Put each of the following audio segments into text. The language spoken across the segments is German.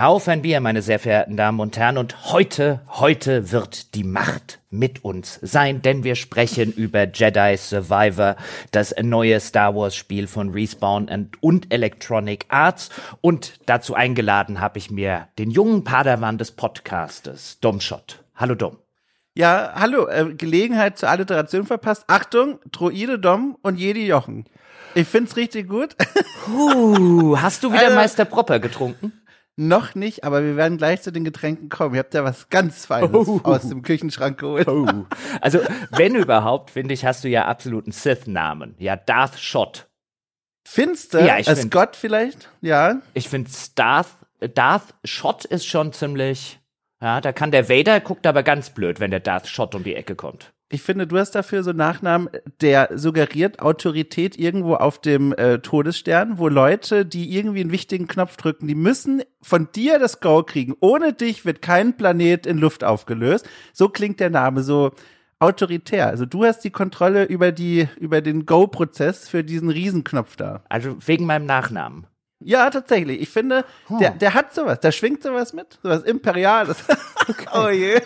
Auf ein Bier, meine sehr verehrten Damen und Herren. Und heute, heute wird die Macht mit uns sein, denn wir sprechen über Jedi Survivor, das neue Star Wars Spiel von Respawn und, Electronic Arts. Und dazu eingeladen habe ich mir den jungen Padawan des Podcastes, Dom Schott. Hallo Dom. Ja, hallo, äh, Gelegenheit zur Alliteration verpasst. Achtung, Droide Dom und Jedi Jochen. Ich find's richtig gut. Uh, hast du wieder also, Meister Propper getrunken? Noch nicht, aber wir werden gleich zu den Getränken kommen. Ihr habt ja was ganz Feines oh. aus dem Küchenschrank geholt. Oh. Also, wenn überhaupt, finde ich, hast du ja absoluten Sith-Namen. Ja, Darth Shot. Finster? Ja, ich Als find, Gott vielleicht? Ja. Ich finde Darth, Darth Shot ist schon ziemlich, ja, da kann der Vader, guckt aber ganz blöd, wenn der Darth Shot um die Ecke kommt ich finde, du hast dafür so einen Nachnamen, der suggeriert Autorität irgendwo auf dem äh, Todesstern, wo Leute, die irgendwie einen wichtigen Knopf drücken, die müssen von dir das Go kriegen. Ohne dich wird kein Planet in Luft aufgelöst. So klingt der Name so autoritär. Also du hast die Kontrolle über die über den Go-Prozess für diesen Riesenknopf da. Also wegen meinem Nachnamen. Ja, tatsächlich. Ich finde, hm. der, der hat sowas, der schwingt sowas mit, sowas Imperiales. Okay. oh je.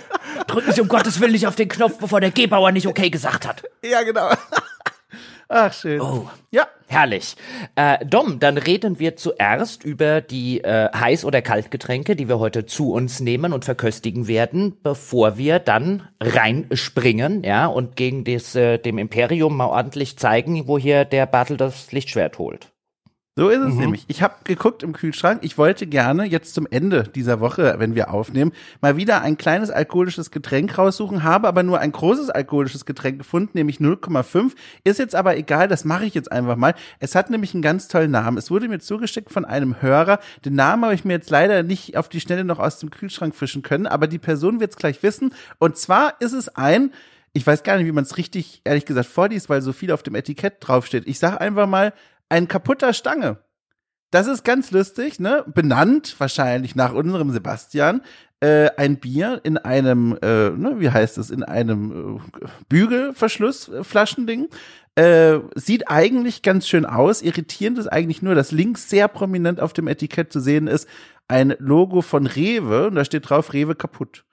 Drücken Sie um Gottes Willen nicht auf den Knopf, bevor der Gebauer nicht okay gesagt hat. Ja, genau. Ach, schön. Oh. Ja. Herrlich. Äh, Dom, dann reden wir zuerst über die äh, Heiß- oder Kaltgetränke, die wir heute zu uns nehmen und verköstigen werden, bevor wir dann reinspringen, ja, und gegen das, äh, dem Imperium mal ordentlich zeigen, wo hier der Bartel das Lichtschwert holt. So ist es mhm. nämlich. Ich habe geguckt im Kühlschrank. Ich wollte gerne jetzt zum Ende dieser Woche, wenn wir aufnehmen, mal wieder ein kleines alkoholisches Getränk raussuchen, habe aber nur ein großes alkoholisches Getränk gefunden, nämlich 0,5. Ist jetzt aber egal, das mache ich jetzt einfach mal. Es hat nämlich einen ganz tollen Namen. Es wurde mir zugeschickt von einem Hörer. Den Namen habe ich mir jetzt leider nicht auf die Schnelle noch aus dem Kühlschrank fischen können, aber die Person wird es gleich wissen. Und zwar ist es ein ich weiß gar nicht, wie man es richtig, ehrlich gesagt, vorliest, weil so viel auf dem Etikett draufsteht. Ich sage einfach mal ein kaputter Stange. Das ist ganz lustig, ne? Benannt wahrscheinlich nach unserem Sebastian. Äh, ein Bier in einem, äh, ne, wie heißt es, in einem äh, Bügelverschlussflaschending. Äh, sieht eigentlich ganz schön aus. Irritierend ist eigentlich nur, dass links sehr prominent auf dem Etikett zu sehen ist, ein Logo von Rewe und da steht drauf Rewe kaputt.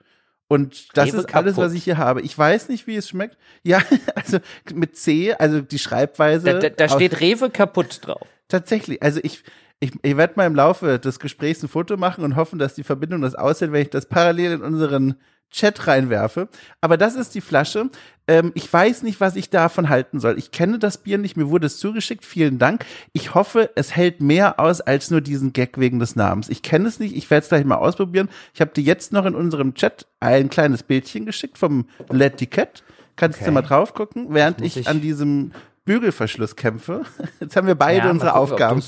Und das Rewe ist alles, kaputt. was ich hier habe. Ich weiß nicht, wie es schmeckt. Ja, also mit C, also die Schreibweise. Da, da, da steht Rewe kaputt drauf. Tatsächlich. Also ich, ich, ich werde mal im Laufe des Gesprächs ein Foto machen und hoffen, dass die Verbindung das aussieht, wenn ich das parallel in unseren Chat reinwerfe. Aber das ist die Flasche. Ähm, ich weiß nicht, was ich davon halten soll. Ich kenne das Bier nicht, mir wurde es zugeschickt. Vielen Dank. Ich hoffe, es hält mehr aus als nur diesen Gag wegen des Namens. Ich kenne es nicht, ich werde es gleich mal ausprobieren. Ich habe dir jetzt noch in unserem Chat ein kleines Bildchen geschickt vom Letiquette. Kannst okay. du mal drauf gucken, während ich, ich, an diesem Bügelverschluss kämpfe. Jetzt haben wir beide ja, unsere gucken, Aufgaben.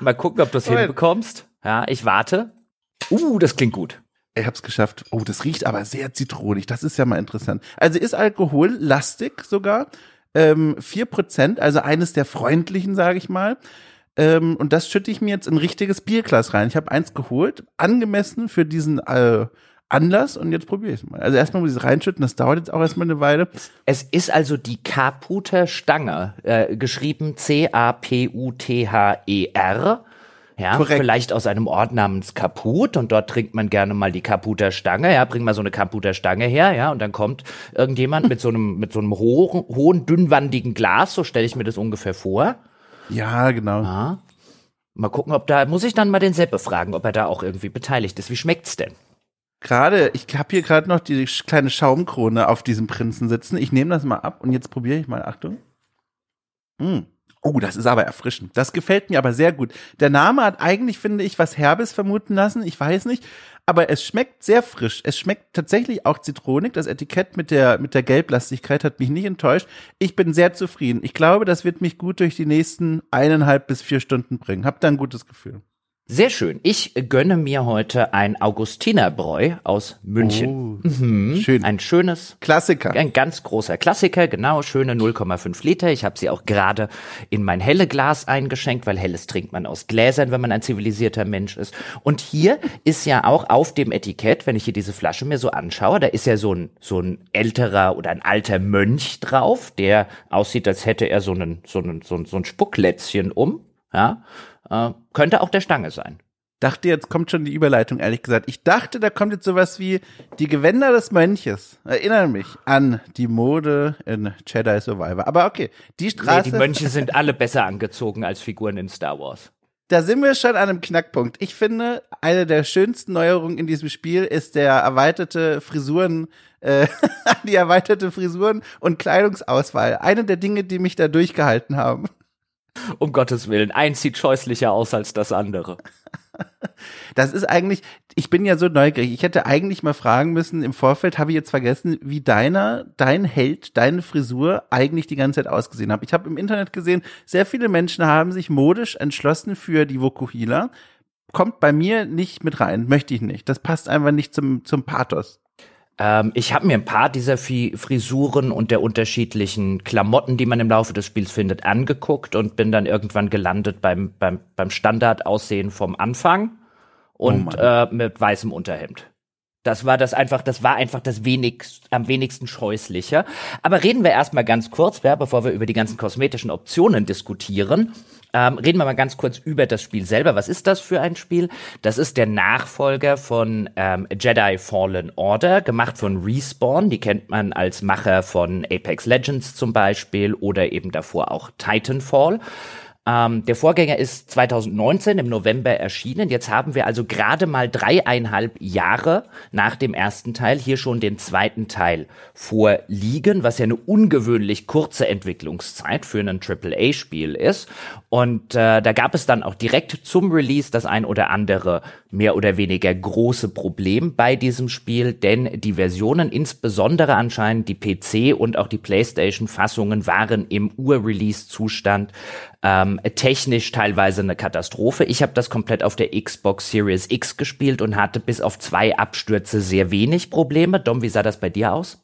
mal gucken, ob du es hinbekommst. Ja, ich warte. Uh, das klingt gut. Ich hab's geschafft. Oh, das riecht aber sehr zitronig. Das ist ja mal interessant. Also ist alkohollastig sogar. Ähm, 4%, also eines der freundlichen, sage ich mal. Ähm, und das schütte ich mir jetzt in ein richtiges Bierglas rein. Ich habe eins geholt, angemessen für diesen äh, Anlass und jetzt probiere ich es mal. Also erstmal muss ich es reinschütten, das dauert jetzt auch erstmal eine Weile. Es ist also die Kaputer Stange, äh, geschrieben C-A-P-U-T-H-E-R. Ja, Korrekt. vielleicht aus einem Ort namens Kaput und dort trinkt man gerne mal die Kaputer Stange. Ja, bring mal so eine Kaputer Stange her, ja, und dann kommt irgendjemand mit so einem, mit so einem hohen, hohen, dünnwandigen Glas, so stelle ich mir das ungefähr vor. Ja, genau. Ja. Mal gucken, ob da, muss ich dann mal den Seppe fragen, ob er da auch irgendwie beteiligt ist. Wie schmeckt's denn? Gerade, ich habe hier gerade noch die kleine Schaumkrone auf diesem Prinzen sitzen. Ich nehme das mal ab und jetzt probiere ich mal. Achtung. Mm. Oh, das ist aber erfrischend. Das gefällt mir aber sehr gut. Der Name hat eigentlich, finde ich, was Herbes vermuten lassen. Ich weiß nicht. Aber es schmeckt sehr frisch. Es schmeckt tatsächlich auch zitronig. Das Etikett mit der, mit der Gelblastigkeit hat mich nicht enttäuscht. Ich bin sehr zufrieden. Ich glaube, das wird mich gut durch die nächsten eineinhalb bis vier Stunden bringen. Hab da ein gutes Gefühl. Sehr schön. Ich gönne mir heute ein Augustinerbräu aus München. Oh, mhm. Schön. Ein schönes Klassiker. Ein ganz großer Klassiker, genau, schöne 0,5 Liter. Ich habe sie auch gerade in mein helle Glas eingeschenkt, weil helles trinkt man aus Gläsern, wenn man ein zivilisierter Mensch ist. Und hier ist ja auch auf dem Etikett, wenn ich hier diese Flasche mir so anschaue, da ist ja so ein so ein älterer oder ein alter Mönch drauf, der aussieht, als hätte er so einen so einen so ein, so ein Spucklätzchen um, ja. Äh, könnte auch der Stange sein. dachte, jetzt kommt schon die Überleitung, ehrlich gesagt. Ich dachte, da kommt jetzt sowas wie die Gewänder des Mönches. Erinnern mich an die Mode in Jedi Survivor. Aber okay, die Straße. Nee, die Mönche sind alle besser angezogen als Figuren in Star Wars. Da sind wir schon an einem Knackpunkt. Ich finde, eine der schönsten Neuerungen in diesem Spiel ist der erweiterte Frisuren, äh, die erweiterte Frisuren und Kleidungsauswahl. Eine der Dinge, die mich da durchgehalten haben. Um Gottes Willen, eins sieht scheußlicher aus als das andere. Das ist eigentlich, ich bin ja so neugierig. Ich hätte eigentlich mal fragen müssen, im Vorfeld habe ich jetzt vergessen, wie deiner, dein Held, deine Frisur eigentlich die ganze Zeit ausgesehen hat. Ich habe im Internet gesehen, sehr viele Menschen haben sich modisch entschlossen für die Vokuhila. Kommt bei mir nicht mit rein, möchte ich nicht. Das passt einfach nicht zum, zum Pathos. Ähm, ich habe mir ein paar dieser Frisuren und der unterschiedlichen Klamotten, die man im Laufe des Spiels findet, angeguckt und bin dann irgendwann gelandet beim, beim, beim Standardaussehen vom Anfang und oh äh, mit weißem Unterhemd. Das war das einfach, das war einfach das wenigst, am wenigsten scheußliche. Aber reden wir erstmal ganz kurz, bevor wir über die ganzen kosmetischen Optionen diskutieren. Ähm, reden wir mal ganz kurz über das Spiel selber. Was ist das für ein Spiel? Das ist der Nachfolger von ähm, Jedi Fallen Order, gemacht von Respawn. Die kennt man als Macher von Apex Legends zum Beispiel oder eben davor auch Titanfall. Ähm, der Vorgänger ist 2019 im November erschienen. Jetzt haben wir also gerade mal dreieinhalb Jahre nach dem ersten Teil hier schon den zweiten Teil vorliegen, was ja eine ungewöhnlich kurze Entwicklungszeit für ein AAA-Spiel ist. Und äh, da gab es dann auch direkt zum Release das ein oder andere mehr oder weniger große Problem bei diesem Spiel, denn die Versionen, insbesondere anscheinend die PC und auch die PlayStation-Fassungen, waren im Ur-Release-Zustand ähm, technisch teilweise eine Katastrophe. Ich habe das komplett auf der Xbox Series X gespielt und hatte bis auf zwei Abstürze sehr wenig Probleme. Dom, wie sah das bei dir aus?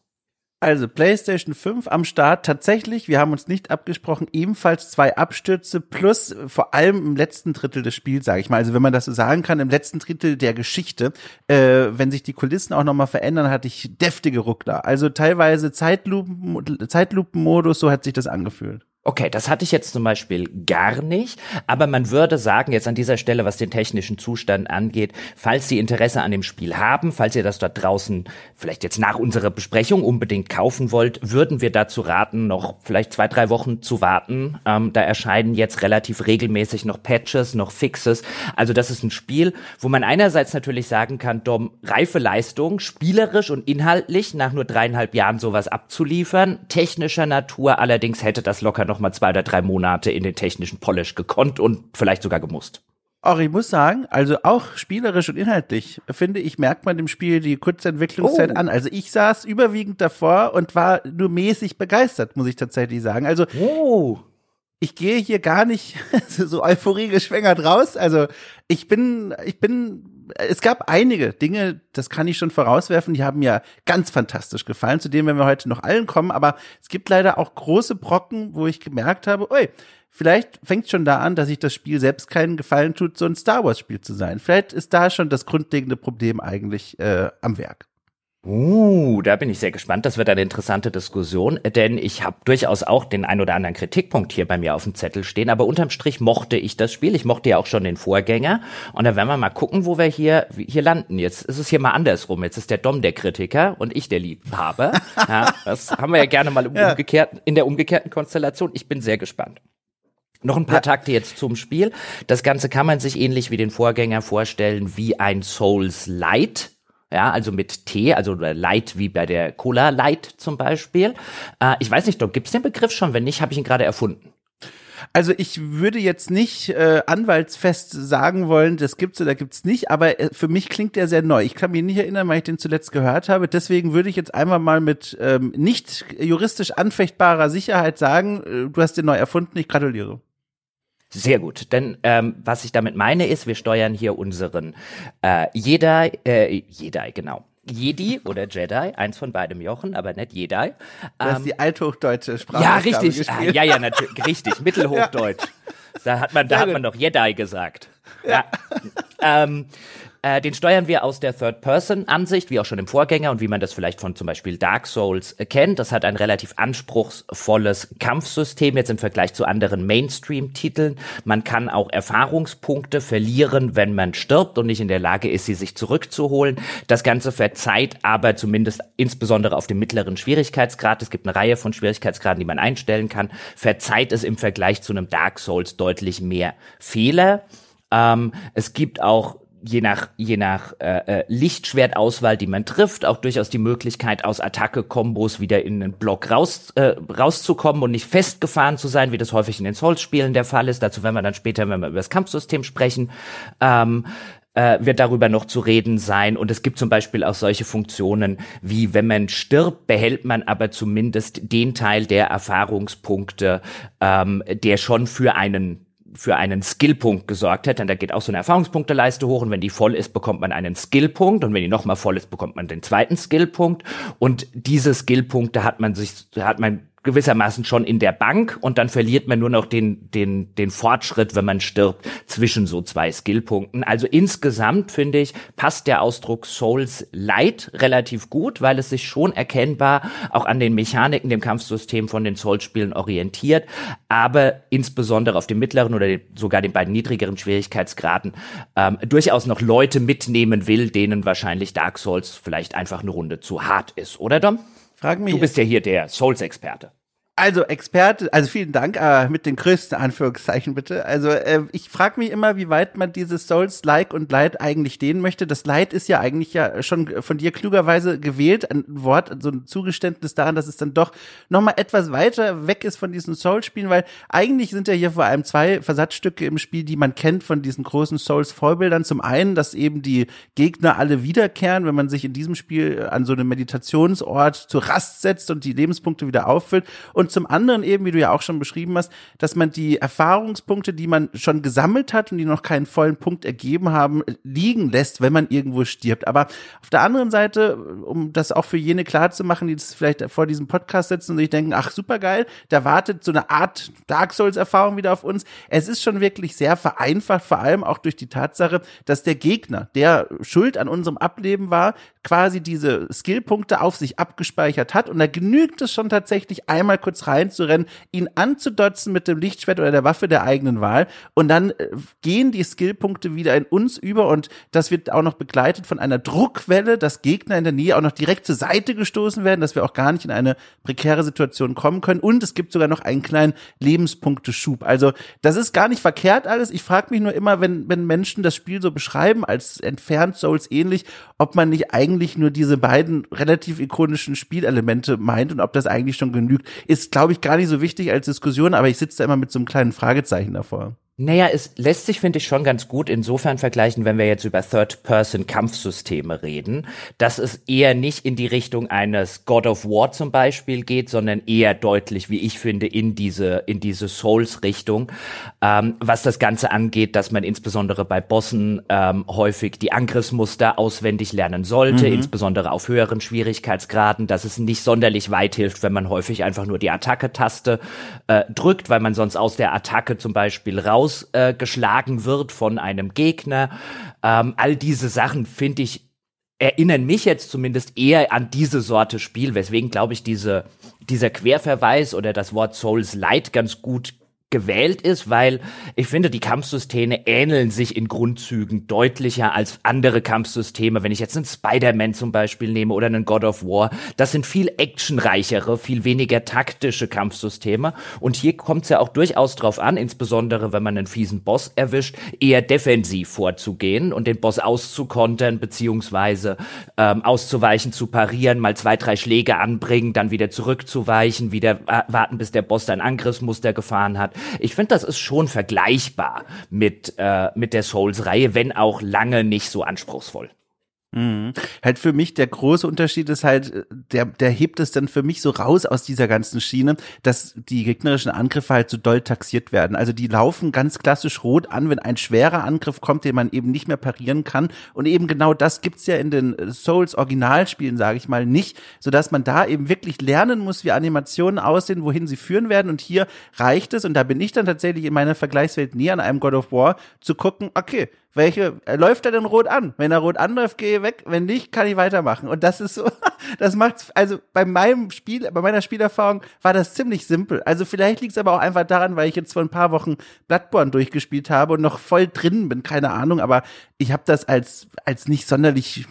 Also PlayStation 5 am Start tatsächlich, wir haben uns nicht abgesprochen, ebenfalls zwei Abstürze plus vor allem im letzten Drittel des Spiels, sage ich mal. Also wenn man das so sagen kann, im letzten Drittel der Geschichte, äh, wenn sich die Kulissen auch nochmal verändern, hatte ich deftige Ruckler. Also teilweise Zeitlupen, Zeitlupenmodus, so hat sich das angefühlt. Okay, das hatte ich jetzt zum Beispiel gar nicht, aber man würde sagen, jetzt an dieser Stelle, was den technischen Zustand angeht, falls Sie Interesse an dem Spiel haben, falls ihr das dort draußen vielleicht jetzt nach unserer Besprechung unbedingt kaufen wollt, würden wir dazu raten, noch vielleicht zwei, drei Wochen zu warten. Ähm, da erscheinen jetzt relativ regelmäßig noch Patches, noch Fixes. Also das ist ein Spiel, wo man einerseits natürlich sagen kann, Dom, reife Leistung, spielerisch und inhaltlich nach nur dreieinhalb Jahren sowas abzuliefern. Technischer Natur allerdings hätte das locker noch mal zwei oder drei Monate in den technischen Polish gekonnt und vielleicht sogar gemusst. Auch ich muss sagen, also auch spielerisch und inhaltlich, finde ich, merkt man dem Spiel die kurze Entwicklungszeit oh. an. Also ich saß überwiegend davor und war nur mäßig begeistert, muss ich tatsächlich sagen. Also oh. ich gehe hier gar nicht so Euphorie geschwängert raus. Also ich bin, ich bin, es gab einige Dinge, das kann ich schon vorauswerfen, die haben mir ganz fantastisch gefallen, zu denen werden wir heute noch allen kommen, aber es gibt leider auch große Brocken, wo ich gemerkt habe, oi, vielleicht fängt schon da an, dass sich das Spiel selbst keinen Gefallen tut, so ein Star Wars Spiel zu sein. Vielleicht ist da schon das grundlegende Problem eigentlich äh, am Werk. Uh, da bin ich sehr gespannt. Das wird eine interessante Diskussion, denn ich habe durchaus auch den ein oder anderen Kritikpunkt hier bei mir auf dem Zettel stehen. Aber unterm Strich mochte ich das Spiel. Ich mochte ja auch schon den Vorgänger. Und da werden wir mal gucken, wo wir hier, hier landen. Jetzt ist es hier mal andersrum. Jetzt ist der Dom der Kritiker und ich der Liebhaber. Ja, das haben wir ja gerne mal ja. in der umgekehrten Konstellation. Ich bin sehr gespannt. Noch ein paar ja. Takte jetzt zum Spiel. Das Ganze kann man sich ähnlich wie den Vorgänger vorstellen wie ein Souls Light ja, also mit T, also Light wie bei der Cola Light zum Beispiel. Äh, ich weiß nicht, gibt es den Begriff schon? Wenn nicht, habe ich ihn gerade erfunden. Also ich würde jetzt nicht äh, anwaltsfest sagen wollen, das gibt's oder gibt's nicht, aber äh, für mich klingt der sehr neu. Ich kann mich nicht erinnern, weil ich den zuletzt gehört habe. Deswegen würde ich jetzt einmal mal mit ähm, nicht juristisch anfechtbarer Sicherheit sagen, äh, du hast den neu erfunden. Ich gratuliere. Sehr gut, denn ähm, was ich damit meine ist, wir steuern hier unseren äh, Jedi, äh, Jedi, genau. Jedi oder Jedi, eins von beidem Jochen, aber nicht Jedi. Ähm, das ist die althochdeutsche Sprache. Ja, richtig. Ah, ja, ja, natürlich, richtig. Mittelhochdeutsch. Da hat man, da hat man doch Jedi gesagt. Ja. ja. Ähm, Äh, den steuern wir aus der Third-Person-Ansicht, wie auch schon im Vorgänger und wie man das vielleicht von zum Beispiel Dark Souls äh, kennt. Das hat ein relativ anspruchsvolles Kampfsystem jetzt im Vergleich zu anderen Mainstream-Titeln. Man kann auch Erfahrungspunkte verlieren, wenn man stirbt und nicht in der Lage ist, sie sich zurückzuholen. Das Ganze verzeiht aber zumindest insbesondere auf dem mittleren Schwierigkeitsgrad. Es gibt eine Reihe von Schwierigkeitsgraden, die man einstellen kann. Verzeiht es im Vergleich zu einem Dark Souls deutlich mehr Fehler. Ähm, es gibt auch je nach, je nach äh, äh, Lichtschwertauswahl, die man trifft, auch durchaus die Möglichkeit, aus Attacke-Kombos wieder in einen Block raus, äh, rauszukommen und nicht festgefahren zu sein, wie das häufig in den Souls-Spielen der Fall ist. Dazu werden wir dann später, wenn wir über das Kampfsystem sprechen, ähm, äh, wird darüber noch zu reden sein. Und es gibt zum Beispiel auch solche Funktionen, wie wenn man stirbt, behält man aber zumindest den Teil der Erfahrungspunkte, ähm, der schon für einen für einen Skillpunkt gesorgt hätte. Und da geht auch so eine Erfahrungspunkteleiste hoch. Und wenn die voll ist, bekommt man einen Skillpunkt. Und wenn die nochmal voll ist, bekommt man den zweiten Skillpunkt. Und diese Skillpunkte hat man sich, hat man gewissermaßen schon in der Bank und dann verliert man nur noch den, den, den Fortschritt, wenn man stirbt, zwischen so zwei Skillpunkten. Also insgesamt finde ich, passt der Ausdruck Souls Light relativ gut, weil es sich schon erkennbar auch an den Mechaniken, dem Kampfsystem von den Souls-Spielen orientiert, aber insbesondere auf dem mittleren oder sogar den beiden niedrigeren Schwierigkeitsgraden ähm, durchaus noch Leute mitnehmen will, denen wahrscheinlich Dark Souls vielleicht einfach eine Runde zu hart ist, oder Dom? Frag mich. Du bist ja hier der Souls-Experte. Also Experte, also vielen Dank, äh, mit den größten Anführungszeichen bitte. Also äh, ich frage mich immer, wie weit man dieses Souls Like und Light eigentlich stehen möchte. Das Light ist ja eigentlich ja schon von dir klugerweise gewählt, ein Wort, so ein Zugeständnis daran, dass es dann doch noch mal etwas weiter weg ist von diesen Souls-Spielen, weil eigentlich sind ja hier vor allem zwei Versatzstücke im Spiel, die man kennt von diesen großen Souls-Vorbildern. Zum einen, dass eben die Gegner alle wiederkehren, wenn man sich in diesem Spiel an so einem Meditationsort zur Rast setzt und die Lebenspunkte wieder auffüllt und und zum anderen eben, wie du ja auch schon beschrieben hast, dass man die Erfahrungspunkte, die man schon gesammelt hat und die noch keinen vollen Punkt ergeben haben, liegen lässt, wenn man irgendwo stirbt. Aber auf der anderen Seite, um das auch für jene klar zu machen, die das vielleicht vor diesem Podcast sitzen und sich denken, ach super geil, da wartet so eine Art Dark Souls Erfahrung wieder auf uns. Es ist schon wirklich sehr vereinfacht, vor allem auch durch die Tatsache, dass der Gegner, der schuld an unserem Ableben war, quasi diese Skillpunkte auf sich abgespeichert hat und da genügt es schon tatsächlich einmal kurz kurz reinzurennen, ihn anzudotzen mit dem Lichtschwert oder der Waffe der eigenen Wahl und dann äh, gehen die Skillpunkte wieder in uns über und das wird auch noch begleitet von einer Druckwelle, dass Gegner in der Nähe auch noch direkt zur Seite gestoßen werden, dass wir auch gar nicht in eine prekäre Situation kommen können und es gibt sogar noch einen kleinen Lebenspunkteschub. Also das ist gar nicht verkehrt alles. Ich frage mich nur immer, wenn, wenn Menschen das Spiel so beschreiben als entfernt Souls ähnlich, ob man nicht eigentlich nur diese beiden relativ ikonischen Spielelemente meint und ob das eigentlich schon genügt. Ist glaube ich, gar nicht so wichtig als Diskussion, aber ich sitze da immer mit so einem kleinen Fragezeichen davor. Naja, es lässt sich, finde ich, schon ganz gut insofern vergleichen, wenn wir jetzt über Third-Person-Kampfsysteme reden, dass es eher nicht in die Richtung eines God of War zum Beispiel geht, sondern eher deutlich, wie ich finde, in diese, in diese Souls-Richtung, ähm, was das Ganze angeht, dass man insbesondere bei Bossen ähm, häufig die Angriffsmuster auswendig lernen sollte, mhm. insbesondere auf höheren Schwierigkeitsgraden, dass es nicht sonderlich weit hilft, wenn man häufig einfach nur die Attacke-Taste äh, drückt, weil man sonst aus der Attacke zum Beispiel raus ausgeschlagen äh, wird von einem Gegner. Ähm, all diese Sachen finde ich erinnern mich jetzt zumindest eher an diese Sorte Spiel, weswegen glaube ich diese dieser Querverweis oder das Wort Souls Light ganz gut gewählt ist, weil ich finde, die Kampfsysteme ähneln sich in Grundzügen deutlicher als andere Kampfsysteme. Wenn ich jetzt einen Spider-Man zum Beispiel nehme oder einen God of War, das sind viel actionreichere, viel weniger taktische Kampfsysteme. Und hier kommt es ja auch durchaus drauf an, insbesondere wenn man einen fiesen Boss erwischt, eher defensiv vorzugehen und den Boss auszukontern, beziehungsweise ähm, auszuweichen, zu parieren, mal zwei, drei Schläge anbringen, dann wieder zurückzuweichen, wieder warten, bis der Boss sein Angriffsmuster gefahren hat. Ich finde, das ist schon vergleichbar mit, äh, mit der Souls-Reihe, wenn auch lange nicht so anspruchsvoll. Mhm. Halt für mich der große Unterschied ist halt, der, der hebt es dann für mich so raus aus dieser ganzen Schiene, dass die gegnerischen Angriffe halt so doll taxiert werden. Also die laufen ganz klassisch rot an, wenn ein schwerer Angriff kommt, den man eben nicht mehr parieren kann. Und eben genau das gibt's ja in den Souls Originalspielen, sage ich mal, nicht, sodass man da eben wirklich lernen muss, wie Animationen aussehen, wohin sie führen werden. Und hier reicht es, und da bin ich dann tatsächlich in meiner Vergleichswelt näher an einem God of War, zu gucken, okay, welche, äh, läuft er denn rot an? Wenn er rot anläuft, gehe ich weg. Wenn nicht, kann ich weitermachen. Und das ist so, das macht's, also bei meinem Spiel, bei meiner Spielerfahrung war das ziemlich simpel. Also vielleicht liegt es aber auch einfach daran, weil ich jetzt vor ein paar Wochen Bloodborne durchgespielt habe und noch voll drin bin, keine Ahnung, aber ich habe das als, als nicht sonderlich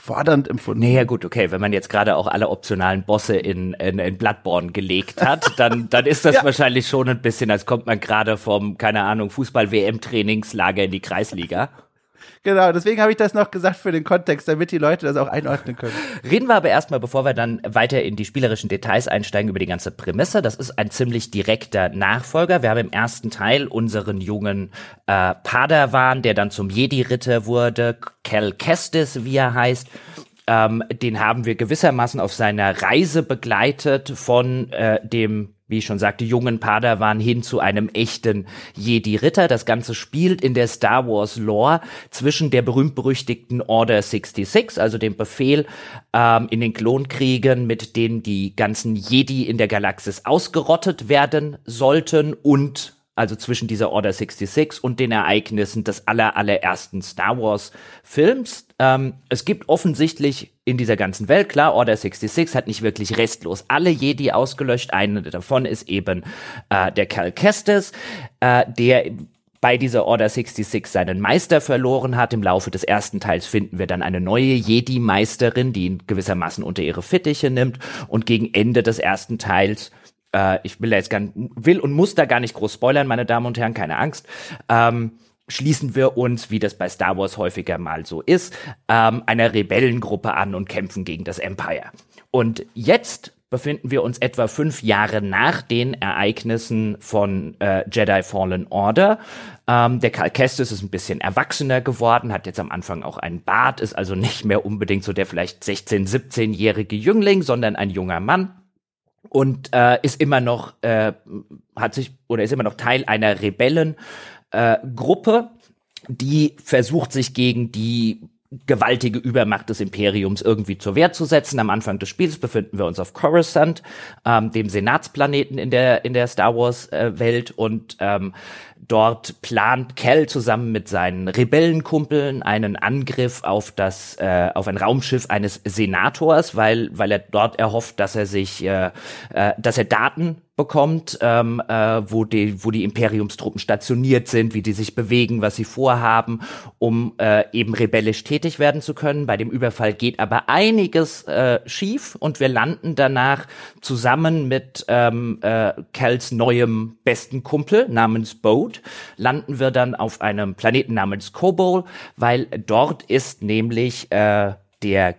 fordernd empfunden. Naja, gut, okay, wenn man jetzt gerade auch alle optionalen Bosse in, in, in Bloodborne gelegt hat, dann, dann ist das ja. wahrscheinlich schon ein bisschen, als kommt man gerade vom, keine Ahnung, Fußball-WM-Trainingslager in die Kreisliga. Genau, deswegen habe ich das noch gesagt für den Kontext, damit die Leute das auch einordnen können. Reden wir aber erstmal, bevor wir dann weiter in die spielerischen Details einsteigen, über die ganze Prämisse. Das ist ein ziemlich direkter Nachfolger. Wir haben im ersten Teil unseren jungen äh, Padawan, der dann zum Jedi-Ritter wurde, Cal Kestis, wie er heißt. Ähm, den haben wir gewissermaßen auf seiner Reise begleitet von äh, dem wie ich schon sagte, jungen Padawan hin zu einem echten Jedi-Ritter. Das Ganze spielt in der Star Wars Lore zwischen der berühmt-berüchtigten Order 66, also dem Befehl ähm, in den Klonkriegen, mit denen die ganzen Jedi in der Galaxis ausgerottet werden sollten und also zwischen dieser Order 66 und den Ereignissen des aller, allerersten Star Wars Films. Ähm, es gibt offensichtlich in dieser ganzen Welt, klar, Order 66 hat nicht wirklich restlos alle Jedi ausgelöscht. Einer davon ist eben äh, der Cal Kestis, äh, der bei dieser Order 66 seinen Meister verloren hat. Im Laufe des ersten Teils finden wir dann eine neue Jedi-Meisterin, die ihn gewissermaßen unter ihre Fittiche nimmt. Und gegen Ende des ersten Teils äh, ich will da jetzt gar will und muss da gar nicht groß spoilern, meine Damen und Herren, keine Angst. Ähm, schließen wir uns, wie das bei Star Wars häufiger mal so ist, ähm, einer Rebellengruppe an und kämpfen gegen das Empire. Und jetzt befinden wir uns etwa fünf Jahre nach den Ereignissen von äh, Jedi Fallen Order. Ähm, der Cal Kestis ist ein bisschen erwachsener geworden, hat jetzt am Anfang auch einen Bart, ist also nicht mehr unbedingt so der vielleicht 16-, 17-jährige Jüngling, sondern ein junger Mann und äh, ist immer noch äh, hat sich oder ist immer noch Teil einer Rebellengruppe, äh, Gruppe, die versucht sich gegen die gewaltige Übermacht des Imperiums irgendwie zur Wehr zu setzen. Am Anfang des Spiels befinden wir uns auf Coruscant, ähm, dem Senatsplaneten in der in der Star Wars äh, Welt und ähm, Dort plant Cal zusammen mit seinen Rebellenkumpeln einen Angriff auf das äh, auf ein Raumschiff eines Senators, weil weil er dort erhofft, dass er sich äh, äh, dass er Daten bekommt, ähm, äh, wo die wo die Imperiumstruppen stationiert sind, wie die sich bewegen, was sie vorhaben, um äh, eben rebellisch tätig werden zu können. Bei dem Überfall geht aber einiges äh, schief und wir landen danach zusammen mit ähm, äh, Cals neuem besten Kumpel namens Boot landen wir dann auf einem Planeten namens Kobol, weil dort ist nämlich äh, der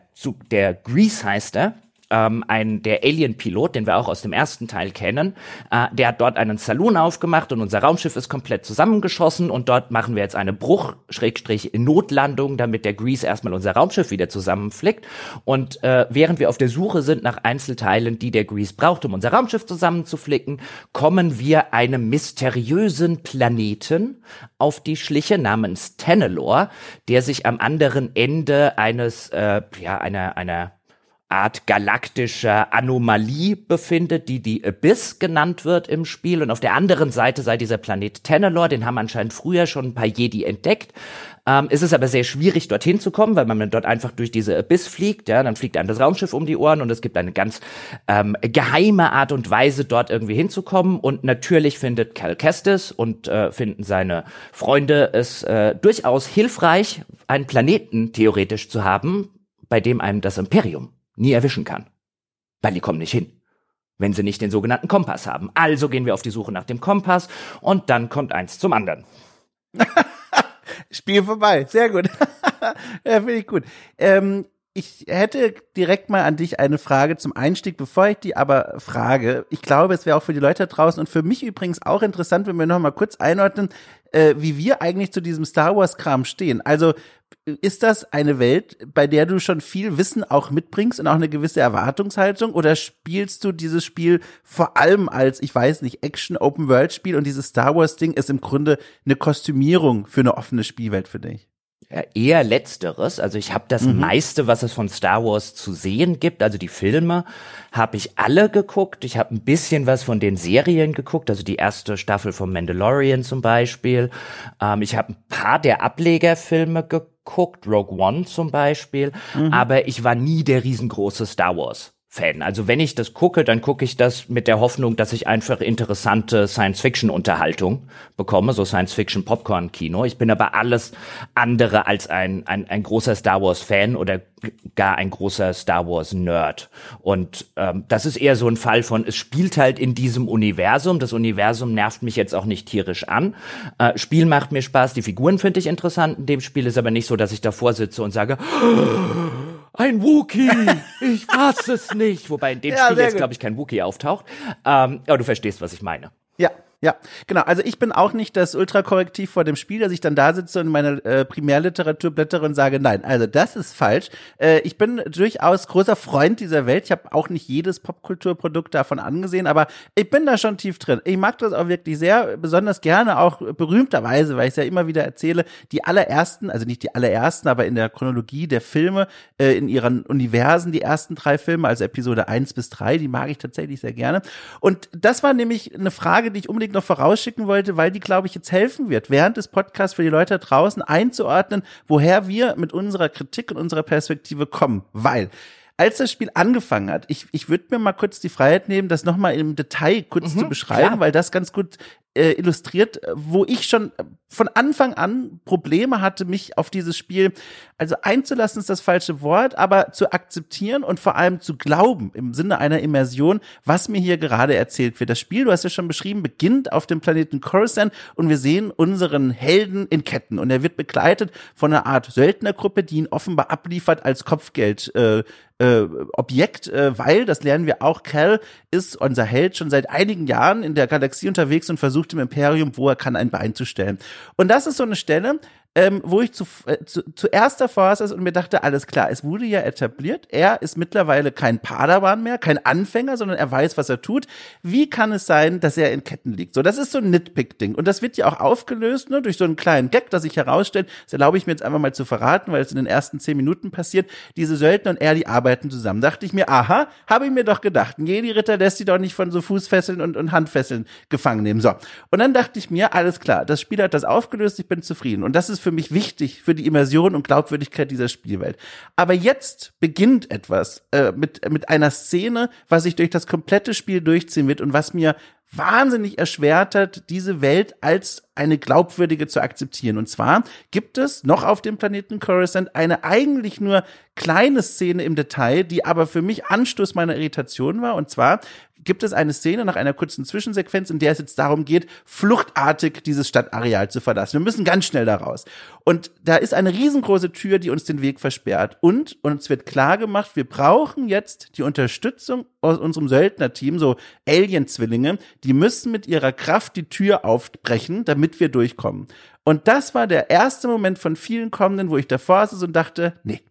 der Grease heißt er, ähm, ein der Alien-Pilot, den wir auch aus dem ersten Teil kennen, äh, der hat dort einen Saloon aufgemacht und unser Raumschiff ist komplett zusammengeschossen und dort machen wir jetzt eine Bruch-Notlandung, damit der Grease erstmal unser Raumschiff wieder zusammenflickt. Und äh, während wir auf der Suche sind nach Einzelteilen, die der Grease braucht, um unser Raumschiff zusammenzuflicken, kommen wir einem mysteriösen Planeten auf die Schliche namens Tenelor, der sich am anderen Ende eines, äh, ja, einer, einer Art galaktischer Anomalie befindet, die die Abyss genannt wird im Spiel. Und auf der anderen Seite sei dieser Planet Tenelor, den haben anscheinend früher schon ein paar Jedi entdeckt. Ähm, es ist aber sehr schwierig, dorthin zu kommen, weil man dort einfach durch diese Abyss fliegt. Ja, dann fliegt einem das Raumschiff um die Ohren und es gibt eine ganz ähm, geheime Art und Weise, dort irgendwie hinzukommen. Und natürlich findet Cal Kestis und äh, finden seine Freunde es äh, durchaus hilfreich, einen Planeten theoretisch zu haben, bei dem einem das Imperium nie erwischen kann. Weil die kommen nicht hin, wenn sie nicht den sogenannten Kompass haben. Also gehen wir auf die Suche nach dem Kompass und dann kommt eins zum anderen. Spiel vorbei, sehr gut. ja, finde ich gut. Ähm, ich hätte direkt mal an dich eine Frage zum Einstieg, bevor ich die aber frage. Ich glaube, es wäre auch für die Leute draußen und für mich übrigens auch interessant, wenn wir noch mal kurz einordnen, äh, wie wir eigentlich zu diesem Star Wars Kram stehen. Also ist das eine Welt, bei der du schon viel Wissen auch mitbringst und auch eine gewisse Erwartungshaltung? Oder spielst du dieses Spiel vor allem als, ich weiß nicht, Action-Open-World-Spiel und dieses Star Wars-Ding ist im Grunde eine Kostümierung für eine offene Spielwelt für dich? Eher letzteres. Also ich habe das mhm. meiste, was es von Star Wars zu sehen gibt, also die Filme, habe ich alle geguckt. Ich habe ein bisschen was von den Serien geguckt, also die erste Staffel von Mandalorian zum Beispiel. Ähm, ich habe ein paar der Ablegerfilme geguckt, Rogue One zum Beispiel. Mhm. Aber ich war nie der riesengroße Star Wars Fan. Also wenn ich das gucke, dann gucke ich das mit der Hoffnung, dass ich einfach interessante Science-Fiction-Unterhaltung bekomme, so Science-Fiction-Popcorn-Kino. Ich bin aber alles andere als ein, ein, ein großer Star Wars-Fan oder gar ein großer Star Wars-Nerd. Und ähm, das ist eher so ein Fall von, es spielt halt in diesem Universum. Das Universum nervt mich jetzt auch nicht tierisch an. Äh, Spiel macht mir Spaß, die Figuren finde ich interessant. In dem Spiel ist aber nicht so, dass ich davor sitze und sage, ein Wookie, ich fass es nicht. Wobei in dem ja, Spiel jetzt, glaube ich, kein Wookie auftaucht. Ähm, aber du verstehst, was ich meine. Ja, ja, genau. Also ich bin auch nicht das Ultrakorrektiv vor dem Spiel, dass ich dann da sitze und meine äh, Primärliteratur blättere und sage, nein, also das ist falsch. Äh, ich bin durchaus großer Freund dieser Welt. Ich habe auch nicht jedes Popkulturprodukt davon angesehen, aber ich bin da schon tief drin. Ich mag das auch wirklich sehr, besonders gerne auch berühmterweise, weil ich es ja immer wieder erzähle, die allerersten, also nicht die allerersten, aber in der Chronologie der Filme, äh, in ihren Universen, die ersten drei Filme, also Episode eins bis drei, die mag ich tatsächlich sehr gerne. Und das war nämlich eine Frage, die ich unbedingt noch vorausschicken wollte, weil die, glaube ich, jetzt helfen wird, während des Podcasts für die Leute da draußen einzuordnen, woher wir mit unserer Kritik und unserer Perspektive kommen. Weil als das Spiel angefangen hat, ich, ich würde mir mal kurz die Freiheit nehmen, das nochmal im Detail kurz mhm, zu beschreiben, klar. weil das ganz gut äh, illustriert, wo ich schon von Anfang an Probleme hatte, mich auf dieses Spiel, also einzulassen ist das falsche Wort, aber zu akzeptieren und vor allem zu glauben im Sinne einer Immersion, was mir hier gerade erzählt wird. Das Spiel, du hast ja schon beschrieben, beginnt auf dem Planeten Coruscant und wir sehen unseren Helden in Ketten und er wird begleitet von einer Art Söldnergruppe, die ihn offenbar abliefert als Kopfgeld äh, äh, Objekt, äh, weil, das lernen wir auch, Cal ist unser Held schon seit einigen Jahren in der Galaxie unterwegs und versucht im Imperium, wo er kann, ein Bein zu stellen. Und das ist so eine Stelle, ähm, wo ich zu, äh, zu, zuerst davor saß und mir dachte, alles klar, es wurde ja etabliert, er ist mittlerweile kein Padawan mehr, kein Anfänger, sondern er weiß, was er tut. Wie kann es sein, dass er in Ketten liegt? So, das ist so ein Nitpick-Ding. Und das wird ja auch aufgelöst, ne, durch so einen kleinen Gag, das sich herausstellt. Das erlaube ich mir jetzt einfach mal zu verraten, weil es in den ersten zehn Minuten passiert. Diese Söldner und er, die arbeiten zusammen. Dachte ich mir, aha, habe ich mir doch gedacht. Ein Jedi-Ritter lässt sie doch nicht von so Fußfesseln und, und Handfesseln gefangen nehmen. So. Und dann dachte ich mir, alles klar, das Spiel hat das aufgelöst, ich bin zufrieden. Und das ist für mich wichtig für die Immersion und Glaubwürdigkeit dieser Spielwelt. Aber jetzt beginnt etwas äh, mit, mit einer Szene, was sich durch das komplette Spiel durchziehen wird und was mir wahnsinnig erschwert hat, diese Welt als eine glaubwürdige zu akzeptieren. Und zwar gibt es noch auf dem Planeten Coruscant eine eigentlich nur kleine Szene im Detail, die aber für mich Anstoß meiner Irritation war. Und zwar gibt es eine Szene nach einer kurzen Zwischensequenz, in der es jetzt darum geht, fluchtartig dieses Stadtareal zu verlassen. Wir müssen ganz schnell da raus. Und da ist eine riesengroße Tür, die uns den Weg versperrt. Und uns wird klar gemacht, wir brauchen jetzt die Unterstützung aus unserem Söldnerteam, so Alien-Zwillinge, die müssen mit ihrer Kraft die Tür aufbrechen, damit wir durchkommen. Und das war der erste Moment von vielen kommenden, wo ich davor saß und dachte, nee,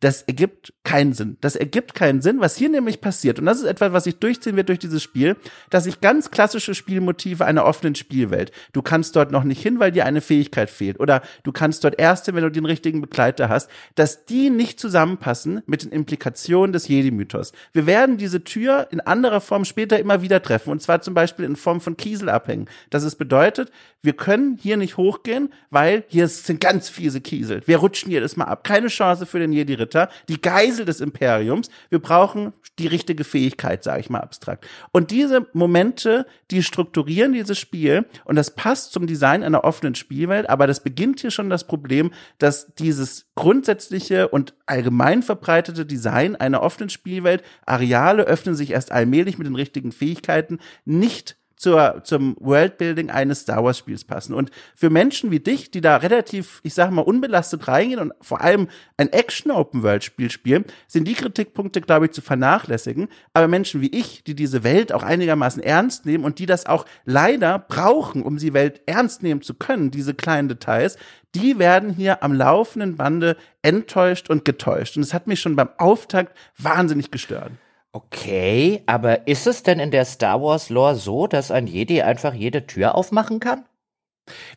das ergibt keinen Sinn. Das ergibt keinen Sinn, was hier nämlich passiert. Und das ist etwas, was sich durchziehen wird durch dieses Spiel, dass sich ganz klassische Spielmotive einer offenen Spielwelt. Du kannst dort noch nicht hin, weil dir eine Fähigkeit fehlt. Oder du kannst dort erst hin, wenn du den richtigen Begleiter hast, dass die nicht zusammenpassen mit den Implikationen des Jedi-Mythos. Wir werden diese Tür in anderer Form später immer wieder treffen. Und zwar zum Beispiel in Form von Kieselabhängen. Das ist bedeutet, wir können hier nicht hochgehen, weil hier sind ganz fiese Kiesel. Wir rutschen jedes Mal ab. Keine Chance für den Jedi-Ritter. Die Geisel des Imperiums. Wir brauchen die richtige Fähigkeit, sage ich mal abstrakt. Und diese Momente, die strukturieren dieses Spiel und das passt zum Design einer offenen Spielwelt, aber das beginnt hier schon das Problem, dass dieses grundsätzliche und allgemein verbreitete Design einer offenen Spielwelt, Areale öffnen sich erst allmählich mit den richtigen Fähigkeiten, nicht zur, zum Worldbuilding eines Star Wars Spiels passen. Und für Menschen wie dich, die da relativ, ich sag mal, unbelastet reingehen und vor allem ein Action Open World Spiel spielen, sind die Kritikpunkte, glaube ich, zu vernachlässigen. Aber Menschen wie ich, die diese Welt auch einigermaßen ernst nehmen und die das auch leider brauchen, um die Welt ernst nehmen zu können, diese kleinen Details, die werden hier am laufenden Bande enttäuscht und getäuscht. Und es hat mich schon beim Auftakt wahnsinnig gestört. Okay, aber ist es denn in der Star Wars Lore so, dass ein Jedi einfach jede Tür aufmachen kann?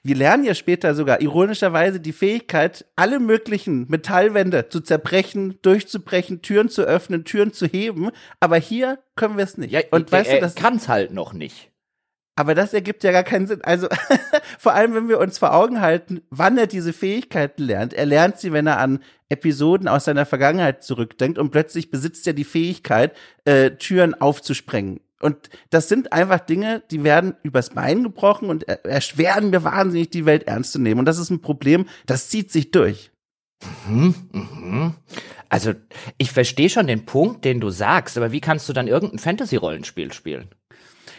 Wir lernen ja später sogar ironischerweise die Fähigkeit, alle möglichen Metallwände zu zerbrechen, durchzubrechen, Türen zu öffnen, Türen zu heben. Aber hier können wir es nicht. Ja, und weißt du, das kann es halt noch nicht. Aber das ergibt ja gar keinen Sinn. Also vor allem, wenn wir uns vor Augen halten, wann er diese Fähigkeiten lernt. Er lernt sie, wenn er an Episoden aus seiner Vergangenheit zurückdenkt und plötzlich besitzt er die Fähigkeit, äh, Türen aufzusprengen. Und das sind einfach Dinge, die werden übers Bein gebrochen und erschweren mir wahnsinnig, die Welt ernst zu nehmen. Und das ist ein Problem, das zieht sich durch. Mhm, mhm. Also, ich verstehe schon den Punkt, den du sagst, aber wie kannst du dann irgendein Fantasy-Rollenspiel spielen?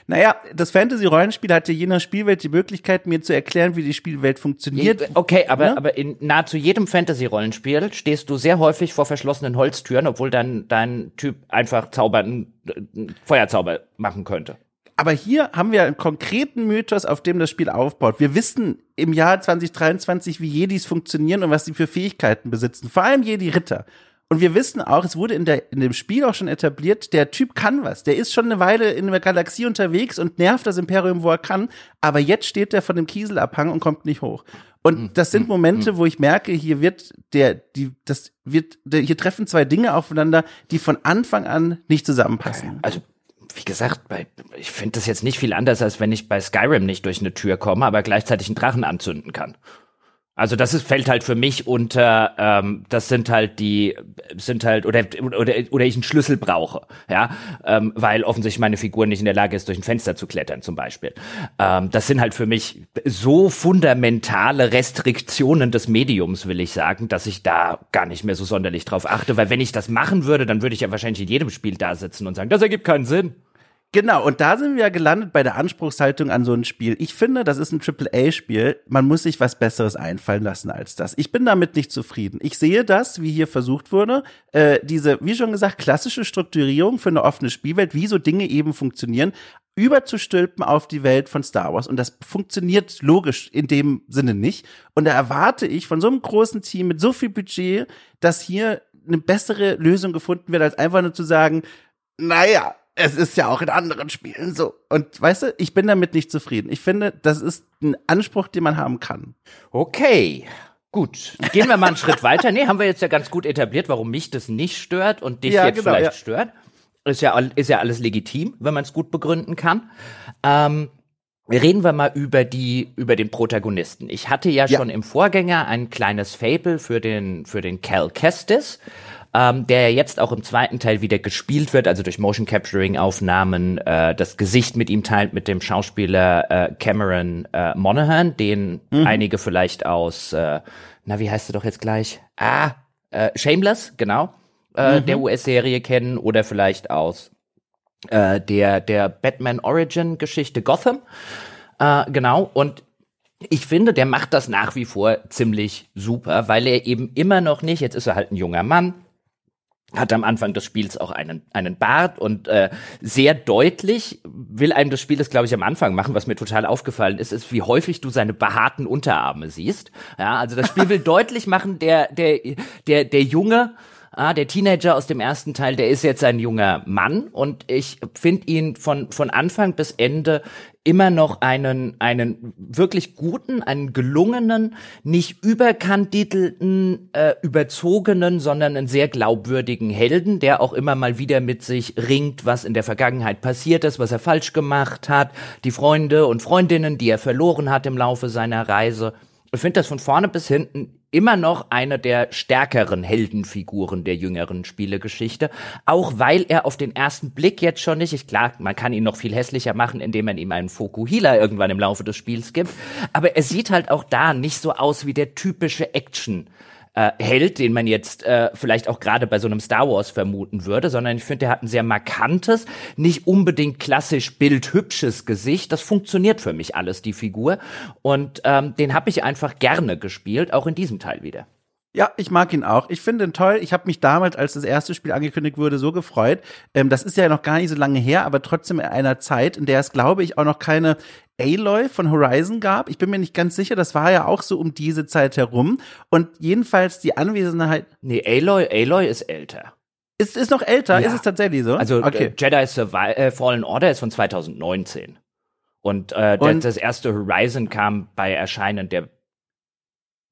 Naja, das Fantasy-Rollenspiel hatte je nach Spielwelt die Möglichkeit, mir zu erklären, wie die Spielwelt funktioniert. Okay, aber, ja? aber in nahezu jedem Fantasy-Rollenspiel stehst du sehr häufig vor verschlossenen Holztüren, obwohl dein, dein Typ einfach zaubern, Feuerzauber machen könnte. Aber hier haben wir einen konkreten Mythos, auf dem das Spiel aufbaut. Wir wissen im Jahr 2023, wie Jedis funktionieren und was sie für Fähigkeiten besitzen. Vor allem Jedi-Ritter. Und wir wissen auch, es wurde in, der, in dem Spiel auch schon etabliert, der Typ kann was. Der ist schon eine Weile in der Galaxie unterwegs und nervt das Imperium, wo er kann. Aber jetzt steht er von dem Kieselabhang und kommt nicht hoch. Und hm, das sind hm, Momente, hm. wo ich merke, hier wird der, die, das wird, hier treffen zwei Dinge aufeinander, die von Anfang an nicht zusammenpassen. Also wie gesagt, bei, ich finde das jetzt nicht viel anders, als wenn ich bei Skyrim nicht durch eine Tür komme, aber gleichzeitig einen Drachen anzünden kann. Also das ist, fällt halt für mich unter, ähm, das sind halt die, sind halt, oder, oder, oder ich einen Schlüssel brauche, ja, ähm, weil offensichtlich meine Figur nicht in der Lage ist, durch ein Fenster zu klettern zum Beispiel. Ähm, das sind halt für mich so fundamentale Restriktionen des Mediums, will ich sagen, dass ich da gar nicht mehr so sonderlich drauf achte, weil wenn ich das machen würde, dann würde ich ja wahrscheinlich in jedem Spiel da sitzen und sagen, das ergibt keinen Sinn. Genau, und da sind wir ja gelandet bei der Anspruchshaltung an so ein Spiel. Ich finde, das ist ein AAA-Spiel. Man muss sich was Besseres einfallen lassen als das. Ich bin damit nicht zufrieden. Ich sehe das, wie hier versucht wurde, äh, diese, wie schon gesagt, klassische Strukturierung für eine offene Spielwelt, wie so Dinge eben funktionieren, überzustülpen auf die Welt von Star Wars. Und das funktioniert logisch in dem Sinne nicht. Und da erwarte ich von so einem großen Team mit so viel Budget, dass hier eine bessere Lösung gefunden wird, als einfach nur zu sagen, naja, es ist ja auch in anderen Spielen so. Und weißt du, ich bin damit nicht zufrieden. Ich finde, das ist ein Anspruch, den man haben kann. Okay. Gut, gehen wir mal einen Schritt weiter. Nee, haben wir jetzt ja ganz gut etabliert, warum mich das nicht stört und dich ja, jetzt genau, vielleicht ja. stört. Ist ja, ist ja alles legitim, wenn man es gut begründen kann. Ähm, Reden wir mal über die, über den Protagonisten. Ich hatte ja, ja, schon im Vorgänger ein kleines Fable für den, für den Cal Kestis ähm, der jetzt auch im zweiten Teil wieder gespielt wird, also durch Motion Capturing Aufnahmen, äh, das Gesicht mit ihm teilt mit dem Schauspieler äh, Cameron äh, Monaghan, den mhm. einige vielleicht aus, äh, na wie heißt er doch jetzt gleich? Ah, äh, Shameless, genau, äh, mhm. der US-Serie kennen oder vielleicht aus äh, der der Batman Origin Geschichte Gotham, äh, genau und ich finde, der macht das nach wie vor ziemlich super, weil er eben immer noch nicht, jetzt ist er halt ein junger Mann, hat am Anfang des Spiels auch einen, einen Bart und äh, sehr deutlich will einem das Spiel das, glaube ich, am Anfang machen, was mir total aufgefallen ist, ist, wie häufig du seine behaarten Unterarme siehst. Ja, also das Spiel will deutlich machen, der, der, der, der Junge, ah, der Teenager aus dem ersten Teil, der ist jetzt ein junger Mann und ich finde ihn von, von Anfang bis Ende immer noch einen, einen wirklich guten, einen gelungenen, nicht überkandidelten, äh, überzogenen, sondern einen sehr glaubwürdigen Helden, der auch immer mal wieder mit sich ringt, was in der Vergangenheit passiert ist, was er falsch gemacht hat, die Freunde und Freundinnen, die er verloren hat im Laufe seiner Reise. Ich finde das von vorne bis hinten immer noch eine der stärkeren Heldenfiguren der jüngeren Spielegeschichte, auch weil er auf den ersten Blick jetzt schon nicht, ich klar, man kann ihn noch viel hässlicher machen, indem man ihm einen Fokuhila irgendwann im Laufe des Spiels gibt, aber er sieht halt auch da nicht so aus wie der typische Action äh, Held, den man jetzt äh, vielleicht auch gerade bei so einem Star Wars vermuten würde, sondern ich finde, der hat ein sehr markantes, nicht unbedingt klassisch bildhübsches Gesicht. Das funktioniert für mich alles, die Figur. Und ähm, den habe ich einfach gerne gespielt, auch in diesem Teil wieder. Ja, ich mag ihn auch. Ich finde ihn toll. Ich habe mich damals, als das erste Spiel angekündigt wurde, so gefreut. Ähm, das ist ja noch gar nicht so lange her, aber trotzdem in einer Zeit, in der es, glaube ich, auch noch keine Aloy von Horizon gab. Ich bin mir nicht ganz sicher, das war ja auch so um diese Zeit herum. Und jedenfalls die Anwesenheit. Nee, Aloy, Aloy ist älter. Ist, ist noch älter? Ja. Ist es tatsächlich so? Also okay. äh, Jedi Survi äh, Fallen Order ist von 2019. Und, äh, und das erste Horizon kam bei Erscheinen der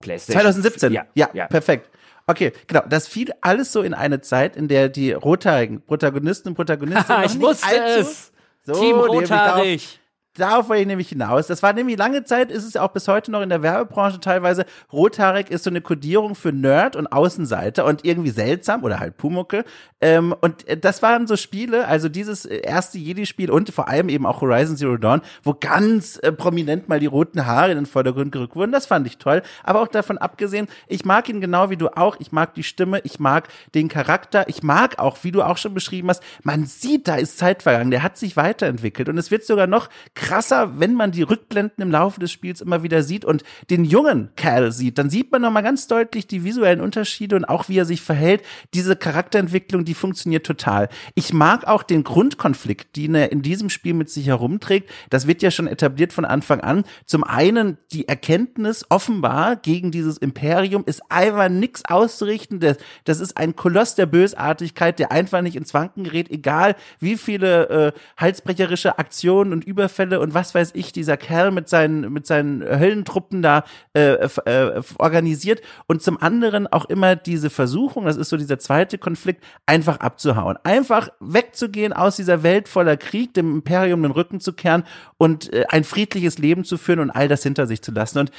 PlayStation. 2017, ja, ja, ja. perfekt. Okay, genau. Das fiel alles so in eine Zeit, in der die rothaarigen Protagonisten und Protagonistinnen ich wusste es. So, Team rothaarig. Darauf wollte ich nämlich hinaus. Das war nämlich lange Zeit, ist es ja auch bis heute noch in der Werbebranche teilweise. Rothaarig ist so eine Kodierung für Nerd und Außenseiter und irgendwie seltsam oder halt Pumuckel. Ähm, und äh, das waren so Spiele, also dieses äh, erste Jedi-Spiel und vor allem eben auch Horizon Zero Dawn, wo ganz äh, prominent mal die roten Haare in den Vordergrund gerückt wurden. Das fand ich toll. Aber auch davon abgesehen, ich mag ihn genau wie du auch. Ich mag die Stimme, ich mag den Charakter, ich mag auch, wie du auch schon beschrieben hast, man sieht, da ist Zeit vergangen, der hat sich weiterentwickelt und es wird sogar noch krasser, wenn man die Rückblenden im Laufe des Spiels immer wieder sieht und den jungen Cal sieht, dann sieht man nochmal ganz deutlich die visuellen Unterschiede und auch wie er sich verhält. Diese Charakterentwicklung, die funktioniert total. Ich mag auch den Grundkonflikt, den er in diesem Spiel mit sich herumträgt. Das wird ja schon etabliert von Anfang an. Zum einen die Erkenntnis offenbar gegen dieses Imperium ist einfach nichts auszurichten. Das, das ist ein Koloss der Bösartigkeit, der einfach nicht ins Wanken gerät, egal wie viele äh, halsbrecherische Aktionen und Überfälle und was weiß ich dieser Kerl mit seinen mit seinen Höllentruppen da äh, äh, organisiert und zum anderen auch immer diese Versuchung, das ist so dieser zweite Konflikt, einfach abzuhauen, einfach wegzugehen aus dieser Welt voller Krieg, dem Imperium den Rücken zu kehren und äh, ein friedliches Leben zu führen und all das hinter sich zu lassen. Und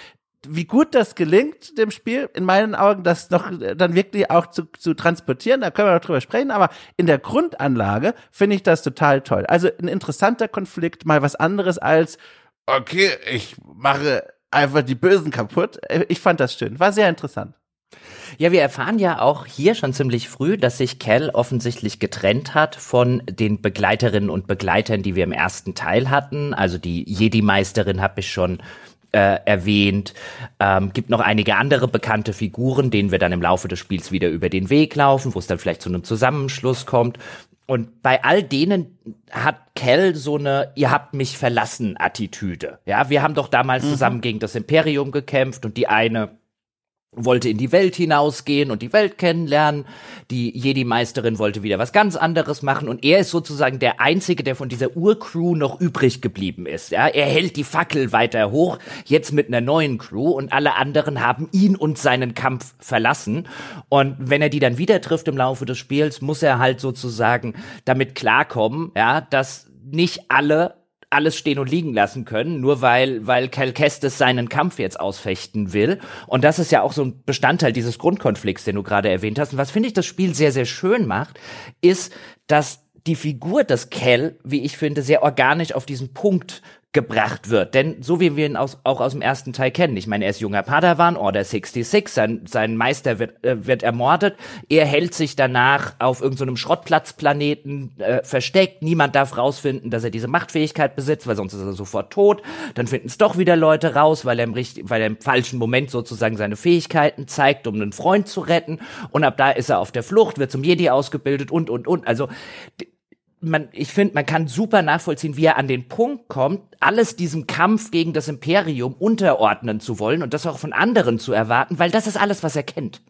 wie gut das gelingt, dem Spiel, in meinen Augen, das noch äh, dann wirklich auch zu, zu transportieren, da können wir noch drüber sprechen, aber in der Grundanlage finde ich das total toll. Also ein interessanter Konflikt, mal was anderes als, okay, ich mache einfach die Bösen kaputt. Äh, ich fand das schön, war sehr interessant. Ja, wir erfahren ja auch hier schon ziemlich früh, dass sich Cal offensichtlich getrennt hat von den Begleiterinnen und Begleitern, die wir im ersten Teil hatten. Also die Jedi-Meisterin habe ich schon äh, erwähnt. Ähm, gibt noch einige andere bekannte Figuren, denen wir dann im Laufe des Spiels wieder über den Weg laufen, wo es dann vielleicht zu einem Zusammenschluss kommt. Und bei all denen hat Kell so eine Ihr habt mich verlassen Attitüde. Ja, wir haben doch damals mhm. zusammen gegen das Imperium gekämpft und die eine wollte in die Welt hinausgehen und die Welt kennenlernen. Die Jedi-Meisterin wollte wieder was ganz anderes machen und er ist sozusagen der Einzige, der von dieser Urcrew noch übrig geblieben ist. Ja, er hält die Fackel weiter hoch, jetzt mit einer neuen Crew und alle anderen haben ihn und seinen Kampf verlassen. Und wenn er die dann wieder trifft im Laufe des Spiels, muss er halt sozusagen damit klarkommen, ja, dass nicht alle alles stehen und liegen lassen können, nur weil, weil Cal Kestis seinen Kampf jetzt ausfechten will. Und das ist ja auch so ein Bestandteil dieses Grundkonflikts, den du gerade erwähnt hast. Und was finde ich das Spiel sehr, sehr schön macht, ist, dass die Figur des Cal, wie ich finde, sehr organisch auf diesen Punkt gebracht wird. Denn so wie wir ihn aus, auch aus dem ersten Teil kennen, ich meine, er ist junger Padawan, Order 66, sein, sein Meister wird, äh, wird ermordet, er hält sich danach auf irgendeinem so Schrottplatzplaneten äh, versteckt, niemand darf rausfinden, dass er diese Machtfähigkeit besitzt, weil sonst ist er sofort tot, dann finden es doch wieder Leute raus, weil er, im richtig, weil er im falschen Moment sozusagen seine Fähigkeiten zeigt, um einen Freund zu retten. Und ab da ist er auf der Flucht, wird zum Jedi ausgebildet und, und, und, also man, ich finde, man kann super nachvollziehen, wie er an den Punkt kommt, alles diesem Kampf gegen das Imperium unterordnen zu wollen und das auch von anderen zu erwarten, weil das ist alles, was er kennt.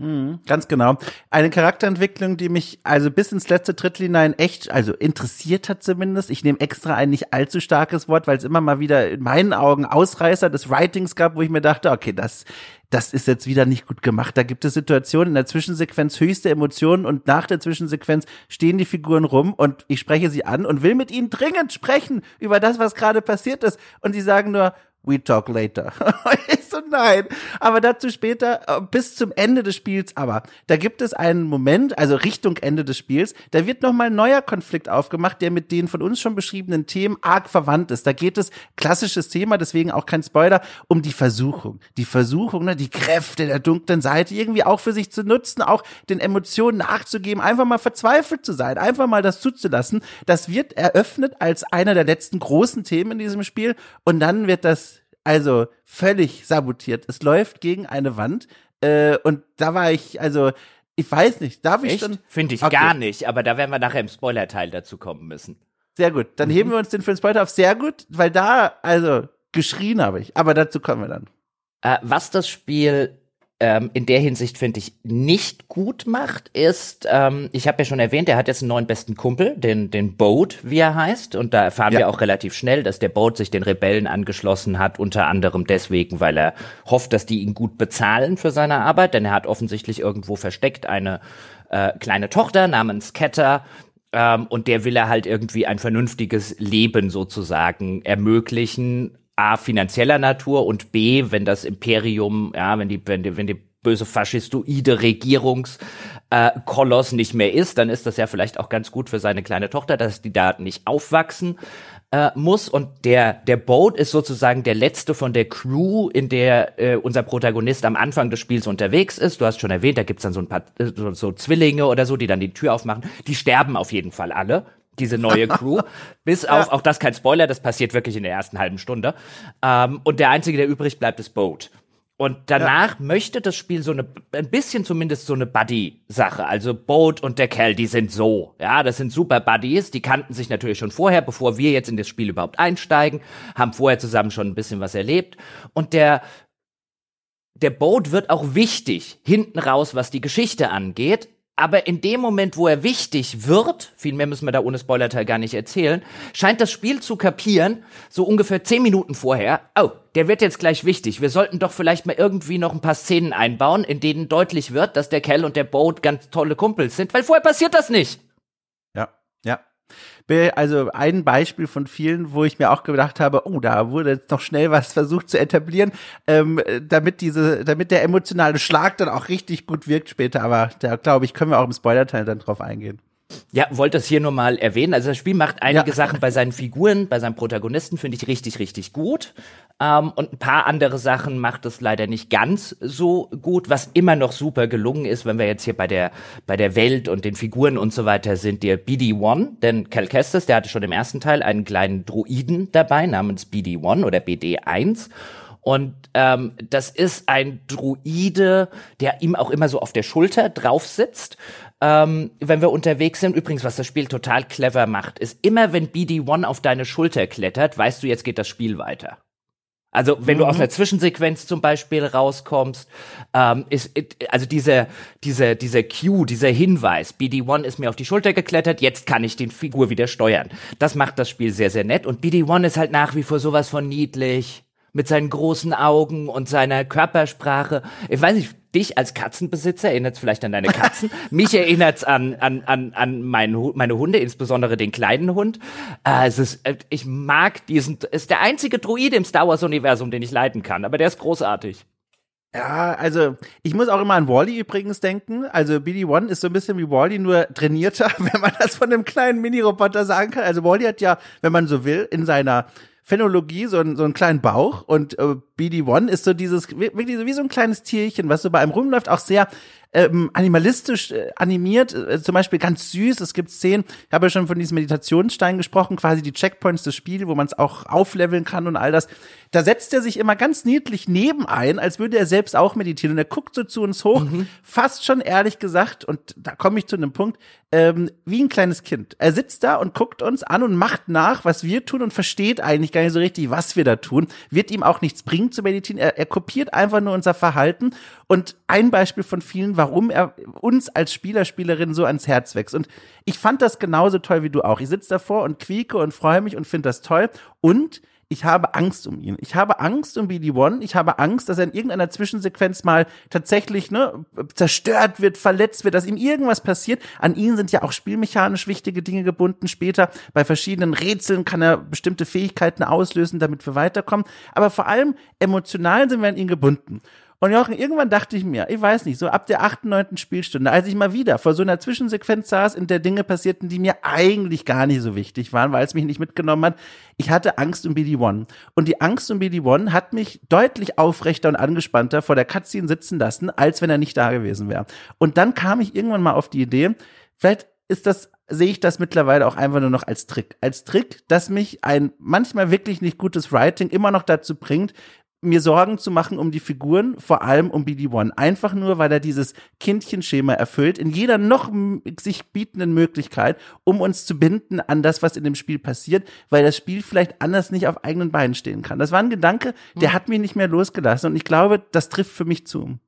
Mhm, ganz genau. Eine Charakterentwicklung, die mich also bis ins letzte Drittel hinein echt, also interessiert hat zumindest. Ich nehme extra ein nicht allzu starkes Wort, weil es immer mal wieder in meinen Augen Ausreißer des Writings gab, wo ich mir dachte, okay, das das ist jetzt wieder nicht gut gemacht. Da gibt es Situationen in der Zwischensequenz höchste Emotionen und nach der Zwischensequenz stehen die Figuren rum und ich spreche sie an und will mit ihnen dringend sprechen über das, was gerade passiert ist. Und sie sagen nur, we talk later. so, nein. Aber dazu später, äh, bis zum Ende des Spiels aber. Da gibt es einen Moment, also Richtung Ende des Spiels, da wird nochmal ein neuer Konflikt aufgemacht, der mit den von uns schon beschriebenen Themen arg verwandt ist. Da geht es, klassisches Thema, deswegen auch kein Spoiler, um die Versuchung. Die Versuchung, ne, die Kräfte der dunklen Seite irgendwie auch für sich zu nutzen, auch den Emotionen nachzugeben, einfach mal verzweifelt zu sein, einfach mal das zuzulassen. Das wird eröffnet als einer der letzten großen Themen in diesem Spiel und dann wird das also völlig sabotiert. Es läuft gegen eine Wand äh, und da war ich, also ich weiß nicht, darf ich Echt? schon? Finde ich okay. gar nicht, aber da werden wir nachher im Spoiler-Teil dazu kommen müssen. Sehr gut, dann mhm. heben wir uns den für den Spoiler auf. Sehr gut, weil da, also geschrien habe ich, aber dazu kommen wir dann. Äh, was das Spiel ähm, in der Hinsicht finde ich nicht gut macht, ist, ähm, ich habe ja schon erwähnt, er hat jetzt einen neuen besten Kumpel, den, den Boat, wie er heißt. Und da erfahren ja. wir auch relativ schnell, dass der Boat sich den Rebellen angeschlossen hat, unter anderem deswegen, weil er hofft, dass die ihn gut bezahlen für seine Arbeit, denn er hat offensichtlich irgendwo versteckt eine äh, kleine Tochter namens Ketter, ähm, und der will er halt irgendwie ein vernünftiges Leben sozusagen ermöglichen, A, finanzieller Natur und B, wenn das Imperium, ja, wenn die, wenn die, wenn die böse faschistoide Regierungskoloss äh, nicht mehr ist, dann ist das ja vielleicht auch ganz gut für seine kleine Tochter, dass die da nicht aufwachsen äh, muss. Und der, der Boat ist sozusagen der letzte von der Crew, in der äh, unser Protagonist am Anfang des Spiels unterwegs ist. Du hast schon erwähnt, da gibt's dann so ein paar äh, so, so Zwillinge oder so, die dann die Tür aufmachen. Die sterben auf jeden Fall alle diese neue Crew. Bis auf, ja. auch das kein Spoiler, das passiert wirklich in der ersten halben Stunde. Ähm, und der einzige, der übrig bleibt, ist Boat. Und danach ja. möchte das Spiel so eine, ein bisschen zumindest so eine Buddy-Sache. Also Boat und der Kerl, die sind so. Ja, das sind super Buddies. Die kannten sich natürlich schon vorher, bevor wir jetzt in das Spiel überhaupt einsteigen, haben vorher zusammen schon ein bisschen was erlebt. Und der, der Boat wird auch wichtig hinten raus, was die Geschichte angeht aber in dem Moment, wo er wichtig wird, viel mehr müssen wir da ohne Spoilerteil gar nicht erzählen, scheint das Spiel zu kapieren, so ungefähr zehn Minuten vorher, oh, der wird jetzt gleich wichtig. Wir sollten doch vielleicht mal irgendwie noch ein paar Szenen einbauen, in denen deutlich wird, dass der Kell und der Boat ganz tolle Kumpels sind, weil vorher passiert das nicht. Also ein Beispiel von vielen, wo ich mir auch gedacht habe, oh, da wurde jetzt noch schnell was versucht zu etablieren, ähm, damit diese, damit der emotionale Schlag dann auch richtig gut wirkt später. Aber da glaube ich, können wir auch im Spoilerteil dann drauf eingehen. Ja, wollte das hier nur mal erwähnen. Also das Spiel macht einige ja. Sachen bei seinen Figuren, bei seinen Protagonisten finde ich richtig, richtig gut. Ähm, und ein paar andere Sachen macht es leider nicht ganz so gut, was immer noch super gelungen ist, wenn wir jetzt hier bei der, bei der Welt und den Figuren und so weiter sind, der BD-1, denn Cal Kestis, der hatte schon im ersten Teil einen kleinen Druiden dabei namens BD-1 oder BD-1 und ähm, das ist ein Druide, der ihm auch immer so auf der Schulter drauf sitzt ähm, wenn wir unterwegs sind. Übrigens, was das Spiel total clever macht, ist immer, wenn BD1 auf deine Schulter klettert, weißt du, jetzt geht das Spiel weiter. Also wenn mhm. du aus mhm. einer Zwischensequenz zum Beispiel rauskommst, ähm, ist also diese diese dieser Cue, dieser Hinweis, BD1 ist mir auf die Schulter geklettert, jetzt kann ich den Figur wieder steuern. Das macht das Spiel sehr sehr nett und BD1 ist halt nach wie vor sowas von niedlich mit seinen großen Augen und seiner Körpersprache. Ich weiß nicht, dich als Katzenbesitzer erinnert es vielleicht an deine Katzen. Mich erinnert es an, an, an, an mein, meine Hunde, insbesondere den kleinen Hund. Äh, es ist, äh, ich mag diesen, ist der einzige Druide im Star Wars Universum, den ich leiden kann, aber der ist großartig. Ja, also ich muss auch immer an Wally übrigens denken. Also BD-1 ist so ein bisschen wie Wally, nur trainierter, wenn man das von einem kleinen Mini-Roboter sagen kann. Also Wally hat ja, wenn man so will, in seiner Phänologie so, einen, so einen kleinen Bauch und äh, BD-1 ist so dieses, wirklich so wie so ein kleines Tierchen, was so bei einem rumläuft, auch sehr ähm, animalistisch äh, animiert, äh, zum Beispiel ganz süß. Es gibt Szenen, ich habe ja schon von diesem Meditationsstein gesprochen, quasi die Checkpoints des Spiels, wo man es auch aufleveln kann und all das. Da setzt er sich immer ganz niedlich neben ein, als würde er selbst auch meditieren. Und er guckt so zu uns hoch, mhm. fast schon ehrlich gesagt, und da komme ich zu einem Punkt, ähm, wie ein kleines Kind. Er sitzt da und guckt uns an und macht nach, was wir tun und versteht eigentlich gar nicht so richtig, was wir da tun. Wird ihm auch nichts bringen zu meditieren. Er, er kopiert einfach nur unser Verhalten. Und ein Beispiel von vielen, warum er uns als Spieler, Spielerin so ans Herz wächst. Und ich fand das genauso toll wie du auch. Ich sitze davor und quieke und freue mich und finde das toll. Und ich habe Angst um ihn. Ich habe Angst um BD-1. Ich habe Angst, dass er in irgendeiner Zwischensequenz mal tatsächlich ne, zerstört wird, verletzt wird, dass ihm irgendwas passiert. An ihn sind ja auch spielmechanisch wichtige Dinge gebunden. Später bei verschiedenen Rätseln kann er bestimmte Fähigkeiten auslösen, damit wir weiterkommen. Aber vor allem emotional sind wir an ihn gebunden. Und Jochen, irgendwann dachte ich mir, ich weiß nicht, so ab der achten, neunten Spielstunde, als ich mal wieder vor so einer Zwischensequenz saß, in der Dinge passierten, die mir eigentlich gar nicht so wichtig waren, weil es mich nicht mitgenommen hat, ich hatte Angst um BD-1. Und die Angst um BD-1 hat mich deutlich aufrechter und angespannter vor der Cutscene sitzen lassen, als wenn er nicht da gewesen wäre. Und dann kam ich irgendwann mal auf die Idee, vielleicht ist das sehe ich das mittlerweile auch einfach nur noch als Trick. Als Trick, dass mich ein manchmal wirklich nicht gutes Writing immer noch dazu bringt, mir Sorgen zu machen um die Figuren, vor allem um BD-1. Einfach nur, weil er dieses Kindchenschema erfüllt, in jeder noch sich bietenden Möglichkeit, um uns zu binden an das, was in dem Spiel passiert, weil das Spiel vielleicht anders nicht auf eigenen Beinen stehen kann. Das war ein Gedanke, der mhm. hat mich nicht mehr losgelassen und ich glaube, das trifft für mich zu.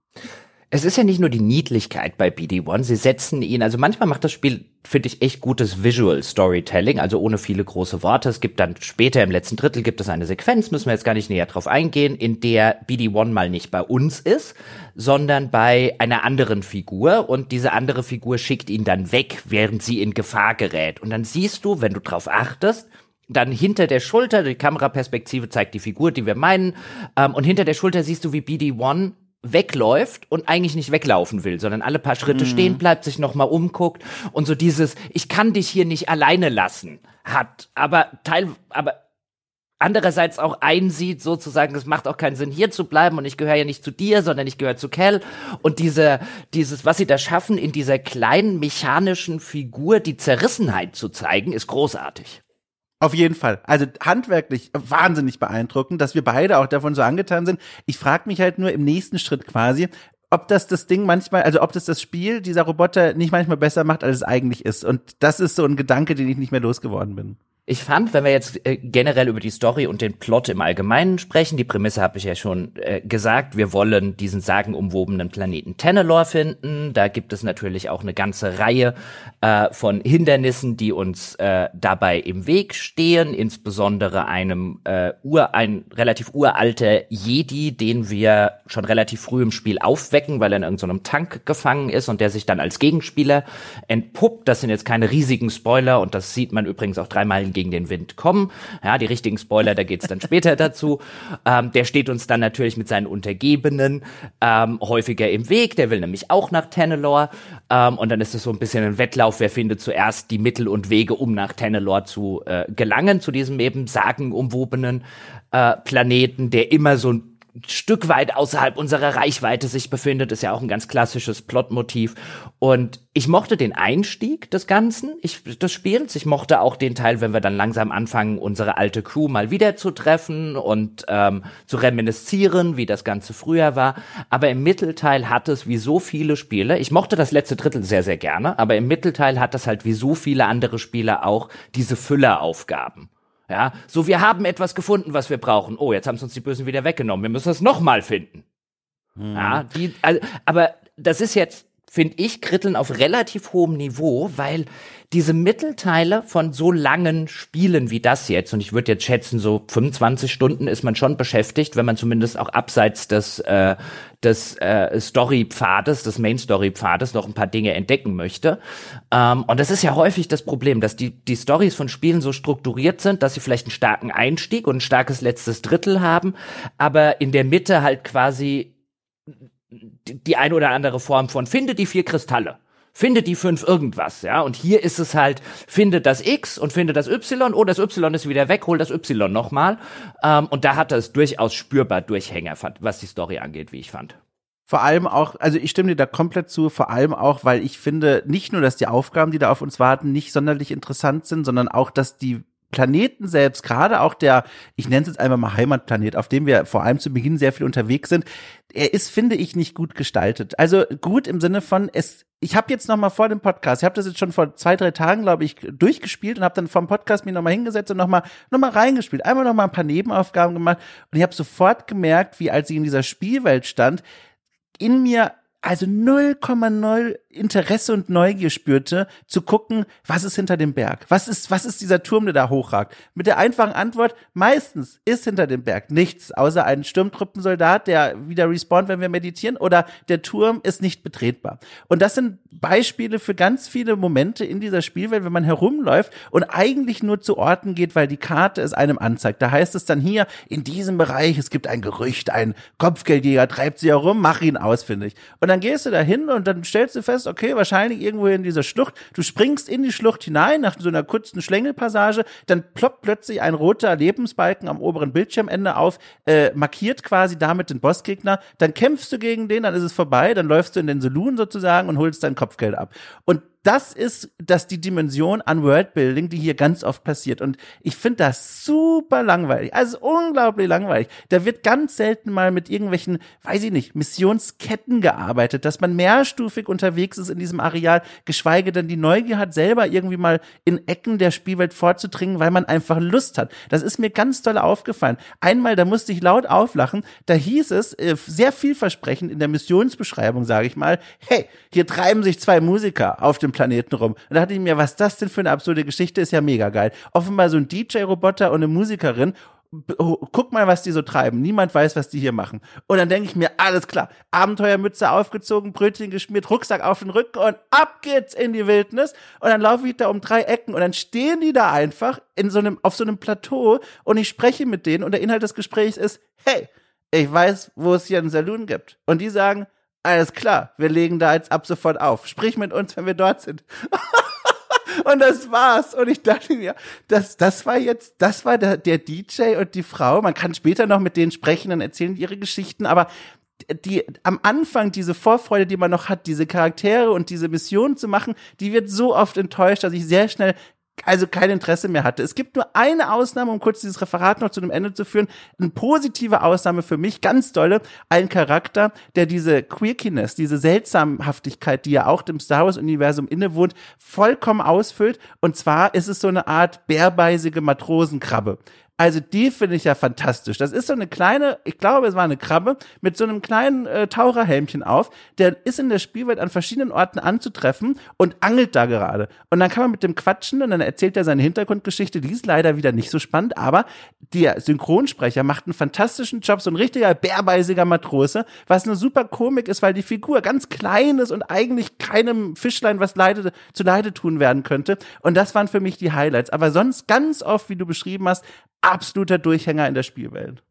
Es ist ja nicht nur die Niedlichkeit bei BD-1, sie setzen ihn, also manchmal macht das Spiel, finde ich, echt gutes Visual Storytelling, also ohne viele große Worte. Es gibt dann später im letzten Drittel gibt es eine Sequenz, müssen wir jetzt gar nicht näher drauf eingehen, in der BD-1 mal nicht bei uns ist, sondern bei einer anderen Figur und diese andere Figur schickt ihn dann weg, während sie in Gefahr gerät. Und dann siehst du, wenn du drauf achtest, dann hinter der Schulter, die Kameraperspektive zeigt die Figur, die wir meinen, ähm, und hinter der Schulter siehst du, wie BD-1 wegläuft und eigentlich nicht weglaufen will, sondern alle paar Schritte mhm. stehen bleibt, sich nochmal umguckt und so dieses, ich kann dich hier nicht alleine lassen, hat. Aber Teil, aber andererseits auch einsieht, sozusagen, es macht auch keinen Sinn, hier zu bleiben und ich gehöre ja nicht zu dir, sondern ich gehöre zu Cal. Und diese, dieses, was sie da schaffen, in dieser kleinen mechanischen Figur die Zerrissenheit zu zeigen, ist großartig. Auf jeden Fall. Also handwerklich wahnsinnig beeindruckend, dass wir beide auch davon so angetan sind. Ich frage mich halt nur im nächsten Schritt quasi, ob das das Ding manchmal, also ob das das Spiel dieser Roboter nicht manchmal besser macht, als es eigentlich ist. Und das ist so ein Gedanke, den ich nicht mehr losgeworden bin. Ich fand, wenn wir jetzt äh, generell über die Story und den Plot im Allgemeinen sprechen, die Prämisse habe ich ja schon äh, gesagt, wir wollen diesen sagenumwobenen Planeten Tennelor finden. Da gibt es natürlich auch eine ganze Reihe äh, von Hindernissen, die uns äh, dabei im Weg stehen, insbesondere einem äh, ur, ein relativ uralter Jedi, den wir schon relativ früh im Spiel aufwecken, weil er in irgendeinem Tank gefangen ist und der sich dann als Gegenspieler entpuppt. Das sind jetzt keine riesigen Spoiler und das sieht man übrigens auch dreimal gegen den Wind kommen. Ja, die richtigen Spoiler, da geht's dann später dazu. Ähm, der steht uns dann natürlich mit seinen Untergebenen ähm, häufiger im Weg. Der will nämlich auch nach Tennelor. Ähm, und dann ist es so ein bisschen ein Wettlauf, wer findet zuerst die Mittel und Wege, um nach Tennelor zu äh, gelangen, zu diesem eben sagenumwobenen äh, Planeten, der immer so ein Stück weit außerhalb unserer Reichweite sich befindet, ist ja auch ein ganz klassisches Plotmotiv. Und ich mochte den Einstieg des Ganzen, ich, des Spiels. Ich mochte auch den Teil, wenn wir dann langsam anfangen, unsere alte Crew mal wieder zu treffen und ähm, zu reminiszieren, wie das Ganze früher war. Aber im Mittelteil hat es wie so viele Spiele, ich mochte das letzte Drittel sehr, sehr gerne, aber im Mittelteil hat es halt wie so viele andere Spiele auch diese Fülleraufgaben. Ja, so wir haben etwas gefunden, was wir brauchen. Oh, jetzt haben es uns die Bösen wieder weggenommen. Wir müssen es nochmal finden. Hm. Ja, die, also, aber das ist jetzt, finde ich, Kritteln auf relativ hohem Niveau, weil diese Mittelteile von so langen Spielen wie das jetzt, und ich würde jetzt schätzen, so 25 Stunden ist man schon beschäftigt, wenn man zumindest auch abseits des, äh, des äh, Story-Pfades, des Main-Story-Pfades noch ein paar Dinge entdecken möchte. Ähm, und das ist ja häufig das Problem, dass die, die Stories von Spielen so strukturiert sind, dass sie vielleicht einen starken Einstieg und ein starkes letztes Drittel haben, aber in der Mitte halt quasi die, die eine oder andere Form von finde die vier Kristalle finde die fünf irgendwas, ja. Und hier ist es halt, finde das X und finde das Y, oh, das Y ist wieder weg, hol das Y nochmal. Ähm, und da hat es durchaus spürbar Durchhänger, was die Story angeht, wie ich fand. Vor allem auch, also ich stimme dir da komplett zu, vor allem auch, weil ich finde, nicht nur, dass die Aufgaben, die da auf uns warten, nicht sonderlich interessant sind, sondern auch, dass die Planeten selbst, gerade auch der, ich nenne es jetzt einfach mal Heimatplanet, auf dem wir vor allem zu Beginn sehr viel unterwegs sind, er ist, finde ich, nicht gut gestaltet. Also gut im Sinne von, es, ich habe jetzt noch mal vor dem Podcast, ich habe das jetzt schon vor zwei, drei Tagen, glaube ich, durchgespielt und habe dann vom Podcast mich noch mal hingesetzt und noch mal, noch mal reingespielt, einmal noch mal ein paar Nebenaufgaben gemacht und ich habe sofort gemerkt, wie als ich in dieser Spielwelt stand, in mir also 0,0 Interesse und Neugier spürte, zu gucken, was ist hinter dem Berg? Was ist, was ist dieser Turm, der da hochragt? Mit der einfachen Antwort, meistens ist hinter dem Berg nichts, außer ein Sturmtruppensoldat, der wieder respawnt, wenn wir meditieren, oder der Turm ist nicht betretbar. Und das sind Beispiele für ganz viele Momente in dieser Spielwelt, wenn man herumläuft und eigentlich nur zu Orten geht, weil die Karte es einem anzeigt. Da heißt es dann hier, in diesem Bereich, es gibt ein Gerücht, ein Kopfgeldjäger treibt sich herum, mach ihn ausfindig. Und dann gehst du da hin und dann stellst du fest, fest, okay, wahrscheinlich irgendwo in dieser Schlucht. Du springst in die Schlucht hinein nach so einer kurzen Schlängelpassage, dann ploppt plötzlich ein roter Lebensbalken am oberen Bildschirmende auf, äh, markiert quasi damit den Bossgegner. Dann kämpfst du gegen den, dann ist es vorbei, dann läufst du in den Saloon sozusagen und holst dein Kopfgeld ab. Und das ist das die Dimension an Worldbuilding, die hier ganz oft passiert. Und ich finde das super langweilig. Also unglaublich langweilig. Da wird ganz selten mal mit irgendwelchen, weiß ich nicht, Missionsketten gearbeitet, dass man mehrstufig unterwegs ist in diesem Areal, geschweige denn die Neugier hat, selber irgendwie mal in Ecken der Spielwelt vorzudringen, weil man einfach Lust hat. Das ist mir ganz toll aufgefallen. Einmal, da musste ich laut auflachen, da hieß es, äh, sehr vielversprechend in der Missionsbeschreibung, sage ich mal, hey, hier treiben sich zwei Musiker auf dem Planeten rum. Und da dachte ich mir, was das denn für eine absurde Geschichte ist ja mega geil. Offenbar so ein DJ-Roboter und eine Musikerin oh, guck mal, was die so treiben. Niemand weiß, was die hier machen. Und dann denke ich mir, alles klar, Abenteuermütze aufgezogen, Brötchen geschmiert, Rucksack auf den Rücken und ab geht's in die Wildnis. Und dann laufe ich da um drei Ecken und dann stehen die da einfach in so einem, auf so einem Plateau und ich spreche mit denen und der Inhalt des Gesprächs ist, hey, ich weiß, wo es hier einen Saloon gibt. Und die sagen, alles klar, wir legen da jetzt ab sofort auf. Sprich mit uns, wenn wir dort sind. und das war's. Und ich dachte mir, das, das war jetzt, das war der, der DJ und die Frau. Man kann später noch mit denen sprechen, dann erzählen ihre Geschichten, aber die am Anfang diese Vorfreude, die man noch hat, diese Charaktere und diese Mission zu machen, die wird so oft enttäuscht, dass ich sehr schnell also kein Interesse mehr hatte. Es gibt nur eine Ausnahme, um kurz dieses Referat noch zu einem Ende zu führen. Eine positive Ausnahme für mich, ganz dolle. Ein Charakter, der diese Quirkiness, diese Seltsamhaftigkeit, die ja auch dem Star Wars-Universum innewohnt, vollkommen ausfüllt. Und zwar ist es so eine Art bärbeisige Matrosenkrabbe. Also die finde ich ja fantastisch. Das ist so eine kleine, ich glaube, es war eine Krabbe mit so einem kleinen äh, Taucherhelmchen auf. Der ist in der Spielwelt an verschiedenen Orten anzutreffen und angelt da gerade. Und dann kann man mit dem quatschen und dann erzählt er seine Hintergrundgeschichte. Die ist leider wieder nicht so spannend, aber der Synchronsprecher macht einen fantastischen Job, so ein richtiger bärbeisiger Matrose, was eine super Komik ist, weil die Figur ganz klein ist und eigentlich keinem Fischlein was leide, zu Leide tun werden könnte. Und das waren für mich die Highlights. Aber sonst ganz oft, wie du beschrieben hast, absoluter Durchhänger in der Spielwelt.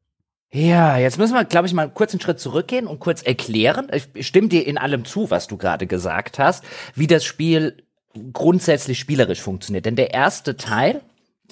Ja, jetzt müssen wir, glaube ich, mal kurz einen Schritt zurückgehen und kurz erklären. Ich stimme dir in allem zu, was du gerade gesagt hast, wie das Spiel grundsätzlich spielerisch funktioniert. Denn der erste Teil,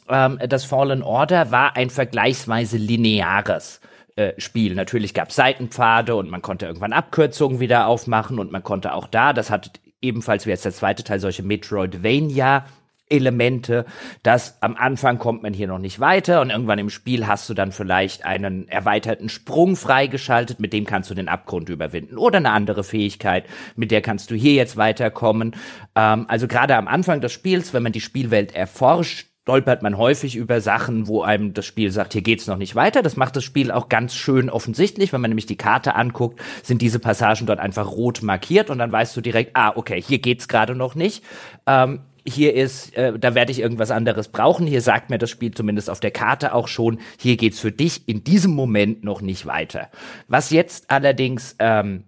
ähm, das Fallen Order, war ein vergleichsweise lineares äh, Spiel. Natürlich gab es Seitenpfade und man konnte irgendwann Abkürzungen wieder aufmachen und man konnte auch da, das hat ebenfalls wie jetzt der zweite Teil solche Metroidvania Elemente, dass am Anfang kommt man hier noch nicht weiter und irgendwann im Spiel hast du dann vielleicht einen erweiterten Sprung freigeschaltet, mit dem kannst du den Abgrund überwinden oder eine andere Fähigkeit, mit der kannst du hier jetzt weiterkommen. Ähm, also gerade am Anfang des Spiels, wenn man die Spielwelt erforscht, stolpert man häufig über Sachen, wo einem das Spiel sagt, hier geht's noch nicht weiter. Das macht das Spiel auch ganz schön offensichtlich. Wenn man nämlich die Karte anguckt, sind diese Passagen dort einfach rot markiert und dann weißt du direkt, ah, okay, hier geht's gerade noch nicht. Ähm, hier ist, äh, da werde ich irgendwas anderes brauchen. Hier sagt mir das Spiel zumindest auf der Karte auch schon, hier geht's für dich in diesem Moment noch nicht weiter. Was jetzt allerdings ähm,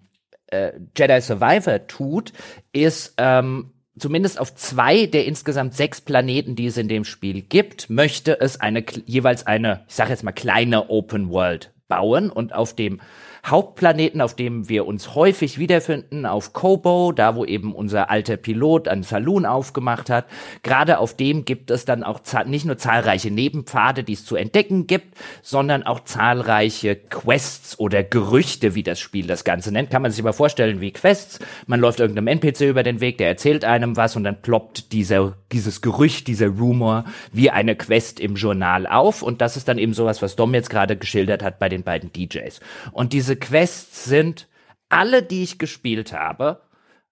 äh, Jedi Survivor tut, ist ähm, zumindest auf zwei der insgesamt sechs Planeten, die es in dem Spiel gibt, möchte es eine jeweils eine, ich sage jetzt mal kleine Open World bauen und auf dem Hauptplaneten, auf dem wir uns häufig wiederfinden, auf Kobo, da wo eben unser alter Pilot einen Saloon aufgemacht hat. Gerade auf dem gibt es dann auch nicht nur zahlreiche Nebenpfade, die es zu entdecken gibt, sondern auch zahlreiche Quests oder Gerüchte, wie das Spiel das Ganze nennt. Kann man sich aber vorstellen wie Quests. Man läuft irgendeinem NPC über den Weg, der erzählt einem was und dann ploppt dieser, dieses Gerücht, dieser Rumor wie eine Quest im Journal auf. Und das ist dann eben sowas, was Dom jetzt gerade geschildert hat bei den beiden DJs. Und diese diese Quests sind alle, die ich gespielt habe,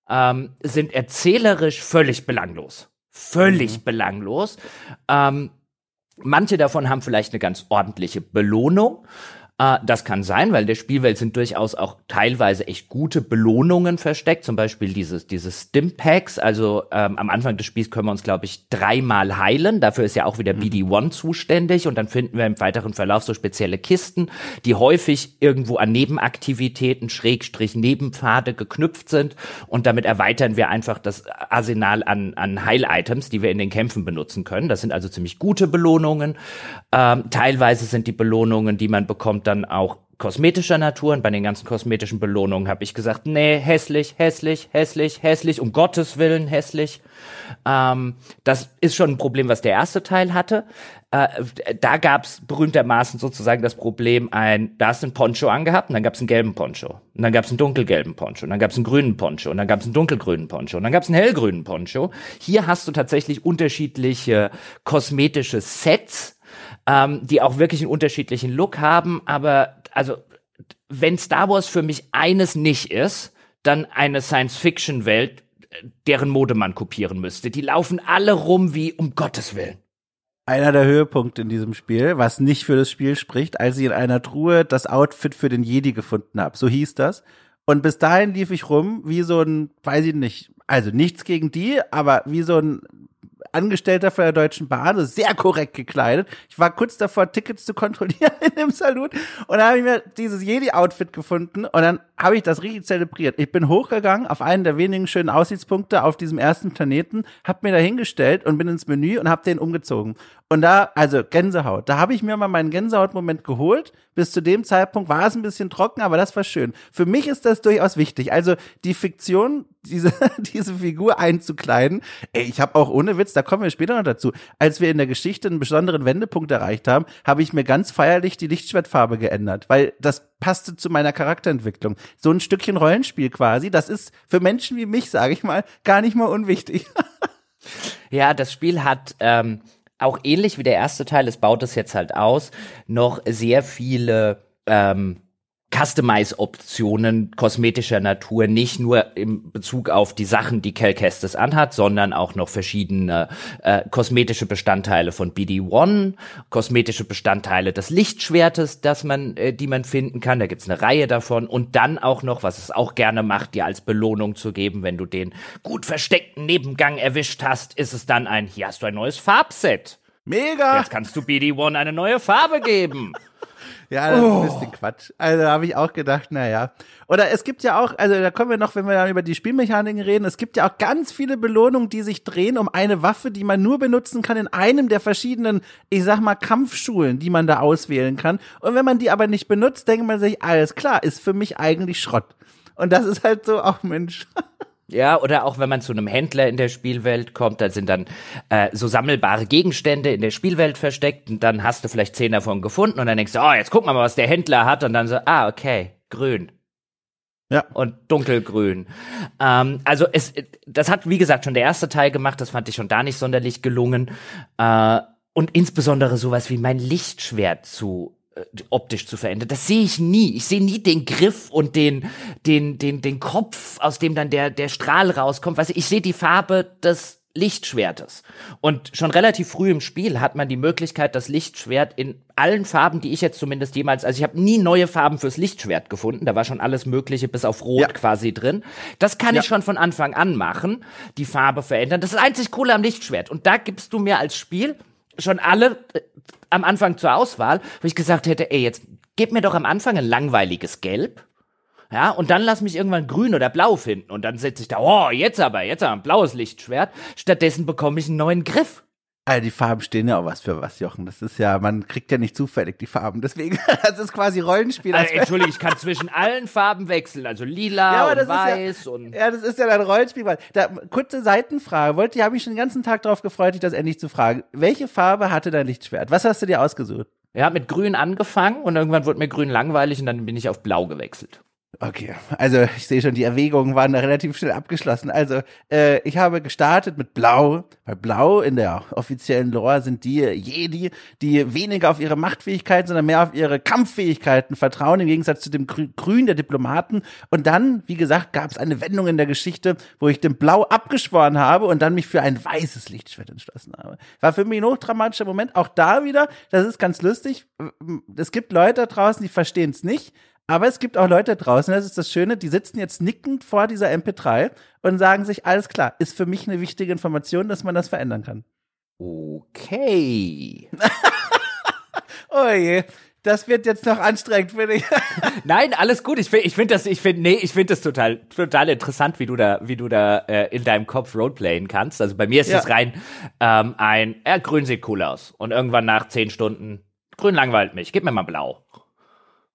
ähm, sind erzählerisch völlig belanglos. Völlig mhm. belanglos. Ähm, manche davon haben vielleicht eine ganz ordentliche Belohnung. Uh, das kann sein, weil in der Spielwelt sind durchaus auch teilweise echt gute Belohnungen versteckt. Zum Beispiel dieses, dieses Stimpacks. Also ähm, am Anfang des Spiels können wir uns, glaube ich, dreimal heilen. Dafür ist ja auch wieder mhm. BD-1 zuständig. Und dann finden wir im weiteren Verlauf so spezielle Kisten, die häufig irgendwo an Nebenaktivitäten, Schrägstrich, Nebenpfade geknüpft sind. Und damit erweitern wir einfach das Arsenal an, an Heil-Items, die wir in den Kämpfen benutzen können. Das sind also ziemlich gute Belohnungen. Ähm, teilweise sind die Belohnungen, die man bekommt, dann auch kosmetischer Natur und bei den ganzen kosmetischen Belohnungen habe ich gesagt, nee, hässlich, hässlich, hässlich, hässlich, um Gottes Willen hässlich. Ähm, das ist schon ein Problem, was der erste Teil hatte. Äh, da gab's berühmtermaßen sozusagen das Problem, ein, da hast du einen Poncho angehabt und dann gab's einen gelben Poncho. Und dann gab's einen dunkelgelben Poncho und dann gab's einen grünen Poncho und dann gab's einen dunkelgrünen Poncho und dann gab's einen hellgrünen Poncho. Hier hast du tatsächlich unterschiedliche kosmetische Sets, ähm, die auch wirklich einen unterschiedlichen Look haben, aber also wenn Star Wars für mich eines nicht ist, dann eine Science-Fiction-Welt, deren Mode man kopieren müsste. Die laufen alle rum wie um Gottes Willen einer der Höhepunkte in diesem Spiel, was nicht für das Spiel spricht, als ich in einer Truhe das Outfit für den Jedi gefunden habe. So hieß das. Und bis dahin lief ich rum wie so ein, weiß ich nicht, also nichts gegen die, aber wie so ein Angestellter von der Deutschen Bahn, sehr korrekt gekleidet. Ich war kurz davor, Tickets zu kontrollieren in dem Saloon und da habe ich mir dieses Jedi-Outfit gefunden und dann habe ich das richtig zelebriert. Ich bin hochgegangen auf einen der wenigen schönen Aussichtspunkte auf diesem ersten Planeten, habe mir da hingestellt und bin ins Menü und habe den umgezogen. Und da, also Gänsehaut, da habe ich mir mal meinen Gänsehaut-Moment geholt. Bis zu dem Zeitpunkt war es ein bisschen trocken, aber das war schön. Für mich ist das durchaus wichtig. Also die Fiktion, diese, diese Figur einzukleiden. Ey, ich habe auch ohne Witz, da kommen wir später noch dazu, als wir in der Geschichte einen besonderen Wendepunkt erreicht haben, habe ich mir ganz feierlich die Lichtschwertfarbe geändert, weil das passte zu meiner Charakterentwicklung. So ein Stückchen Rollenspiel quasi, das ist für Menschen wie mich, sage ich mal, gar nicht mal unwichtig. ja, das Spiel hat ähm, auch ähnlich wie der erste Teil, es baut es jetzt halt aus, noch sehr viele ähm, Customize-Optionen kosmetischer Natur, nicht nur im Bezug auf die Sachen, die Cal Kestis anhat, sondern auch noch verschiedene äh, kosmetische Bestandteile von BD-1, kosmetische Bestandteile des Lichtschwertes, das man, äh, die man finden kann. Da gibt's eine Reihe davon. Und dann auch noch, was es auch gerne macht, dir als Belohnung zu geben, wenn du den gut versteckten Nebengang erwischt hast, ist es dann ein, hier hast du ein neues Farbset. Mega! Jetzt kannst du BD-1 eine neue Farbe geben. Ja, das oh. ist ein bisschen Quatsch. Also habe ich auch gedacht, naja. Oder es gibt ja auch, also da kommen wir noch, wenn wir dann über die Spielmechaniken reden, es gibt ja auch ganz viele Belohnungen, die sich drehen um eine Waffe, die man nur benutzen kann in einem der verschiedenen, ich sag mal, Kampfschulen, die man da auswählen kann. Und wenn man die aber nicht benutzt, denkt man sich, alles klar, ist für mich eigentlich Schrott. Und das ist halt so, auch Mensch. Ja, oder auch wenn man zu einem Händler in der Spielwelt kommt, da sind dann äh, so sammelbare Gegenstände in der Spielwelt versteckt und dann hast du vielleicht zehn davon gefunden und dann denkst du, oh, jetzt guck mal, was der Händler hat und dann so, ah, okay, grün. Ja. Und dunkelgrün. Ähm, also es, das hat, wie gesagt, schon der erste Teil gemacht, das fand ich schon da nicht sonderlich gelungen. Äh, und insbesondere sowas wie mein Lichtschwert zu optisch zu verändern. Das sehe ich nie. Ich sehe nie den Griff und den, den, den, den Kopf, aus dem dann der, der Strahl rauskommt. Weißt du, ich sehe die Farbe des Lichtschwertes. Und schon relativ früh im Spiel hat man die Möglichkeit, das Lichtschwert in allen Farben, die ich jetzt zumindest jemals, also ich habe nie neue Farben fürs Lichtschwert gefunden, da war schon alles Mögliche bis auf Rot ja. quasi drin. Das kann ja. ich schon von Anfang an machen, die Farbe verändern. Das ist einzig coole am Lichtschwert. Und da gibst du mir als Spiel schon alle äh, am Anfang zur Auswahl, wo ich gesagt hätte, ey, jetzt gib mir doch am Anfang ein langweiliges Gelb. Ja, und dann lass mich irgendwann grün oder blau finden. Und dann setze ich da, oh, jetzt aber, jetzt aber ein blaues Lichtschwert. Stattdessen bekomme ich einen neuen Griff. Also die Farben stehen ja auch was für was, Jochen. Das ist ja, man kriegt ja nicht zufällig die Farben. Deswegen, das ist quasi Rollenspiel. Also, Entschuldigung, ich kann zwischen allen Farben wechseln. Also lila ja, und weiß ja, und. Ja, das ist ja dann Rollenspiel. Da, kurze Seitenfrage. Wollte, ich habe mich schon den ganzen Tag darauf gefreut, dich das endlich zu fragen. Welche Farbe hatte dein Lichtschwert? Was hast du dir ausgesucht? Ja, mit grün angefangen und irgendwann wurde mir grün langweilig und dann bin ich auf blau gewechselt. Okay, also ich sehe schon, die Erwägungen waren da relativ schnell abgeschlossen. Also äh, ich habe gestartet mit Blau, weil Blau in der offiziellen Lore sind die Jedi, die weniger auf ihre Machtfähigkeiten, sondern mehr auf ihre Kampffähigkeiten vertrauen, im Gegensatz zu dem Grün der Diplomaten. Und dann, wie gesagt, gab es eine Wendung in der Geschichte, wo ich dem Blau abgeschworen habe und dann mich für ein weißes Lichtschwert entschlossen habe. War für mich ein hochdramatischer Moment. Auch da wieder, das ist ganz lustig. Es gibt Leute da draußen, die verstehen es nicht. Aber es gibt auch Leute draußen, das ist das Schöne, die sitzen jetzt nickend vor dieser MP3 und sagen sich, alles klar, ist für mich eine wichtige Information, dass man das verändern kann. Okay. oh je. Das wird jetzt noch anstrengend für dich. Nein, alles gut. Ich finde ich find das, ich finde, nee, ich finde das total, total interessant, wie du da, wie du da äh, in deinem Kopf Roleplayen kannst. Also bei mir ist ja. das rein ähm, ein, ja, grün sieht cool aus. Und irgendwann nach zehn Stunden, grün langweilt mich, gib mir mal blau.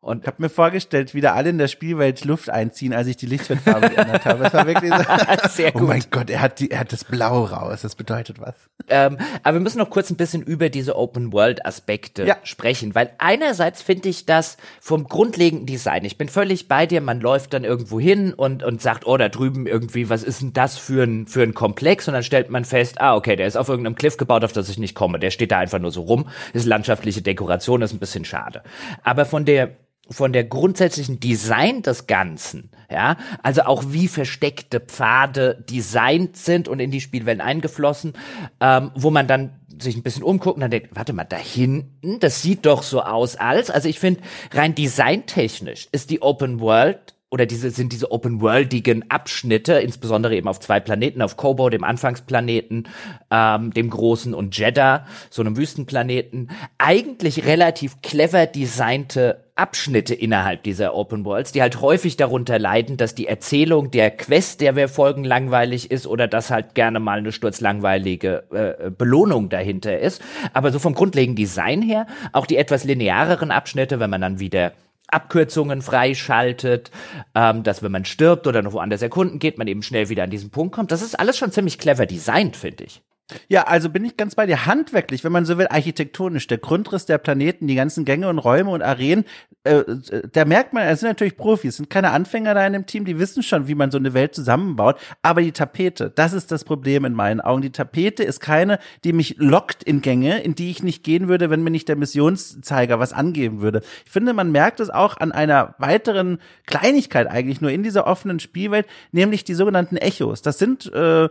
Und ich habe mir vorgestellt, wie da alle in der Spielwelt Luft einziehen, als ich die Lichtschwertfarbe geändert habe. Das war wirklich so. Sehr gut. Oh mein Gott, er hat, die, er hat das Blau raus. Das bedeutet was. Ähm, aber wir müssen noch kurz ein bisschen über diese Open-World-Aspekte ja. sprechen, weil einerseits finde ich das vom grundlegenden Design. Ich bin völlig bei dir. Man läuft dann irgendwo hin und, und sagt, oh, da drüben irgendwie, was ist denn das für ein, für ein Komplex? Und dann stellt man fest, ah, okay, der ist auf irgendeinem Cliff gebaut, auf das ich nicht komme. Der steht da einfach nur so rum. Ist landschaftliche Dekoration, ist ein bisschen schade. Aber von der von der grundsätzlichen Design des Ganzen, ja, also auch wie versteckte Pfade designt sind und in die Spielwelt eingeflossen, ähm, wo man dann sich ein bisschen umguckt und dann denkt, warte mal, da hinten, das sieht doch so aus als, also ich finde, rein designtechnisch ist die Open World oder diese sind diese open-worldigen Abschnitte, insbesondere eben auf zwei Planeten, auf Kobo, dem Anfangsplaneten, ähm, dem großen und Jeddah, so einem Wüstenplaneten, eigentlich relativ clever designte Abschnitte innerhalb dieser Open Worlds, die halt häufig darunter leiden, dass die Erzählung der Quest, der wir folgen, langweilig ist oder dass halt gerne mal eine sturzlangweilige äh, Belohnung dahinter ist. Aber so vom grundlegenden Design her, auch die etwas lineareren Abschnitte, wenn man dann wieder Abkürzungen freischaltet, ähm, dass wenn man stirbt oder noch woanders erkunden geht, man eben schnell wieder an diesen Punkt kommt. Das ist alles schon ziemlich clever designt, finde ich. Ja, also bin ich ganz bei dir. Handwerklich, wenn man so will, architektonisch, der Grundriss der Planeten, die ganzen Gänge und Räume und Arenen, äh, da merkt man, es sind natürlich Profis, sind keine Anfänger da in dem Team, die wissen schon, wie man so eine Welt zusammenbaut. Aber die Tapete, das ist das Problem in meinen Augen. Die Tapete ist keine, die mich lockt in Gänge, in die ich nicht gehen würde, wenn mir nicht der Missionszeiger was angeben würde. Ich finde, man merkt es auch an einer weiteren Kleinigkeit eigentlich nur in dieser offenen Spielwelt, nämlich die sogenannten Echos. Das sind äh,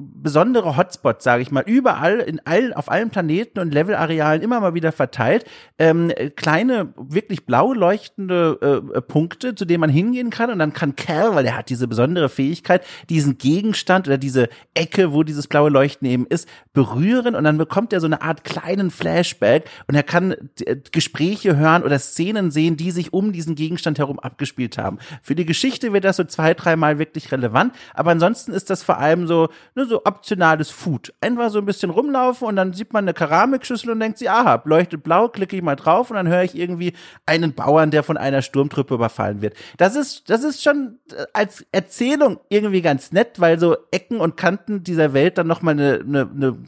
besondere Hotspots, sage ich mal, überall in allen auf allen Planeten und Levelarealen immer mal wieder verteilt. Ähm, kleine, wirklich blau leuchtende äh, Punkte, zu denen man hingehen kann und dann kann Cal, weil er hat diese besondere Fähigkeit, diesen Gegenstand oder diese Ecke, wo dieses blaue Leuchten eben ist, berühren und dann bekommt er so eine Art kleinen Flashback und er kann äh, Gespräche hören oder Szenen sehen, die sich um diesen Gegenstand herum abgespielt haben. Für die Geschichte wird das so zwei, dreimal wirklich relevant, aber ansonsten ist das vor allem so ne, so optionales Food. Einfach so ein bisschen rumlaufen und dann sieht man eine Keramikschüssel und denkt sich, aha, leuchtet blau, klicke ich mal drauf und dann höre ich irgendwie einen Bauern, der von einer Sturmtruppe überfallen wird. Das ist, das ist schon äh, als Erzählung irgendwie ganz nett, weil so Ecken und Kanten dieser Welt dann nochmal eine, eine, eine,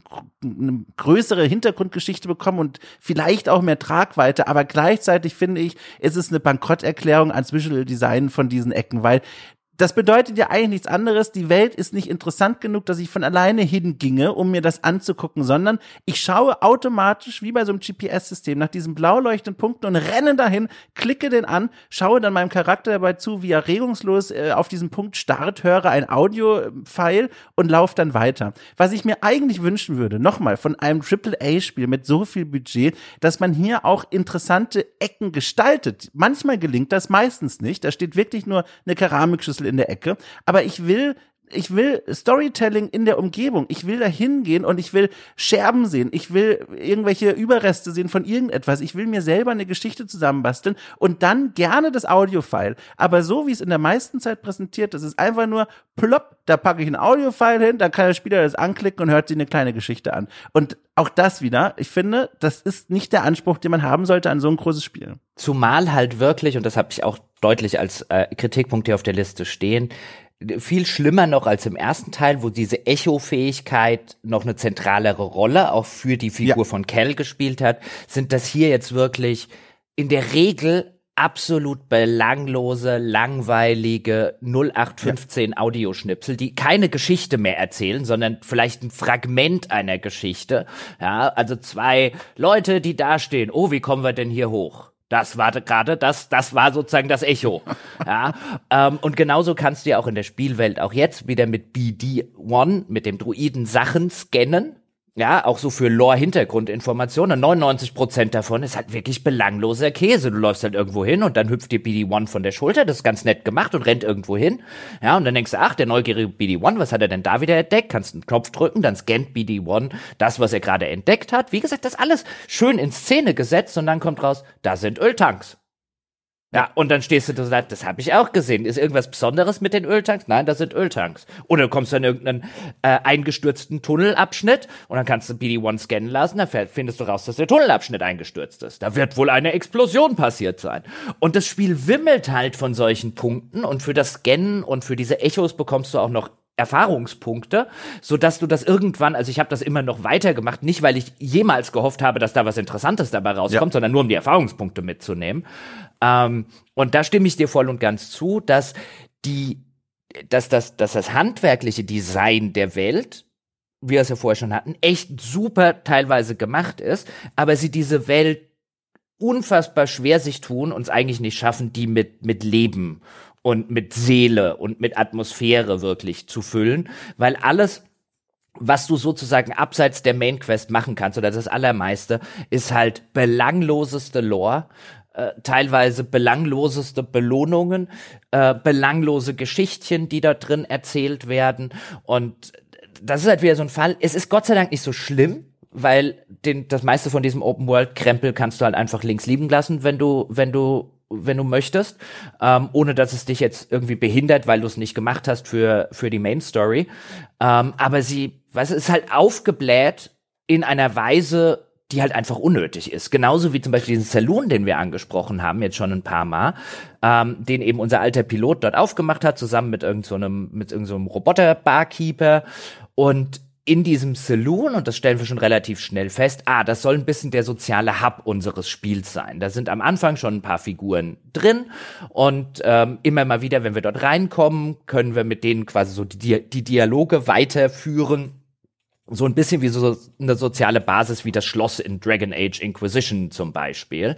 eine größere Hintergrundgeschichte bekommen und vielleicht auch mehr Tragweite, aber gleichzeitig finde ich, ist es eine Bankrotterklärung ans Visual Design von diesen Ecken, weil das bedeutet ja eigentlich nichts anderes. Die Welt ist nicht interessant genug, dass ich von alleine hinginge, um mir das anzugucken, sondern ich schaue automatisch, wie bei so einem GPS-System, nach diesen blau leuchtenden Punkten und renne dahin, klicke den an, schaue dann meinem Charakter dabei zu, wie er regungslos äh, auf diesen Punkt starrt, höre ein Audio-File und laufe dann weiter. Was ich mir eigentlich wünschen würde, nochmal von einem AAA-Spiel mit so viel Budget, dass man hier auch interessante Ecken gestaltet. Manchmal gelingt das, meistens nicht. Da steht wirklich nur eine Keramikschüssel in der Ecke. Aber ich will ich will Storytelling in der Umgebung. Ich will da hingehen und ich will Scherben sehen. Ich will irgendwelche Überreste sehen von irgendetwas. Ich will mir selber eine Geschichte zusammenbasteln und dann gerne das Audiofile. Aber so wie es in der meisten Zeit präsentiert ist, ist einfach nur plopp, da packe ich ein Audiofile hin, da kann der Spieler das anklicken und hört sich eine kleine Geschichte an. Und auch das wieder, ich finde, das ist nicht der Anspruch, den man haben sollte an so ein großes Spiel. Zumal halt wirklich, und das habe ich auch deutlich als äh, Kritikpunkt hier auf der Liste stehen, viel schlimmer noch als im ersten Teil, wo diese Echo-Fähigkeit noch eine zentralere Rolle auch für die Figur ja. von Cal gespielt hat, sind das hier jetzt wirklich in der Regel absolut belanglose, langweilige 0815 ja. Audioschnipsel, die keine Geschichte mehr erzählen, sondern vielleicht ein Fragment einer Geschichte. Ja, also zwei Leute, die dastehen. Oh, wie kommen wir denn hier hoch? Das war gerade, das, das war sozusagen das Echo. ja, ähm, und genauso kannst du ja auch in der Spielwelt auch jetzt wieder mit BD-1, mit dem Druiden Sachen scannen ja, auch so für Lore-Hintergrundinformationen. 99 Prozent davon ist halt wirklich belangloser Käse. Du läufst halt irgendwo hin und dann hüpft dir BD-1 von der Schulter. Das ist ganz nett gemacht und rennt irgendwo hin. Ja, und dann denkst du, ach, der neugierige BD-1, was hat er denn da wieder entdeckt? Kannst einen Knopf drücken, dann scannt BD-1 das, was er gerade entdeckt hat. Wie gesagt, das alles schön in Szene gesetzt und dann kommt raus, da sind Öltanks. Ja, und dann stehst du da und sagst, das habe ich auch gesehen. Ist irgendwas Besonderes mit den Öltanks? Nein, das sind Öltanks. Oder du kommst dann in irgendeinen äh, eingestürzten Tunnelabschnitt und dann kannst du BD-1 scannen lassen, dann findest du raus, dass der Tunnelabschnitt eingestürzt ist. Da wird wohl eine Explosion passiert sein. Und das Spiel wimmelt halt von solchen Punkten und für das Scannen und für diese Echos bekommst du auch noch Erfahrungspunkte, so dass du das irgendwann, also ich habe das immer noch weitergemacht, nicht weil ich jemals gehofft habe, dass da was Interessantes dabei rauskommt, ja. sondern nur um die Erfahrungspunkte mitzunehmen. Ähm, und da stimme ich dir voll und ganz zu, dass die, dass das, dass das handwerkliche Design der Welt wie wir es ja vorher schon hatten, echt super teilweise gemacht ist, aber sie diese Welt unfassbar schwer sich tun und es eigentlich nicht schaffen, die mit, mit Leben und mit Seele und mit Atmosphäre wirklich zu füllen, weil alles was du sozusagen abseits der Main Quest machen kannst oder das allermeiste ist halt belangloseste Lore, äh, teilweise belangloseste Belohnungen, äh, belanglose Geschichtchen, die da drin erzählt werden und das ist halt wieder so ein Fall. Es ist Gott sei Dank nicht so schlimm, weil den, das meiste von diesem Open World Krempel kannst du halt einfach links liegen lassen, wenn du, wenn du wenn du möchtest, ähm, ohne dass es dich jetzt irgendwie behindert, weil du es nicht gemacht hast für, für die Main Story. Ähm, aber sie, was ist halt aufgebläht in einer Weise, die halt einfach unnötig ist. Genauso wie zum Beispiel diesen Saloon, den wir angesprochen haben, jetzt schon ein paar Mal, ähm, den eben unser alter Pilot dort aufgemacht hat, zusammen mit irgendeinem, so mit irgendeinem so Roboter-Barkeeper. Und in diesem Saloon, und das stellen wir schon relativ schnell fest, ah, das soll ein bisschen der soziale Hub unseres Spiels sein. Da sind am Anfang schon ein paar Figuren drin und ähm, immer mal wieder, wenn wir dort reinkommen, können wir mit denen quasi so die, die Dialoge weiterführen. So ein bisschen wie so eine soziale Basis wie das Schloss in Dragon Age Inquisition zum Beispiel.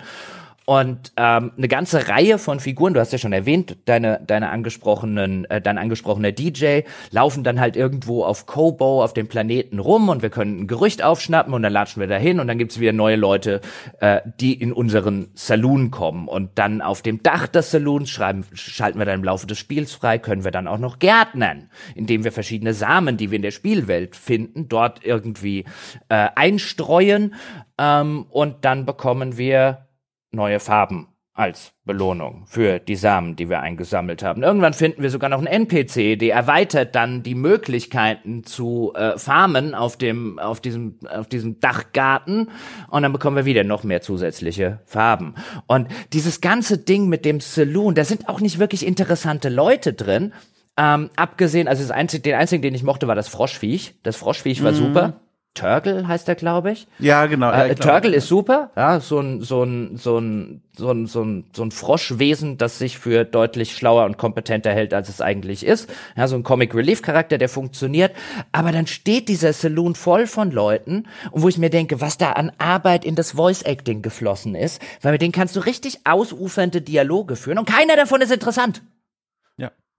Und ähm, eine ganze Reihe von Figuren, du hast ja schon erwähnt, deine, deine angesprochenen, äh, dein angesprochener DJ, laufen dann halt irgendwo auf Kobo, auf dem Planeten rum und wir können ein Gerücht aufschnappen und dann latschen wir dahin und dann gibt's wieder neue Leute, äh, die in unseren Saloon kommen. Und dann auf dem Dach des Saloons schreiben, schalten wir dann im Laufe des Spiels frei, können wir dann auch noch gärtnern, indem wir verschiedene Samen, die wir in der Spielwelt finden, dort irgendwie äh, einstreuen. Ähm, und dann bekommen wir neue Farben als Belohnung für die Samen, die wir eingesammelt haben. Irgendwann finden wir sogar noch einen NPC, der erweitert dann die Möglichkeiten zu äh, farmen auf dem auf diesem auf diesem Dachgarten und dann bekommen wir wieder noch mehr zusätzliche Farben. Und dieses ganze Ding mit dem Saloon, da sind auch nicht wirklich interessante Leute drin. Ähm, abgesehen, also das einzige, den einzigen, den ich mochte, war das Froschviech. Das Froschviech war mhm. super. Turgle heißt er, glaube ich. Ja, genau. Äh, ja, Turgle ist super, ja, so ein so ein so ein so ein so ein so ein Froschwesen, das sich für deutlich schlauer und kompetenter hält, als es eigentlich ist. Ja, so ein Comic Relief Charakter, der funktioniert, aber dann steht dieser Saloon voll von Leuten und wo ich mir denke, was da an Arbeit in das Voice Acting geflossen ist, weil mit denen kannst du richtig ausufernde Dialoge führen und keiner davon ist interessant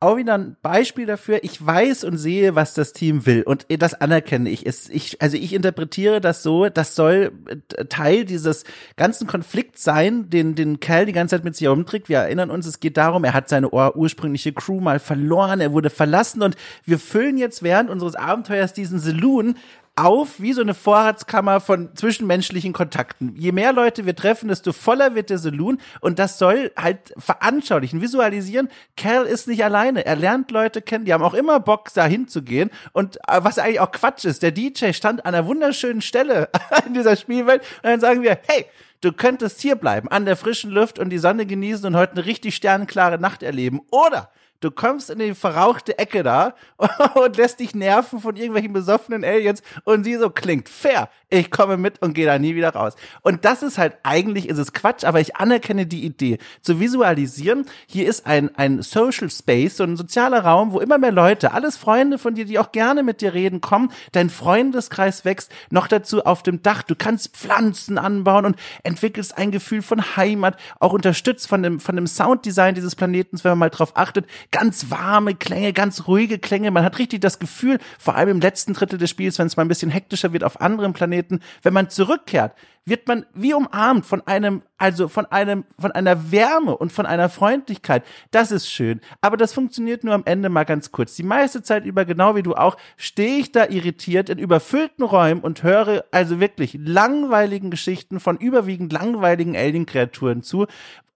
auch wieder ein Beispiel dafür. Ich weiß und sehe, was das Team will und das anerkenne ich. Es, ich also ich interpretiere das so, das soll äh, Teil dieses ganzen Konflikts sein, den den Kerl die ganze Zeit mit sich herumträgt. Wir erinnern uns, es geht darum, er hat seine ursprüngliche Crew mal verloren, er wurde verlassen und wir füllen jetzt während unseres Abenteuers diesen Saloon auf wie so eine Vorratskammer von zwischenmenschlichen Kontakten. Je mehr Leute wir treffen, desto voller wird der Saloon und das soll halt veranschaulichen, visualisieren. Cal ist nicht alleine. Er lernt Leute kennen, die haben auch immer Bock, da hinzugehen und äh, was eigentlich auch Quatsch ist. Der DJ stand an einer wunderschönen Stelle in dieser Spielwelt und dann sagen wir, hey, du könntest hier bleiben, an der frischen Luft und die Sonne genießen und heute eine richtig sternenklare Nacht erleben. Oder Du kommst in die verrauchte Ecke da und lässt dich nerven von irgendwelchen besoffenen Aliens und sie so klingt fair. Ich komme mit und gehe da nie wieder raus. Und das ist halt, eigentlich ist es Quatsch, aber ich anerkenne die Idee. Zu visualisieren, hier ist ein, ein Social Space, so ein sozialer Raum, wo immer mehr Leute, alles Freunde von dir, die auch gerne mit dir reden, kommen. Dein Freundeskreis wächst. Noch dazu auf dem Dach. Du kannst Pflanzen anbauen und entwickelst ein Gefühl von Heimat, auch unterstützt von dem, von dem Sounddesign dieses Planetens, wenn man mal drauf achtet ganz warme Klänge, ganz ruhige Klänge. Man hat richtig das Gefühl, vor allem im letzten Drittel des Spiels, wenn es mal ein bisschen hektischer wird auf anderen Planeten, wenn man zurückkehrt, wird man wie umarmt von einem, also von einem, von einer Wärme und von einer Freundlichkeit. Das ist schön. Aber das funktioniert nur am Ende mal ganz kurz. Die meiste Zeit über, genau wie du auch, stehe ich da irritiert in überfüllten Räumen und höre also wirklich langweiligen Geschichten von überwiegend langweiligen Alien-Kreaturen zu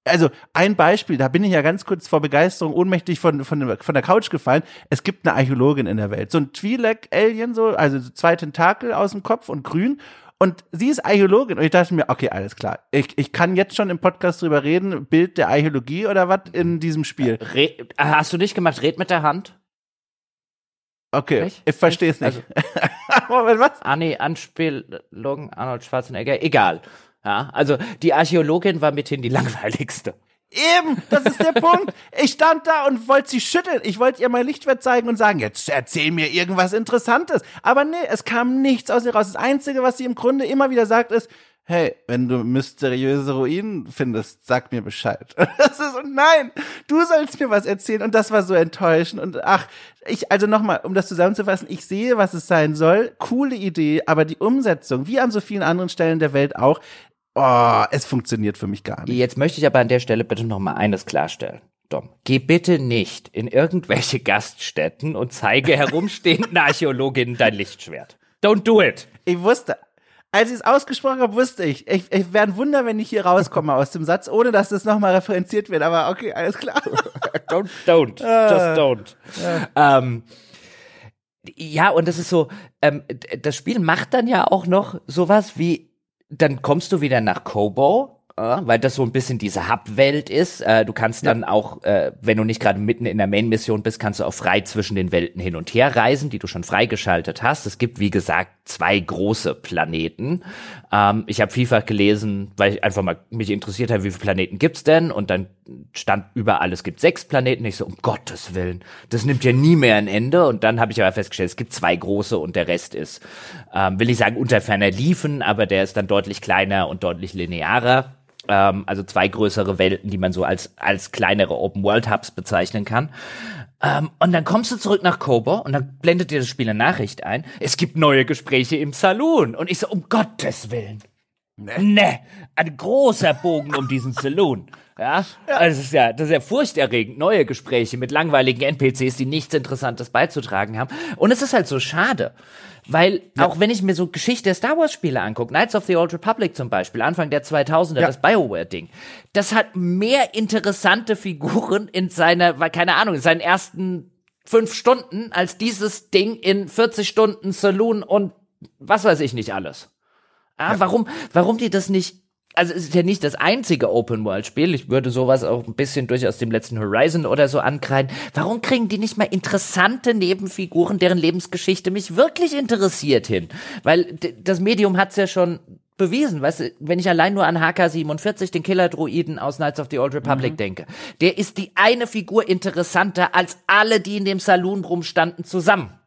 also ein Beispiel, da bin ich ja ganz kurz vor Begeisterung ohnmächtig von, von, von der Couch gefallen. Es gibt eine Archäologin in der Welt. So ein Twi'lek-Alien, so, also zwei Tentakel aus dem Kopf und grün. Und sie ist Archäologin. Und ich dachte mir, okay, alles klar. Ich, ich kann jetzt schon im Podcast drüber reden, Bild der Archäologie oder was in diesem Spiel. Re hast du nicht gemacht, red mit der Hand? Okay, nicht? ich verstehe es nicht. Also, Moment, was? Ah, nee, Anspielung Arnold Schwarzenegger, egal. Ja, also die Archäologin war mithin die langweiligste. Eben, das ist der Punkt. Ich stand da und wollte sie schütteln. Ich wollte ihr mein Lichtschwert zeigen und sagen, jetzt erzähl mir irgendwas Interessantes. Aber nee, es kam nichts aus ihr raus. Das Einzige, was sie im Grunde immer wieder sagt, ist, hey, wenn du mysteriöse Ruinen findest, sag mir Bescheid. Das ist, und nein, du sollst mir was erzählen. Und das war so enttäuschend. Und ach, ich, also nochmal, um das zusammenzufassen, ich sehe, was es sein soll. Coole Idee, aber die Umsetzung, wie an so vielen anderen Stellen der Welt auch, oh, es funktioniert für mich gar nicht. Jetzt möchte ich aber an der Stelle bitte nochmal eines klarstellen. Dom, geh bitte nicht in irgendwelche Gaststätten und zeige herumstehenden Archäologinnen dein Lichtschwert. Don't do it. Ich wusste, als ich es ausgesprochen habe, wusste ich, ich, ich wäre ein Wunder, wenn ich hier rauskomme aus dem Satz, ohne dass das nochmal referenziert wird. Aber okay, alles klar. don't, don't, uh, just don't. Uh. Ähm, ja, und das ist so, ähm, das Spiel macht dann ja auch noch sowas wie, dann kommst du wieder nach Kobo weil das so ein bisschen diese Hub-Welt ist. Äh, du kannst dann ja. auch, äh, wenn du nicht gerade mitten in der Main-Mission bist, kannst du auch frei zwischen den Welten hin und her reisen, die du schon freigeschaltet hast. Es gibt, wie gesagt, zwei große Planeten. Ähm, ich habe vielfach gelesen, weil ich einfach mal mich interessiert habe, wie viele Planeten gibt's denn? Und dann stand überall, es gibt sechs Planeten. Ich so, um Gottes Willen, das nimmt ja nie mehr ein Ende. Und dann habe ich aber festgestellt, es gibt zwei große und der Rest ist, ähm, will ich sagen, unter ferner Liefen, aber der ist dann deutlich kleiner und deutlich linearer ähm, also zwei größere Welten, die man so als, als kleinere Open-World-Hubs bezeichnen kann. Ähm, und dann kommst du zurück nach Kobo und dann blendet dir das Spiel eine Nachricht ein. Es gibt neue Gespräche im Saloon. Und ich so, um Gottes Willen. Ne. ne. Ein großer Bogen um diesen Saloon. Ja, also das ist ja, das ist ja furchterregend. Neue Gespräche mit langweiligen NPCs, die nichts Interessantes beizutragen haben. Und es ist halt so schade, weil ja. auch wenn ich mir so Geschichte der Star Wars Spiele angucke, Knights of the Old Republic zum Beispiel, Anfang der 2000er, ja. das Bioware Ding, das hat mehr interessante Figuren in seiner, keine Ahnung, in seinen ersten fünf Stunden als dieses Ding in 40 Stunden Saloon und was weiß ich nicht alles. Ah, ja. warum, warum die das nicht also es ist ja nicht das einzige Open-World-Spiel. Ich würde sowas auch ein bisschen durchaus dem letzten Horizon oder so ankreiden. Warum kriegen die nicht mal interessante Nebenfiguren, deren Lebensgeschichte mich wirklich interessiert hin? Weil das Medium hat's ja schon bewiesen, weißt du, wenn ich allein nur an HK47, den Killer-Druiden aus Knights of the Old Republic mhm. denke, der ist die eine Figur interessanter als alle, die in dem Saloon rumstanden, zusammen.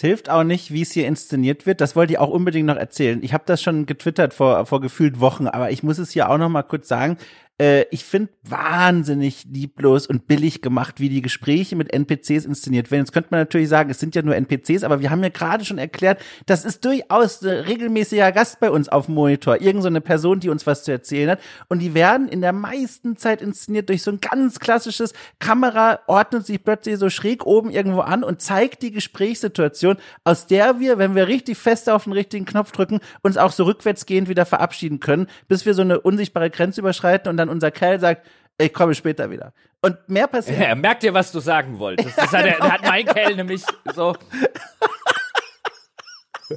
Es hilft auch nicht, wie es hier inszeniert wird. Das wollte ich auch unbedingt noch erzählen. Ich habe das schon getwittert vor, vor gefühlt Wochen, aber ich muss es hier auch noch mal kurz sagen äh, ich finde wahnsinnig lieblos und billig gemacht, wie die Gespräche mit NPCs inszeniert werden. Jetzt könnte man natürlich sagen, es sind ja nur NPCs, aber wir haben ja gerade schon erklärt, das ist durchaus ein regelmäßiger Gast bei uns auf dem Monitor. Irgend so eine Person, die uns was zu erzählen hat. Und die werden in der meisten Zeit inszeniert durch so ein ganz klassisches Kamera ordnet sich plötzlich so schräg oben irgendwo an und zeigt die Gesprächssituation, aus der wir, wenn wir richtig fest auf den richtigen Knopf drücken, uns auch so rückwärtsgehend wieder verabschieden können, bis wir so eine unsichtbare Grenze überschreiten und dann unser Kerl sagt, ich komme später wieder. Und mehr passiert. Ja, merkt ihr, was du sagen wolltest. Das hat, er, hat mein Kerl nämlich so.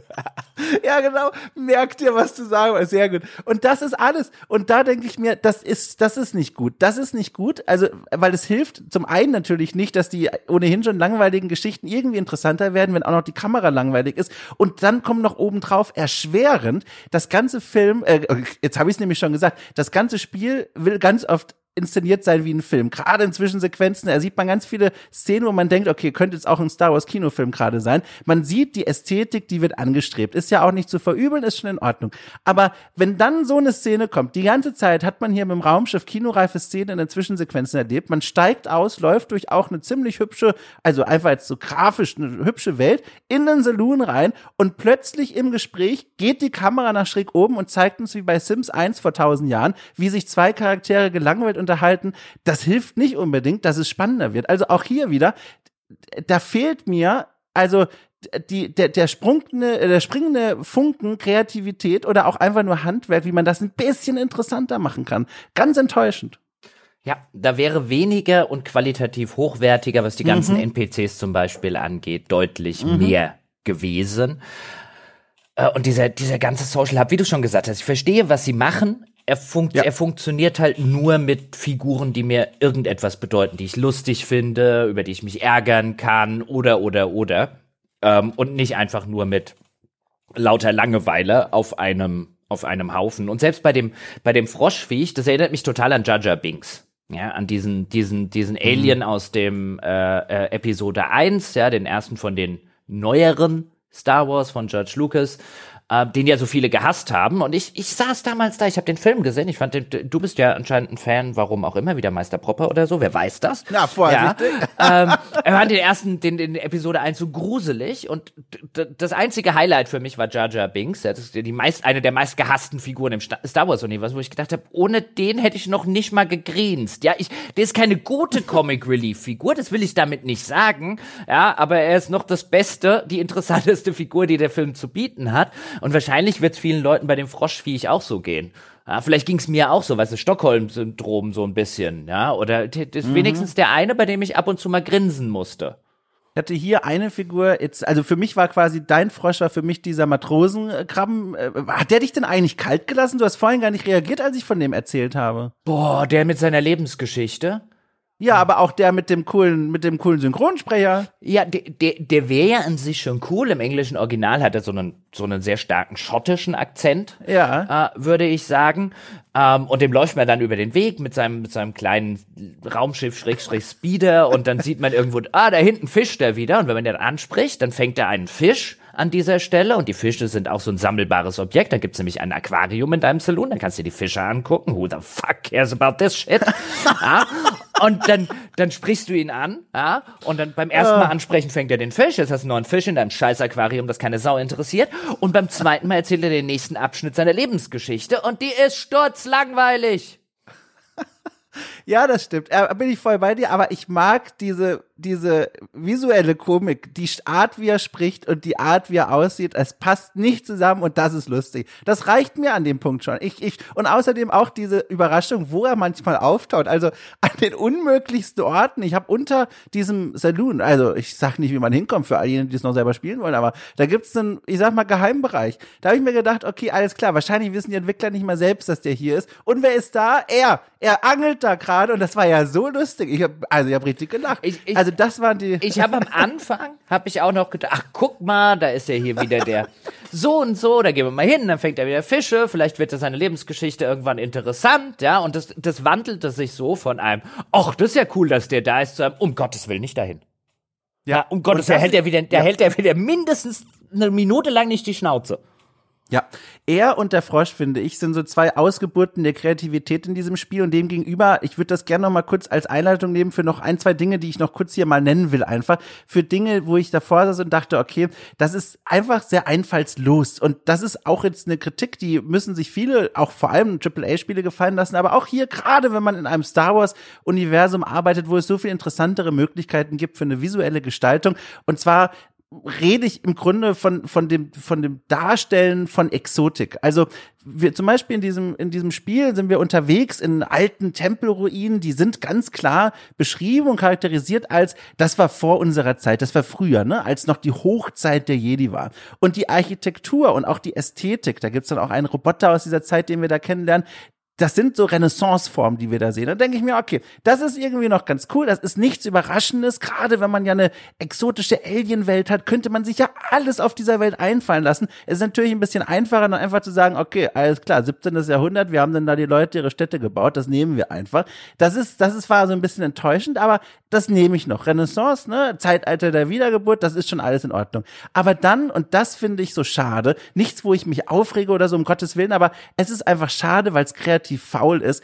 ja, genau. Merkt ihr, was du sagen wolltest. Sehr gut. Und das ist alles. Und da denke ich mir, das ist, das ist nicht gut. Das ist nicht gut. Also, weil es hilft zum einen natürlich nicht, dass die ohnehin schon langweiligen Geschichten irgendwie interessanter werden, wenn auch noch die Kamera langweilig ist. Und dann kommt noch obendrauf erschwerend, das ganze Film, äh, jetzt habe ich es nämlich schon gesagt, das ganze Spiel will ganz oft inszeniert sein wie ein Film. Gerade in Zwischensequenzen, da sieht man ganz viele Szenen, wo man denkt, okay, könnte jetzt auch ein Star Wars Kinofilm gerade sein. Man sieht die Ästhetik, die wird angestrebt. Ist ja auch nicht zu verübeln, ist schon in Ordnung. Aber wenn dann so eine Szene kommt, die ganze Zeit hat man hier mit dem Raumschiff kinoreife Szenen in den Zwischensequenzen erlebt. Man steigt aus, läuft durch auch eine ziemlich hübsche, also einfach jetzt so grafisch eine hübsche Welt, in den Saloon rein und plötzlich im Gespräch geht die Kamera nach schräg oben und zeigt uns wie bei Sims 1 vor tausend Jahren, wie sich zwei Charaktere gelangweilt unterhalten. Das hilft nicht unbedingt, dass es spannender wird. Also auch hier wieder, da fehlt mir, also die, der, der, sprungende, der springende Funken Kreativität oder auch einfach nur Handwerk, wie man das ein bisschen interessanter machen kann. Ganz enttäuschend. Ja, da wäre weniger und qualitativ hochwertiger, was die ganzen mhm. NPCs zum Beispiel angeht, deutlich mhm. mehr gewesen. Äh, und dieser, dieser ganze Social Hub, wie du schon gesagt hast, ich verstehe, was sie machen. Er, funkt, ja. er funktioniert halt nur mit Figuren, die mir irgendetwas bedeuten, die ich lustig finde, über die ich mich ärgern kann oder, oder, oder. Ähm, und nicht einfach nur mit lauter Langeweile auf einem, auf einem Haufen. Und selbst bei dem, bei dem Froschviech, das erinnert mich total an Jaja Binks. Ja, an diesen, diesen, diesen Alien mhm. aus dem äh, äh, Episode 1, ja, den ersten von den neueren Star Wars von George Lucas äh, den ja so viele gehasst haben. Und ich, ich saß damals da, ich habe den Film gesehen. Ich fand, den, du bist ja anscheinend ein Fan, warum auch immer, wieder Meister Propper oder so, wer weiß das? Na, vorsichtig. Ja. ähm, er fand den ersten, den, den Episode 1 so gruselig und das einzige Highlight für mich war Jar Jar Binks. Das ist die meist, eine der meist gehassten Figuren im Star Wars Universum, wo ich gedacht habe, ohne den hätte ich noch nicht mal gegrinst. Ja, ich, der ist keine gute Comic Relief Figur, das will ich damit nicht sagen. Ja, aber er ist noch das Beste, die interessanteste Figur, die der Film zu bieten hat. Und wahrscheinlich wird es vielen Leuten bei dem Froschviech auch so gehen. Ja, vielleicht ging es mir auch so, weißt du, Stockholm-Syndrom so ein bisschen, ja. Oder mhm. wenigstens der eine, bei dem ich ab und zu mal grinsen musste. Ich hatte hier eine Figur, jetzt, also für mich war quasi dein Frosch war für mich dieser Matrosenkrabben. Äh, hat der dich denn eigentlich kalt gelassen? Du hast vorhin gar nicht reagiert, als ich von dem erzählt habe. Boah, der mit seiner Lebensgeschichte. Ja, aber auch der mit dem coolen, mit dem coolen Synchronsprecher. Ja, der, der, der wäre ja an sich schon cool. Im englischen Original hat er so einen, so einen sehr starken schottischen Akzent, ja. äh, würde ich sagen. Ähm, und dem läuft man dann über den Weg mit seinem, mit seinem kleinen Raumschiff Schrägstrich Speeder und dann sieht man irgendwo, ah, da hinten fischt er wieder. Und wenn man den anspricht, dann fängt er einen Fisch an dieser Stelle und die Fische sind auch so ein sammelbares Objekt. Da gibt's nämlich ein Aquarium in deinem Saloon, dann kannst du dir die Fische angucken. Who the fuck cares about this shit? ja? Und dann, dann sprichst du ihn an, ja, und dann beim ersten Mal ansprechen fängt er den Fisch, jetzt hast du einen Fisch in deinem scheiß Aquarium, das keine Sau interessiert. Und beim zweiten Mal erzählt er den nächsten Abschnitt seiner Lebensgeschichte und die ist sturzlangweilig. Ja, das stimmt. Da bin ich voll bei dir, aber ich mag diese diese visuelle Komik, die Art, wie er spricht und die Art, wie er aussieht, es passt nicht zusammen und das ist lustig. Das reicht mir an dem Punkt schon. Ich, ich, und außerdem auch diese Überraschung, wo er manchmal auftaucht. Also an den unmöglichsten Orten. Ich habe unter diesem Saloon, also ich sag nicht, wie man hinkommt für all jene, die es noch selber spielen wollen, aber da gibt's einen, ich sag mal, Geheimbereich. Da habe ich mir gedacht, okay, alles klar, wahrscheinlich wissen die Entwickler nicht mal selbst, dass der hier ist. Und wer ist da? Er. Er angelt da gerade und das war ja so lustig. Ich hab, also ich habe richtig gelacht. Ich, ich, also das waren die. Ich habe am Anfang, habe ich auch noch gedacht, ach guck mal, da ist ja hier wieder der so und so, da gehen wir mal hin, dann fängt er wieder Fische, vielleicht wird er seine Lebensgeschichte irgendwann interessant, ja, und das, das wandelte sich so von einem, ach, das ist ja cool, dass der da ist, zu einem, um Gottes Willen nicht dahin. Ja, um Gottes Willen, hält er wieder, der ja. hält er wieder mindestens eine Minute lang nicht die Schnauze. Ja, er und der Frosch, finde ich, sind so zwei Ausgeburten der Kreativität in diesem Spiel und dem gegenüber, ich würde das gerne noch mal kurz als Einleitung nehmen für noch ein, zwei Dinge, die ich noch kurz hier mal nennen will, einfach. Für Dinge, wo ich davor saß und dachte, okay, das ist einfach sehr einfallslos. Und das ist auch jetzt eine Kritik, die müssen sich viele, auch vor allem AAA-Spiele gefallen lassen, aber auch hier, gerade wenn man in einem Star Wars-Universum arbeitet, wo es so viel interessantere Möglichkeiten gibt für eine visuelle Gestaltung. Und zwar rede ich im Grunde von, von dem, von dem Darstellen von Exotik. Also, wir, zum Beispiel in diesem, in diesem Spiel sind wir unterwegs in alten Tempelruinen, die sind ganz klar beschrieben und charakterisiert als, das war vor unserer Zeit, das war früher, ne, als noch die Hochzeit der Jedi war. Und die Architektur und auch die Ästhetik, da gibt's dann auch einen Roboter aus dieser Zeit, den wir da kennenlernen, das sind so Renaissance-Formen, die wir da sehen. Da denke ich mir, okay, das ist irgendwie noch ganz cool. Das ist nichts Überraschendes. Gerade wenn man ja eine exotische Alien-Welt hat, könnte man sich ja alles auf dieser Welt einfallen lassen. Es ist natürlich ein bisschen einfacher, dann einfach zu sagen, okay, alles klar, 17. Jahrhundert, wir haben dann da die Leute ihre Städte gebaut, das nehmen wir einfach. Das ist, das ist war so ein bisschen enttäuschend, aber das nehme ich noch. Renaissance, ne, Zeitalter der Wiedergeburt, das ist schon alles in Ordnung. Aber dann, und das finde ich so schade, nichts, wo ich mich aufrege oder so, um Gottes Willen, aber es ist einfach schade, weil es kreativ relativ faul ist,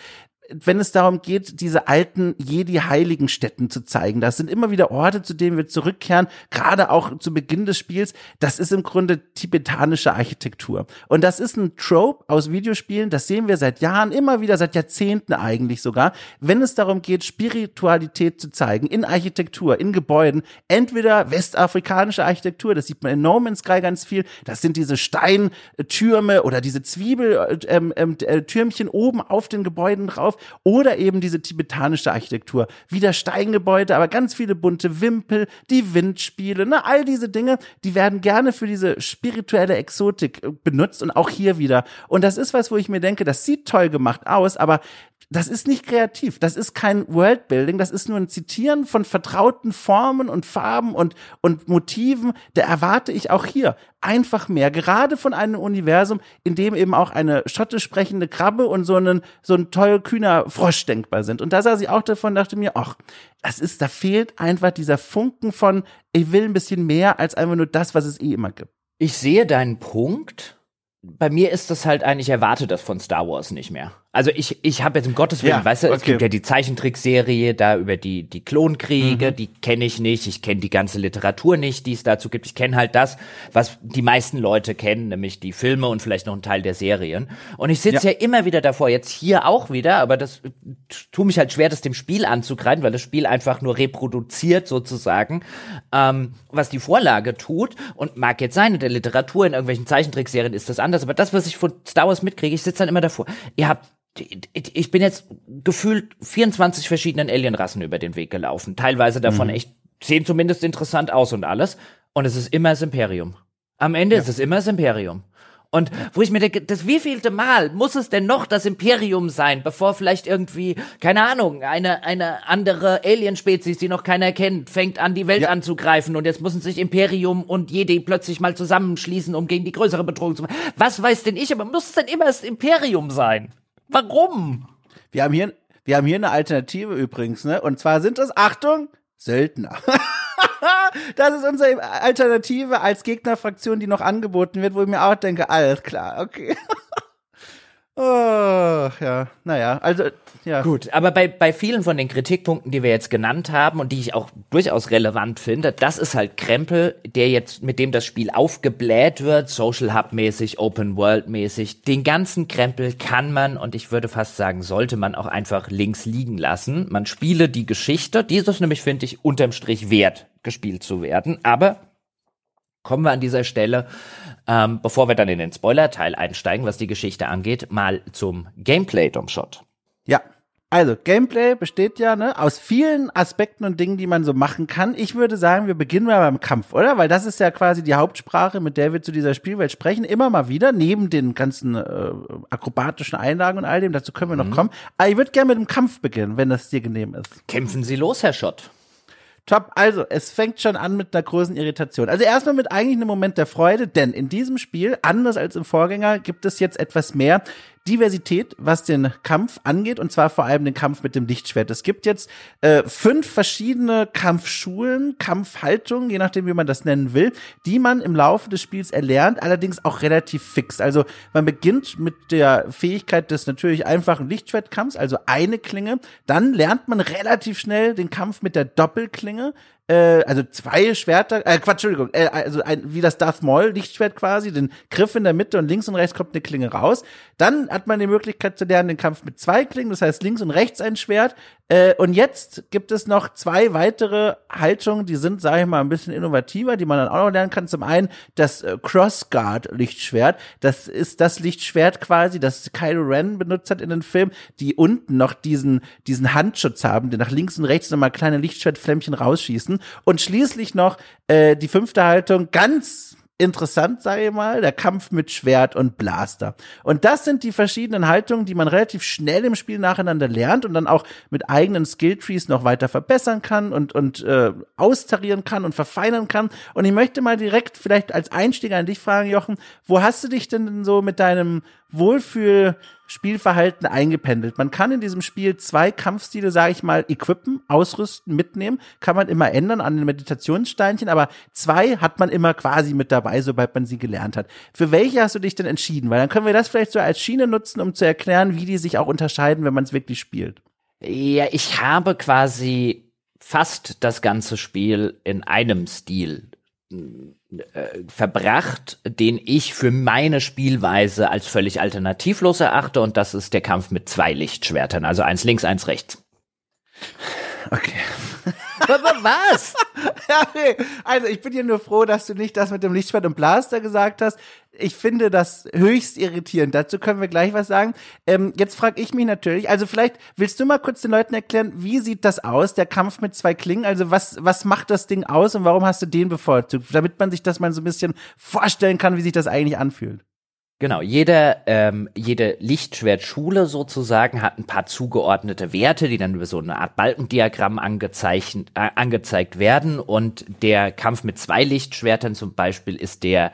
wenn es darum geht, diese alten Jedi-Heiligenstätten zu zeigen. Das sind immer wieder Orte, zu denen wir zurückkehren, gerade auch zu Beginn des Spiels. Das ist im Grunde tibetanische Architektur. Und das ist ein Trope aus Videospielen, das sehen wir seit Jahren, immer wieder, seit Jahrzehnten eigentlich sogar, wenn es darum geht, Spiritualität zu zeigen in Architektur, in Gebäuden, entweder westafrikanische Architektur, das sieht man in No Man's Sky ganz viel, das sind diese Steintürme oder diese Zwiebeltürmchen ähm, ähm, äh, oben auf den Gebäuden drauf, Oder eben diese tibetanische Architektur. Wieder Steingebäude, aber ganz viele bunte Wimpel, die Windspiele, ne, all diese Dinge, die werden gerne für diese spirituelle Exotik äh, benutzt und auch hier wieder. Und das ist was, wo ich mir denke, das sieht toll gemacht aus, aber das ist nicht kreativ. Das ist kein Worldbuilding. Das ist nur ein Zitieren von vertrauten Formen und Farben und, und Motiven. Da erwarte ich auch hier einfach mehr. Gerade von einem Universum, in dem eben auch eine schottisch sprechende Krabbe und so ein, so ein toll kühner Frosch denkbar sind. Und da saß ich auch davon, dachte mir, ach, das ist, da fehlt einfach dieser Funken von, ich will ein bisschen mehr als einfach nur das, was es eh immer gibt. Ich sehe deinen Punkt. Bei mir ist das halt eigentlich, erwartet das von Star Wars nicht mehr. Also ich, ich habe jetzt um Gottes Willen, ja, weißt du, okay. es gibt ja die Zeichentrickserie da über die, die Klonkriege, mhm. die kenne ich nicht, ich kenne die ganze Literatur nicht, die es dazu gibt. Ich kenne halt das, was die meisten Leute kennen, nämlich die Filme und vielleicht noch ein Teil der Serien. Und ich sitze ja. ja. immer wieder davor, jetzt hier auch wieder, aber das tut mich halt schwer, das dem Spiel anzugreifen, weil das Spiel einfach nur reproduziert sozusagen, ähm, was die Vorlage tut. Und mag jetzt sein, in der Literatur, in irgendwelchen Zeichentrickserien ist das anders, aber das, was ich von Star Wars mitkriege, ich sitze dann immer davor. Ihr habt ich bin jetzt gefühlt 24 verschiedenen Alienrassen über den Weg gelaufen. Teilweise davon mhm. echt, sehen zumindest interessant aus und alles. Und es ist immer das Imperium. Am Ende ja. ist es immer das Imperium. Und wo ich mir denke, das wievielte Mal muss es denn noch das Imperium sein, bevor vielleicht irgendwie, keine Ahnung, eine, eine andere Alienspezies, die noch keiner kennt, fängt an, die Welt ja. anzugreifen und jetzt müssen sich Imperium und Jedi plötzlich mal zusammenschließen, um gegen die größere Bedrohung zu machen. Was weiß denn ich, aber muss es denn immer das Imperium sein? Warum? Wir haben hier, wir haben hier eine Alternative übrigens, ne? Und zwar sind es, Achtung, Söldner. das ist unsere Alternative als Gegnerfraktion, die noch angeboten wird, wo ich mir auch denke, alles klar, okay. oh, ja, naja, also ja. Gut, aber bei, bei vielen von den Kritikpunkten, die wir jetzt genannt haben und die ich auch durchaus relevant finde, das ist halt Krempel, der jetzt, mit dem das Spiel aufgebläht wird, Social Hub mäßig, Open World mäßig. Den ganzen Krempel kann man und ich würde fast sagen, sollte man auch einfach links liegen lassen. Man spiele die Geschichte, die ist es nämlich, finde ich, unterm Strich wert, gespielt zu werden. Aber kommen wir an dieser Stelle, ähm, bevor wir dann in den Spoiler-Teil einsteigen, was die Geschichte angeht, mal zum Gameplay, Domshot. Ja. Also, Gameplay besteht ja ne, aus vielen Aspekten und Dingen, die man so machen kann. Ich würde sagen, wir beginnen mal beim Kampf, oder? Weil das ist ja quasi die Hauptsprache, mit der wir zu dieser Spielwelt sprechen. Immer mal wieder, neben den ganzen äh, akrobatischen Einlagen und all dem. Dazu können wir noch mhm. kommen. Aber ich würde gerne mit dem Kampf beginnen, wenn das dir genehm ist. Kämpfen Sie los, Herr Schott. Top. Also, es fängt schon an mit einer großen Irritation. Also erstmal mit eigentlich einem Moment der Freude, denn in diesem Spiel, anders als im Vorgänger, gibt es jetzt etwas mehr Diversität, was den Kampf angeht, und zwar vor allem den Kampf mit dem Lichtschwert. Es gibt jetzt äh, fünf verschiedene Kampfschulen, Kampfhaltungen, je nachdem, wie man das nennen will, die man im Laufe des Spiels erlernt, allerdings auch relativ fix. Also man beginnt mit der Fähigkeit des natürlich einfachen Lichtschwertkampfs, also eine Klinge. Dann lernt man relativ schnell den Kampf mit der Doppelklinge äh, also zwei Schwerter, äh, Quatsch, Entschuldigung, äh, also ein, wie das Darth Maul Lichtschwert quasi, den Griff in der Mitte und links und rechts kommt eine Klinge raus. Dann hat man die Möglichkeit zu lernen, den Kampf mit zwei Klingen, das heißt links und rechts ein Schwert. Äh, und jetzt gibt es noch zwei weitere Haltungen, die sind, sage ich mal, ein bisschen innovativer, die man dann auch noch lernen kann. Zum einen das äh, Crossguard Lichtschwert, das ist das Lichtschwert quasi, das Kylo Ren benutzt hat in den Film, die unten noch diesen diesen Handschutz haben, die nach links und rechts nochmal kleine Lichtschwertflämmchen rausschießen und schließlich noch äh, die fünfte Haltung, ganz interessant, sage ich mal, der Kampf mit Schwert und Blaster. Und das sind die verschiedenen Haltungen, die man relativ schnell im Spiel nacheinander lernt und dann auch mit eigenen Skilltrees noch weiter verbessern kann und, und äh, austarieren kann und verfeinern kann. Und ich möchte mal direkt vielleicht als Einstieg an dich fragen, Jochen, wo hast du dich denn so mit deinem Wohlfühl Spielverhalten eingependelt. Man kann in diesem Spiel zwei Kampfstile, sage ich mal, equippen, ausrüsten, mitnehmen. Kann man immer ändern an den Meditationssteinchen, aber zwei hat man immer quasi mit dabei, sobald man sie gelernt hat. Für welche hast du dich denn entschieden? Weil dann können wir das vielleicht so als Schiene nutzen, um zu erklären, wie die sich auch unterscheiden, wenn man es wirklich spielt. Ja, ich habe quasi fast das ganze Spiel in einem Stil äh, verbracht, den ich für meine Spielweise als völlig alternativlos erachte und das ist der Kampf mit zwei Lichtschwertern, also eins links, eins rechts. Okay. Was? okay. Also ich bin ja nur froh, dass du nicht das mit dem Lichtschwert und Blaster gesagt hast. Ich finde das höchst irritierend. Dazu können wir gleich was sagen. Ähm, jetzt frage ich mich natürlich, also vielleicht willst du mal kurz den Leuten erklären, wie sieht das aus, der Kampf mit zwei Klingen? Also was, was macht das Ding aus und warum hast du den bevorzugt? Damit man sich das mal so ein bisschen vorstellen kann, wie sich das eigentlich anfühlt. Genau, jede, ähm, jede Lichtschwertschule sozusagen hat ein paar zugeordnete Werte, die dann über so eine Art Balkendiagramm angezeichnet, äh, angezeigt werden. Und der Kampf mit zwei Lichtschwertern zum Beispiel ist der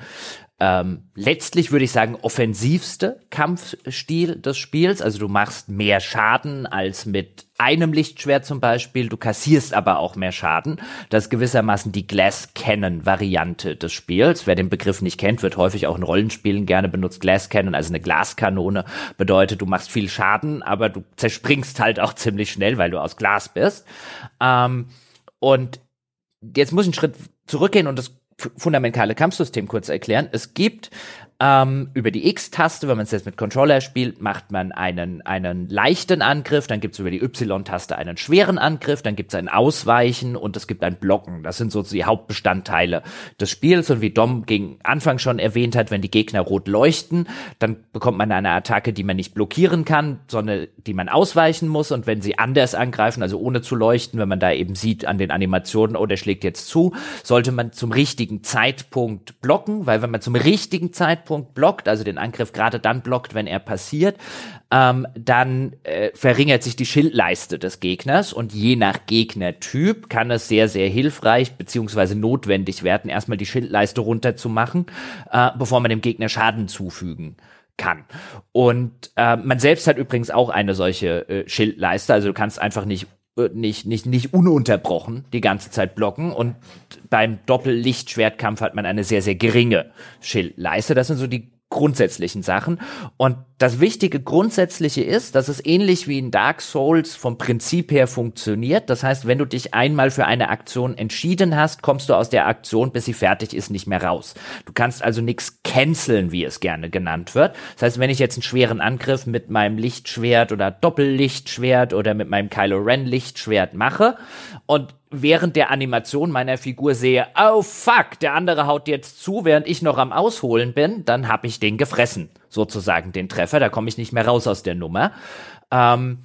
ähm, letztlich würde ich sagen offensivste Kampfstil des Spiels. Also du machst mehr Schaden als mit einem Lichtschwert zum Beispiel. Du kassierst aber auch mehr Schaden. Das ist gewissermaßen die Glass Cannon Variante des Spiels. Wer den Begriff nicht kennt, wird häufig auch in Rollenspielen gerne benutzt. Glass Cannon, also eine Glaskanone, bedeutet, du machst viel Schaden, aber du zerspringst halt auch ziemlich schnell, weil du aus Glas bist. Ähm, und jetzt muss ich einen Schritt zurückgehen und das fundamentale Kampfsystem kurz erklären. Es gibt ähm, über die X-Taste, wenn man es jetzt mit Controller spielt, macht man einen, einen leichten Angriff, dann gibt es über die Y-Taste einen schweren Angriff, dann gibt es ein Ausweichen und es gibt ein Blocken. Das sind so die Hauptbestandteile des Spiels. Und wie Dom gegen Anfang schon erwähnt hat, wenn die Gegner rot leuchten, dann bekommt man eine Attacke, die man nicht blockieren kann, sondern die man ausweichen muss. Und wenn sie anders angreifen, also ohne zu leuchten, wenn man da eben sieht an den Animationen, oh, der schlägt jetzt zu, sollte man zum richtigen Zeitpunkt blocken, weil wenn man zum richtigen Zeitpunkt Zeitpunkt blockt, also den Angriff gerade dann blockt, wenn er passiert, ähm, dann äh, verringert sich die Schildleiste des Gegners und je nach Gegnertyp kann es sehr, sehr hilfreich beziehungsweise notwendig werden, erstmal die Schildleiste runterzumachen, äh, bevor man dem Gegner Schaden zufügen kann. Und äh, man selbst hat übrigens auch eine solche äh, Schildleiste, also du kannst einfach nicht nicht, nicht, nicht ununterbrochen die ganze Zeit blocken und beim Doppellichtschwertkampf hat man eine sehr, sehr geringe Schildleiste. Das sind so die grundsätzlichen Sachen. Und das Wichtige Grundsätzliche ist, dass es ähnlich wie in Dark Souls vom Prinzip her funktioniert. Das heißt, wenn du dich einmal für eine Aktion entschieden hast, kommst du aus der Aktion, bis sie fertig ist, nicht mehr raus. Du kannst also nichts canceln, wie es gerne genannt wird. Das heißt, wenn ich jetzt einen schweren Angriff mit meinem Lichtschwert oder Doppellichtschwert oder mit meinem Kylo Ren Lichtschwert mache und während der Animation meiner Figur sehe, oh fuck, der andere haut jetzt zu, während ich noch am Ausholen bin, dann habe ich den gefressen, sozusagen den Treffer, da komme ich nicht mehr raus aus der Nummer. Ähm,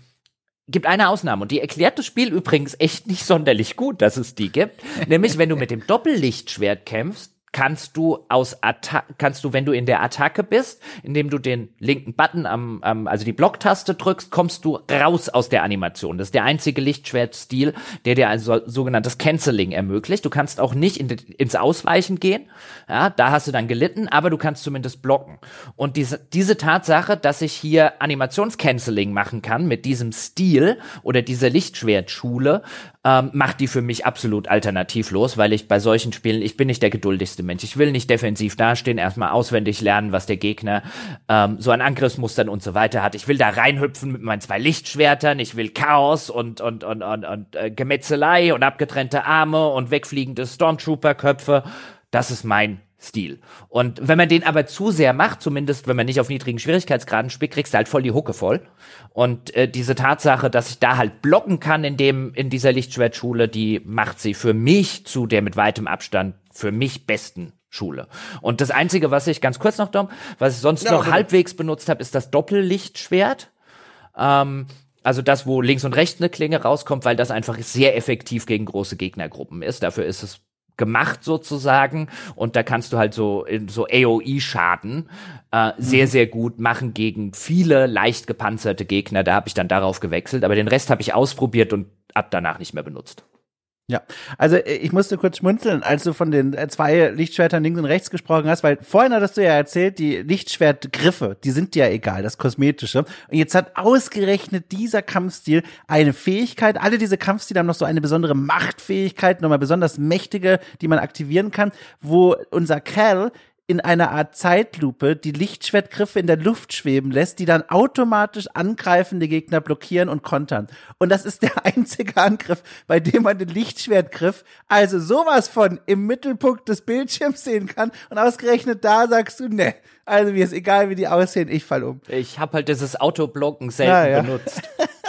gibt eine Ausnahme und die erklärt das Spiel übrigens echt nicht sonderlich gut, dass es die gibt. Nämlich, wenn du mit dem Doppellichtschwert kämpfst, kannst du aus Atta kannst du, wenn du in der Attacke bist, indem du den linken Button am, am also die Blocktaste drückst, kommst du raus aus der Animation. Das ist der einzige Lichtschwertstil, der dir ein so, sogenanntes Canceling ermöglicht. Du kannst auch nicht in ins Ausweichen gehen, ja, da hast du dann gelitten, aber du kannst zumindest blocken. Und diese, diese Tatsache, dass ich hier Animationscanceling machen kann mit diesem Stil oder dieser Lichtschwertschule, ähm, macht die für mich absolut alternativlos, weil ich bei solchen Spielen, ich bin nicht der geduldigste Mensch. Ich will nicht defensiv dastehen, erstmal auswendig lernen, was der Gegner ähm, so an Angriffsmustern und so weiter hat. Ich will da reinhüpfen mit meinen zwei Lichtschwertern, ich will Chaos und, und, und, und, und äh, Gemetzelei und abgetrennte Arme und wegfliegende Stormtrooper-Köpfe. Das ist mein Stil. Und wenn man den aber zu sehr macht, zumindest wenn man nicht auf niedrigen Schwierigkeitsgraden spielt, kriegst du halt voll die Hucke voll. Und äh, diese Tatsache, dass ich da halt blocken kann in dem in dieser Lichtschwertschule, die macht sie für mich zu der mit weitem Abstand für mich besten Schule. Und das einzige, was ich ganz kurz noch Dom, was ich sonst ja, noch okay. halbwegs benutzt habe, ist das Doppellichtschwert. Ähm, also das, wo links und rechts eine Klinge rauskommt, weil das einfach sehr effektiv gegen große Gegnergruppen ist. Dafür ist es gemacht sozusagen und da kannst du halt so so AOE-Schaden äh, sehr mhm. sehr gut machen gegen viele leicht gepanzerte Gegner. Da habe ich dann darauf gewechselt, aber den Rest habe ich ausprobiert und ab danach nicht mehr benutzt. Ja, also äh, ich musste kurz schmunzeln, als du von den äh, zwei Lichtschwertern links und rechts gesprochen hast, weil vorhin hattest du ja erzählt, die Lichtschwertgriffe, die sind ja egal, das Kosmetische. Und jetzt hat ausgerechnet dieser Kampfstil eine Fähigkeit, alle diese Kampfstile haben noch so eine besondere Machtfähigkeit, nochmal besonders mächtige, die man aktivieren kann, wo unser Kerl in einer Art Zeitlupe die Lichtschwertgriffe in der Luft schweben lässt, die dann automatisch angreifende Gegner blockieren und kontern. Und das ist der einzige Angriff, bei dem man den Lichtschwertgriff also sowas von im Mittelpunkt des Bildschirms sehen kann. Und ausgerechnet da sagst du, ne, also mir ist egal, wie die aussehen, ich fall um. Ich habe halt dieses Autoblocken selten ja, ja. benutzt.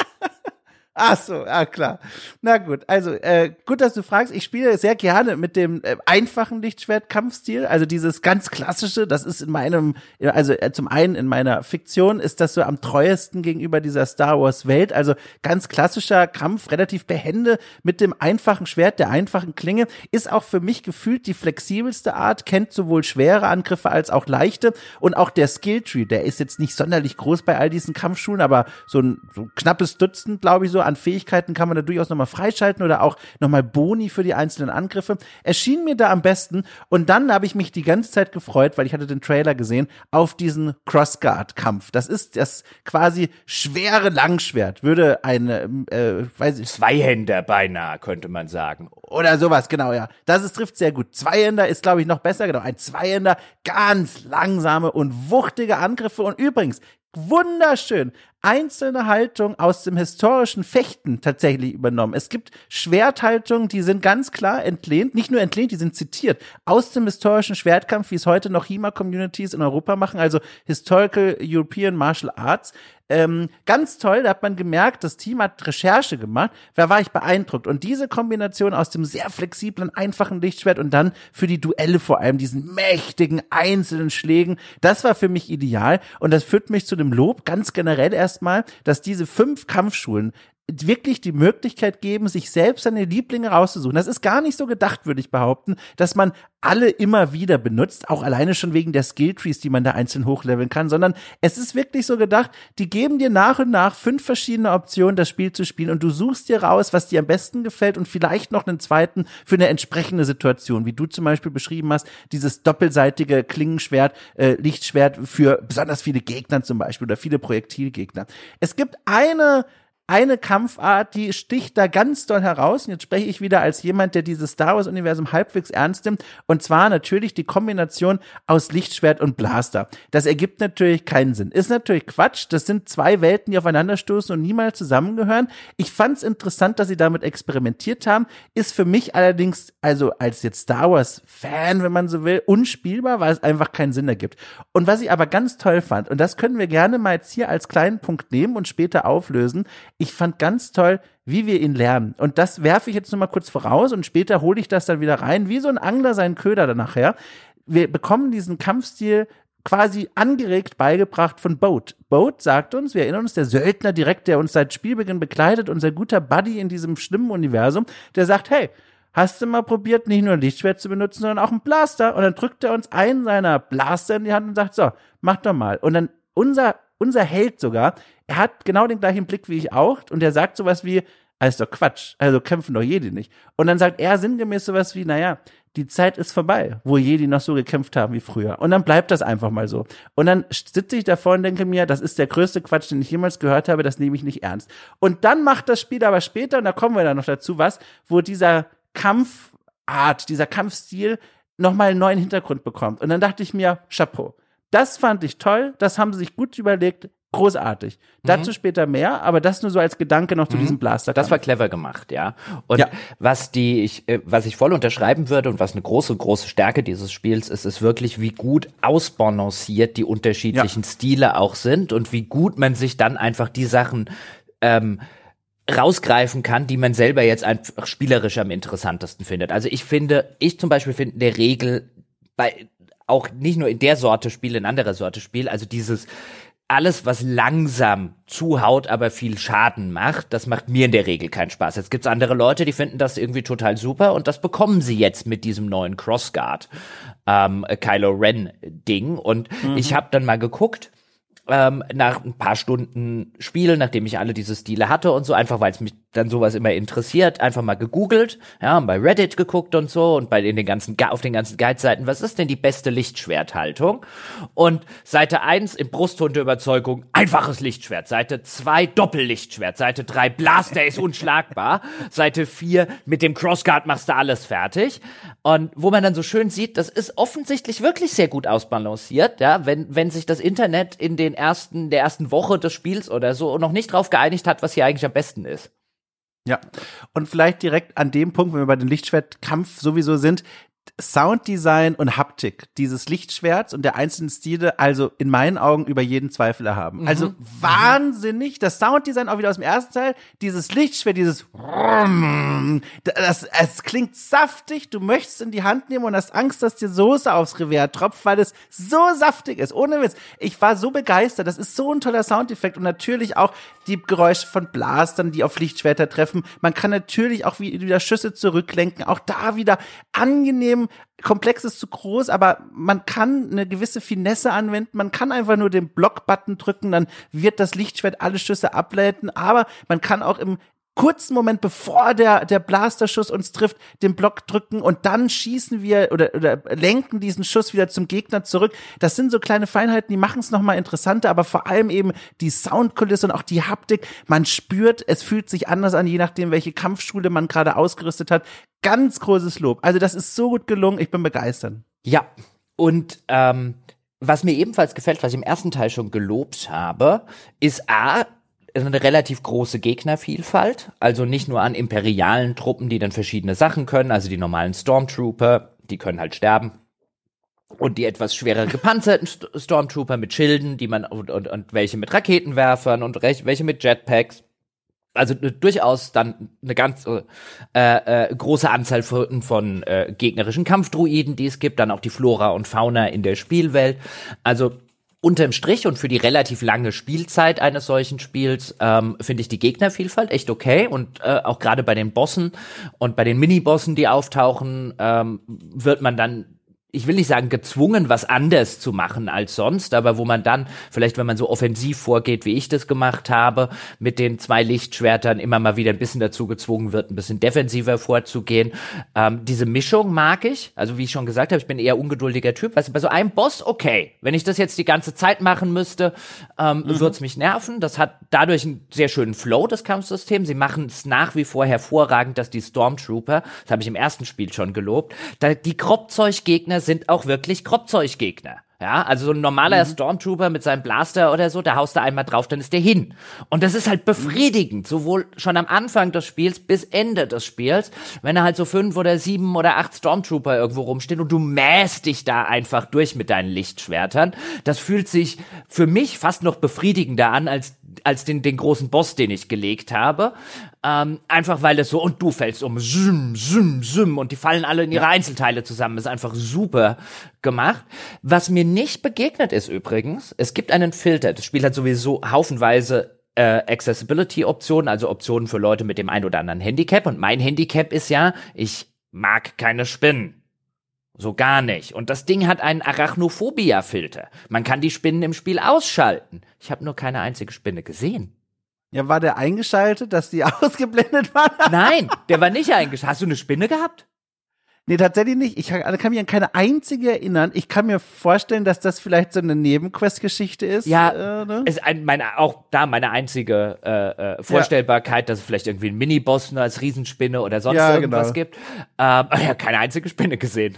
Ach so, ah klar. Na gut, also äh, gut, dass du fragst. Ich spiele sehr gerne mit dem äh, einfachen Lichtschwert-Kampfstil, also dieses ganz klassische. Das ist in meinem, also äh, zum einen in meiner Fiktion ist das so am treuesten gegenüber dieser Star Wars Welt. Also ganz klassischer Kampf, relativ behende mit dem einfachen Schwert, der einfachen Klinge, ist auch für mich gefühlt die flexibelste Art. Kennt sowohl schwere Angriffe als auch leichte und auch der Skilltree, der ist jetzt nicht sonderlich groß bei all diesen Kampfschulen, aber so ein, so ein knappes Dutzend, glaube ich so an Fähigkeiten kann man da durchaus nochmal freischalten oder auch nochmal Boni für die einzelnen Angriffe. Erschien mir da am besten und dann habe ich mich die ganze Zeit gefreut, weil ich hatte den Trailer gesehen, auf diesen Crossguard-Kampf. Das ist das quasi schwere Langschwert, würde eine, äh, weiß ich. Zweihänder beinahe, könnte man sagen. Oder sowas, genau, ja. Das ist, trifft sehr gut. Zweihänder ist, glaube ich, noch besser, genau. Ein Zweihänder, ganz langsame und wuchtige Angriffe und übrigens, wunderschön einzelne Haltung aus dem historischen Fechten tatsächlich übernommen. Es gibt Schwerthaltungen, die sind ganz klar entlehnt, nicht nur entlehnt, die sind zitiert aus dem historischen Schwertkampf, wie es heute noch HEMA-Communities in Europa machen, also Historical European Martial Arts. Ähm, ganz toll, da hat man gemerkt, das Team hat Recherche gemacht, da war ich beeindruckt. Und diese Kombination aus dem sehr flexiblen, einfachen Lichtschwert und dann für die Duelle vor allem diesen mächtigen einzelnen Schlägen, das war für mich ideal. Und das führt mich zu dem Lob ganz generell erst erstmal, dass diese fünf Kampfschulen wirklich die Möglichkeit geben, sich selbst seine Lieblinge rauszusuchen. Das ist gar nicht so gedacht, würde ich behaupten, dass man alle immer wieder benutzt, auch alleine schon wegen der Skilltrees, die man da einzeln hochleveln kann, sondern es ist wirklich so gedacht, die geben dir nach und nach fünf verschiedene Optionen, das Spiel zu spielen und du suchst dir raus, was dir am besten gefällt und vielleicht noch einen zweiten für eine entsprechende Situation, wie du zum Beispiel beschrieben hast, dieses doppelseitige Klingenschwert, äh, Lichtschwert für besonders viele Gegner zum Beispiel oder viele Projektilgegner. Es gibt eine eine Kampfart, die sticht da ganz doll heraus. Und jetzt spreche ich wieder als jemand, der dieses Star Wars-Universum halbwegs ernst nimmt. Und zwar natürlich die Kombination aus Lichtschwert und Blaster. Das ergibt natürlich keinen Sinn. Ist natürlich Quatsch. Das sind zwei Welten, die aufeinanderstoßen und niemals zusammengehören. Ich fand es interessant, dass sie damit experimentiert haben. Ist für mich allerdings, also als jetzt Star Wars-Fan, wenn man so will, unspielbar, weil es einfach keinen Sinn ergibt. Und was ich aber ganz toll fand, und das können wir gerne mal jetzt hier als kleinen Punkt nehmen und später auflösen, ich fand ganz toll, wie wir ihn lernen. Und das werfe ich jetzt nur mal kurz voraus und später hole ich das dann wieder rein, wie so ein Angler seinen Köder dann nachher. Wir bekommen diesen Kampfstil quasi angeregt beigebracht von Boat. Boat sagt uns, wir erinnern uns, der Söldner direkt, der uns seit Spielbeginn begleitet, unser guter Buddy in diesem schlimmen Universum, der sagt, hey, hast du mal probiert, nicht nur ein Lichtschwert zu benutzen, sondern auch ein Blaster? Und dann drückt er uns einen seiner Blaster in die Hand und sagt, so, mach doch mal. Und dann unser, unser Held sogar, er hat genau den gleichen Blick wie ich auch und er sagt sowas wie, alles doch Quatsch, also kämpfen doch Jedi nicht. Und dann sagt er sinngemäß sowas wie, naja, die Zeit ist vorbei, wo Jedi noch so gekämpft haben wie früher. Und dann bleibt das einfach mal so. Und dann sitze ich davor und denke mir, das ist der größte Quatsch, den ich jemals gehört habe, das nehme ich nicht ernst. Und dann macht das Spiel aber später, und da kommen wir dann noch dazu, was, wo dieser Kampfart, dieser Kampfstil nochmal einen neuen Hintergrund bekommt. Und dann dachte ich mir, Chapeau. Das fand ich toll, das haben sie sich gut überlegt, großartig. Mhm. Dazu später mehr, aber das nur so als Gedanke noch zu mhm. diesem Blaster. Das war clever gemacht, ja. Und ja. was die ich äh, was ich voll unterschreiben würde und was eine große große Stärke dieses Spiels ist, ist wirklich wie gut ausbalanciert die unterschiedlichen ja. Stile auch sind und wie gut man sich dann einfach die Sachen ähm, rausgreifen kann, die man selber jetzt einfach spielerisch am interessantesten findet. Also ich finde, ich zum Beispiel finde in der Regel bei auch nicht nur in der Sorte Spiel, in anderer Sorte Spiel, also dieses alles, was langsam zuhaut, aber viel Schaden macht, das macht mir in der Regel keinen Spaß. Jetzt gibt's andere Leute, die finden das irgendwie total super und das bekommen sie jetzt mit diesem neuen Crossguard ähm, Kylo Ren Ding. Und mhm. ich habe dann mal geguckt ähm, nach ein paar Stunden Spiel, nachdem ich alle diese Stile hatte und so, einfach weil es mich dann sowas immer interessiert, einfach mal gegoogelt, ja, bei Reddit geguckt und so und bei in den ganzen auf den ganzen Guide-Seiten, was ist denn die beste Lichtschwerthaltung? Und Seite 1 im Brusthund Überzeugung, einfaches Lichtschwert, Seite 2 Doppellichtschwert, Seite 3 Blaster ist unschlagbar, Seite 4 mit dem Crossguard machst du alles fertig. Und wo man dann so schön sieht, das ist offensichtlich wirklich sehr gut ausbalanciert, ja, wenn wenn sich das Internet in den ersten der ersten Woche des Spiels oder so noch nicht drauf geeinigt hat, was hier eigentlich am besten ist. Ja, und vielleicht direkt an dem Punkt, wenn wir bei dem Lichtschwertkampf sowieso sind, Sounddesign und Haptik dieses Lichtschwerts und der einzelnen Stile also in meinen Augen über jeden Zweifel erhaben. Mhm. Also mhm. wahnsinnig. Das Sounddesign auch wieder aus dem ersten Teil. Dieses Lichtschwert, dieses das, es klingt saftig. Du möchtest in die Hand nehmen und hast Angst, dass dir Soße aufs Revers tropft, weil es so saftig ist. Ohne Witz. Ich war so begeistert. Das ist so ein toller Soundeffekt und natürlich auch die Geräusche von Blastern, die auf Lichtschwerter treffen. Man kann natürlich auch wieder Schüsse zurücklenken. Auch da wieder angenehm komplex ist zu groß, aber man kann eine gewisse Finesse anwenden. Man kann einfach nur den Block-Button drücken, dann wird das Lichtschwert alle Schüsse ableiten. Aber man kann auch im kurzen Moment, bevor der, der Blasterschuss uns trifft, den Block drücken und dann schießen wir oder, oder lenken diesen Schuss wieder zum Gegner zurück. Das sind so kleine Feinheiten, die machen es nochmal interessanter, aber vor allem eben die Soundkulisse und auch die Haptik. Man spürt, es fühlt sich anders an, je nachdem, welche Kampfschule man gerade ausgerüstet hat. Ganz großes Lob. Also das ist so gut gelungen, ich bin begeistert. Ja, und ähm, was mir ebenfalls gefällt, was ich im ersten Teil schon gelobt habe, ist A, eine relativ große Gegnervielfalt, also nicht nur an imperialen Truppen, die dann verschiedene Sachen können, also die normalen Stormtrooper, die können halt sterben. Und die etwas schwerer gepanzerten Stormtrooper mit Schilden, die man und, und, und welche mit Raketenwerfern und welche mit Jetpacks. Also durchaus dann eine ganz äh, äh, große Anzahl von, von äh, gegnerischen Kampfdruiden, die es gibt, dann auch die Flora und Fauna in der Spielwelt. Also unterm Strich und für die relativ lange Spielzeit eines solchen Spiels ähm, finde ich die Gegnervielfalt echt okay. Und äh, auch gerade bei den Bossen und bei den Minibossen, die auftauchen, ähm, wird man dann ich will nicht sagen gezwungen, was anders zu machen als sonst, aber wo man dann, vielleicht wenn man so offensiv vorgeht, wie ich das gemacht habe, mit den zwei Lichtschwertern immer mal wieder ein bisschen dazu gezwungen wird, ein bisschen defensiver vorzugehen. Ähm, diese Mischung mag ich. Also wie ich schon gesagt habe, ich bin eher ungeduldiger Typ. Weißt du, bei so einem Boss, okay. Wenn ich das jetzt die ganze Zeit machen müsste, ähm, mhm. würde es mich nerven. Das hat dadurch einen sehr schönen Flow, das Kampfsystem. Sie machen es nach wie vor hervorragend, dass die Stormtrooper, das habe ich im ersten Spiel schon gelobt, da die Kropfzeuggegner sind auch wirklich Kropfzeuggegner. Ja, also so ein normaler mhm. Stormtrooper mit seinem Blaster oder so, da haust du einmal drauf, dann ist der hin. Und das ist halt befriedigend, sowohl schon am Anfang des Spiels bis Ende des Spiels, wenn da halt so fünf oder sieben oder acht Stormtrooper irgendwo rumstehen und du mähst dich da einfach durch mit deinen Lichtschwertern. Das fühlt sich für mich fast noch befriedigender an als als den, den großen Boss, den ich gelegt habe. Ähm, einfach weil das so, und du fällst um, züm, züm, züm, und die fallen alle in ihre ja. Einzelteile zusammen. Das ist einfach super gemacht. Was mir nicht begegnet ist übrigens, es gibt einen Filter. Das Spiel hat sowieso haufenweise äh, Accessibility-Optionen, also Optionen für Leute mit dem ein oder anderen Handicap. Und mein Handicap ist ja, ich mag keine Spinnen. So gar nicht. Und das Ding hat einen Arachnophobia-Filter. Man kann die Spinnen im Spiel ausschalten. Ich habe nur keine einzige Spinne gesehen. Ja, war der eingeschaltet, dass die ausgeblendet waren? Nein, der war nicht eingeschaltet. Hast du eine Spinne gehabt? Nee, tatsächlich nicht. Ich kann, kann mich an keine einzige erinnern. Ich kann mir vorstellen, dass das vielleicht so eine Nebenquest-Geschichte ist. Ja, äh, ne? ist ein, meine, auch da meine einzige äh, äh, Vorstellbarkeit, ja. dass es vielleicht irgendwie einen Miniboss als Riesenspinne oder sonst ja, irgendwas genau. gibt. Ähm, ja, keine einzige Spinne gesehen.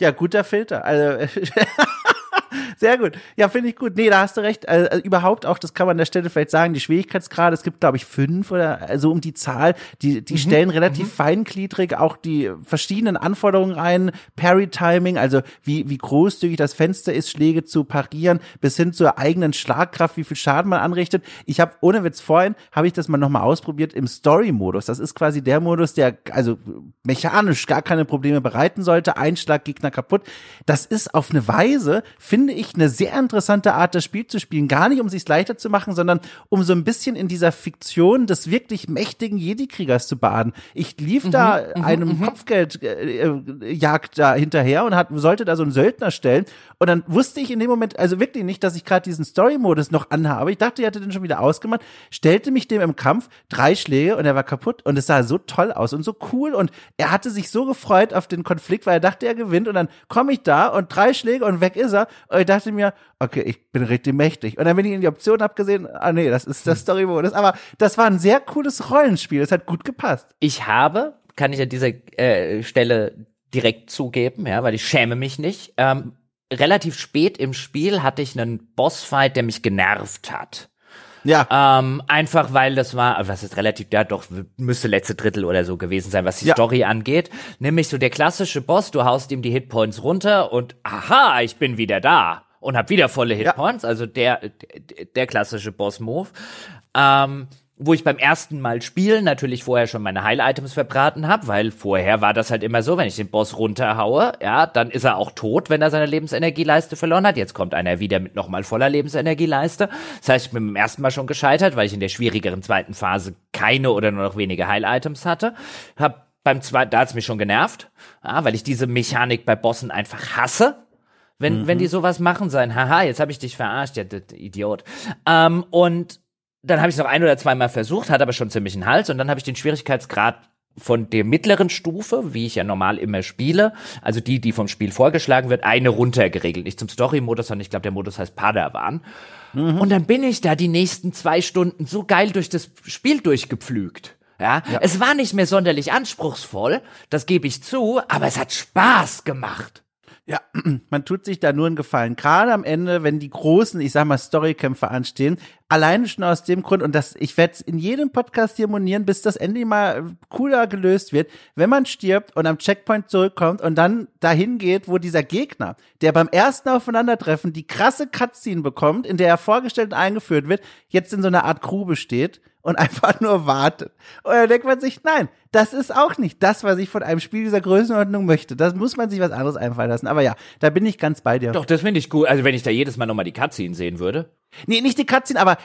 Ja, guter Filter. Also Sehr gut. Ja, finde ich gut. Nee, da hast du recht. Also, überhaupt auch, das kann man an der Stelle vielleicht sagen, die Schwierigkeitsgrade, es gibt, glaube ich, fünf oder also um die Zahl, die, die mhm. stellen relativ mhm. feingliedrig auch die verschiedenen Anforderungen ein. Parry-Timing, also wie, wie großzügig das Fenster ist, Schläge zu parieren, bis hin zur eigenen Schlagkraft, wie viel Schaden man anrichtet. Ich habe, ohne Witz vorhin, habe ich das mal nochmal ausprobiert im Story-Modus. Das ist quasi der Modus, der also mechanisch gar keine Probleme bereiten sollte. Einschlag, Gegner kaputt. Das ist auf eine Weise, finde ich, eine sehr interessante Art, das Spiel zu spielen. Gar nicht, um sich leichter zu machen, sondern um so ein bisschen in dieser Fiktion des wirklich mächtigen Jedi-Kriegers zu baden. Ich lief mhm, da mhm, einem mhm. Kopfgeldjagd da hinterher und hat, sollte da so einen Söldner stellen. Und dann wusste ich in dem Moment, also wirklich nicht, dass ich gerade diesen Story-Modus noch anhabe. Ich dachte, ich hatte den schon wieder ausgemacht, stellte mich dem im Kampf, drei Schläge und er war kaputt. Und es sah so toll aus und so cool. Und er hatte sich so gefreut auf den Konflikt, weil er dachte, er gewinnt. Und dann komme ich da und drei Schläge und weg ist er. Und ich dachte, mir, okay, ich bin richtig mächtig. Und dann bin ich in die Option abgesehen, ah nee, das ist das hm. Story-Modus. Aber das war ein sehr cooles Rollenspiel. Es hat gut gepasst. Ich habe, kann ich an dieser äh, Stelle direkt zugeben, ja, weil ich schäme mich nicht. Ähm, relativ spät im Spiel hatte ich einen Bossfight, der mich genervt hat. Ja. Ähm, einfach weil das war, was ist relativ, ja doch, müsste letzte Drittel oder so gewesen sein, was die ja. Story angeht. Nämlich so der klassische Boss, du haust ihm die Hitpoints runter und aha, ich bin wieder da und hab wieder volle Hitpoints, ja. also der, der klassische Boss-Move. Ähm, wo ich beim ersten Mal spielen natürlich vorher schon meine Heil-Items verbraten habe, weil vorher war das halt immer so, wenn ich den Boss runterhaue, ja, dann ist er auch tot, wenn er seine Lebensenergieleiste verloren hat. Jetzt kommt einer wieder mit nochmal voller Lebensenergieleiste. Das heißt, ich bin beim ersten Mal schon gescheitert, weil ich in der schwierigeren zweiten Phase keine oder nur noch wenige Heil-Items hatte. Hab beim zweiten, da hat's mich schon genervt, ja, weil ich diese Mechanik bei Bossen einfach hasse. Wenn, mhm. wenn die sowas machen sein, haha, jetzt habe ich dich verarscht, ja, Idiot. Ähm, und dann habe ich es noch ein oder zweimal versucht, hat aber schon ziemlich einen Hals und dann habe ich den Schwierigkeitsgrad von der mittleren Stufe, wie ich ja normal immer spiele, also die, die vom Spiel vorgeschlagen wird, eine runtergeregelt. Nicht zum Story-Modus, sondern ich glaube, der Modus heißt Padawan. Mhm. Und dann bin ich da die nächsten zwei Stunden so geil durch das Spiel durchgepflügt. Ja? ja, es war nicht mehr sonderlich anspruchsvoll, das gebe ich zu, aber es hat Spaß gemacht. Ja, man tut sich da nur einen Gefallen. Gerade am Ende, wenn die großen, ich sag mal, Storykämpfe anstehen, alleine schon aus dem Grund, und das, ich werde es in jedem Podcast hier monieren, bis das endlich mal cooler gelöst wird, wenn man stirbt und am Checkpoint zurückkommt und dann dahin geht, wo dieser Gegner, der beim ersten Aufeinandertreffen die krasse Cutscene bekommt, in der er vorgestellt und eingeführt wird, jetzt in so einer Art Grube steht und einfach nur wartet. Und dann denkt man sich, nein, das ist auch nicht das, was ich von einem Spiel dieser Größenordnung möchte. Das muss man sich was anderes einfallen lassen. Aber ja, da bin ich ganz bei dir. Doch, das finde ich gut. Also wenn ich da jedes Mal nochmal die Cutscene sehen würde. Nee, nicht die Cutscene, aber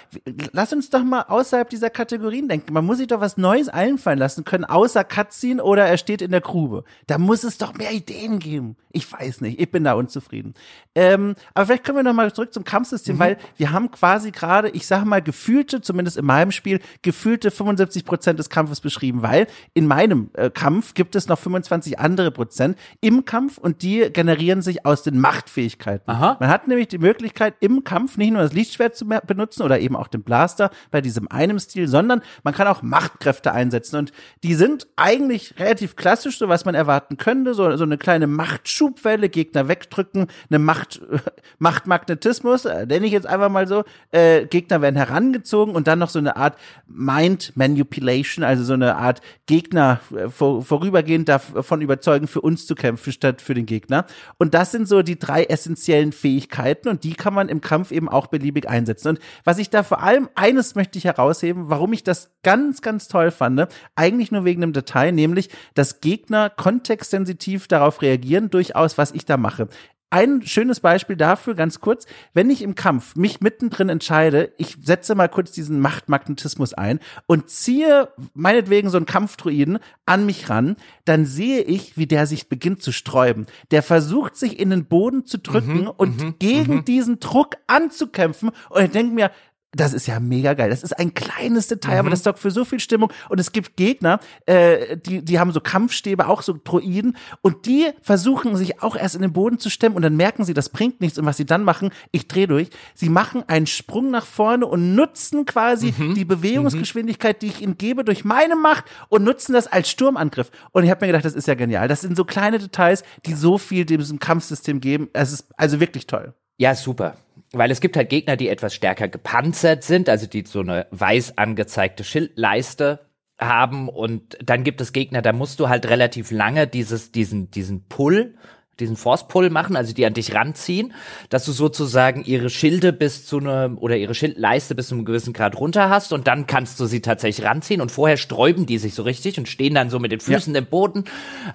lass uns doch mal außerhalb dieser Kategorien denken. Man muss sich doch was Neues einfallen lassen können, außer Cutscene oder er steht in der Grube. Da muss es doch mehr Ideen geben. Ich weiß nicht, ich bin da unzufrieden. Ähm, aber vielleicht können wir noch mal zurück zum Kampfsystem, mhm. weil wir haben quasi gerade, ich sage mal, gefühlte, zumindest in meinem Spiel, gefühlte 75 Prozent des Kampfes beschrieben, weil in meinem äh, Kampf gibt es noch 25 andere Prozent im Kampf und die generieren sich aus den Machtfähigkeiten. Aha. Man hat nämlich die Möglichkeit, im Kampf nicht nur das Lichtschwert zu benutzen oder eben auch den Blaster bei diesem einem Stil, sondern man kann auch Machtkräfte einsetzen. Und die sind eigentlich relativ klassisch, so was man erwarten könnte, so, so eine kleine Machtschubwelle, Gegner wegdrücken, eine Macht, Machtmagnetismus, äh, nenne ich jetzt einfach mal so, äh, Gegner werden herangezogen und dann noch so eine Art Mind Manipulation, also so eine Art Gegner äh, vor, vorübergehend davon überzeugen, für uns zu kämpfen, statt für den Gegner. Und das sind so die drei essentiellen Fähigkeiten und die kann man im Kampf eben auch beliebig einsetzen. Und was ich da vor allem, eines möchte ich herausheben, warum ich das ganz, ganz toll fand, eigentlich nur wegen einem Detail, nämlich, dass Gegner kontextsensitiv darauf reagieren, durchaus, was ich da mache ein schönes Beispiel dafür, ganz kurz, wenn ich im Kampf mich mittendrin entscheide, ich setze mal kurz diesen Machtmagnetismus ein und ziehe meinetwegen so einen Kampfdruiden an mich ran, dann sehe ich, wie der sich beginnt zu sträuben. Der versucht sich in den Boden zu drücken mhm, und mhm, gegen mhm. diesen Druck anzukämpfen und ich denke mir, das ist ja mega geil. Das ist ein kleines Detail, mhm. aber das sorgt für so viel Stimmung. Und es gibt Gegner, äh, die, die haben so Kampfstäbe, auch so Droiden. Und die versuchen sich auch erst in den Boden zu stemmen. Und dann merken sie, das bringt nichts. Und was sie dann machen, ich drehe durch. Sie machen einen Sprung nach vorne und nutzen quasi mhm. die Bewegungsgeschwindigkeit, die ich ihnen gebe, durch meine Macht und nutzen das als Sturmangriff. Und ich habe mir gedacht, das ist ja genial. Das sind so kleine Details, die so viel diesem Kampfsystem geben. Es ist also wirklich toll. Ja, super weil es gibt halt Gegner, die etwas stärker gepanzert sind, also die so eine weiß angezeigte Schildleiste haben. Und dann gibt es Gegner, da musst du halt relativ lange dieses, diesen, diesen Pull, diesen Force-Pull machen, also die an dich ranziehen, dass du sozusagen ihre Schilde bis zu einem, oder ihre Schildleiste bis zu einem gewissen Grad runter hast und dann kannst du sie tatsächlich ranziehen. Und vorher sträuben die sich so richtig und stehen dann so mit den Füßen ja. im Boden.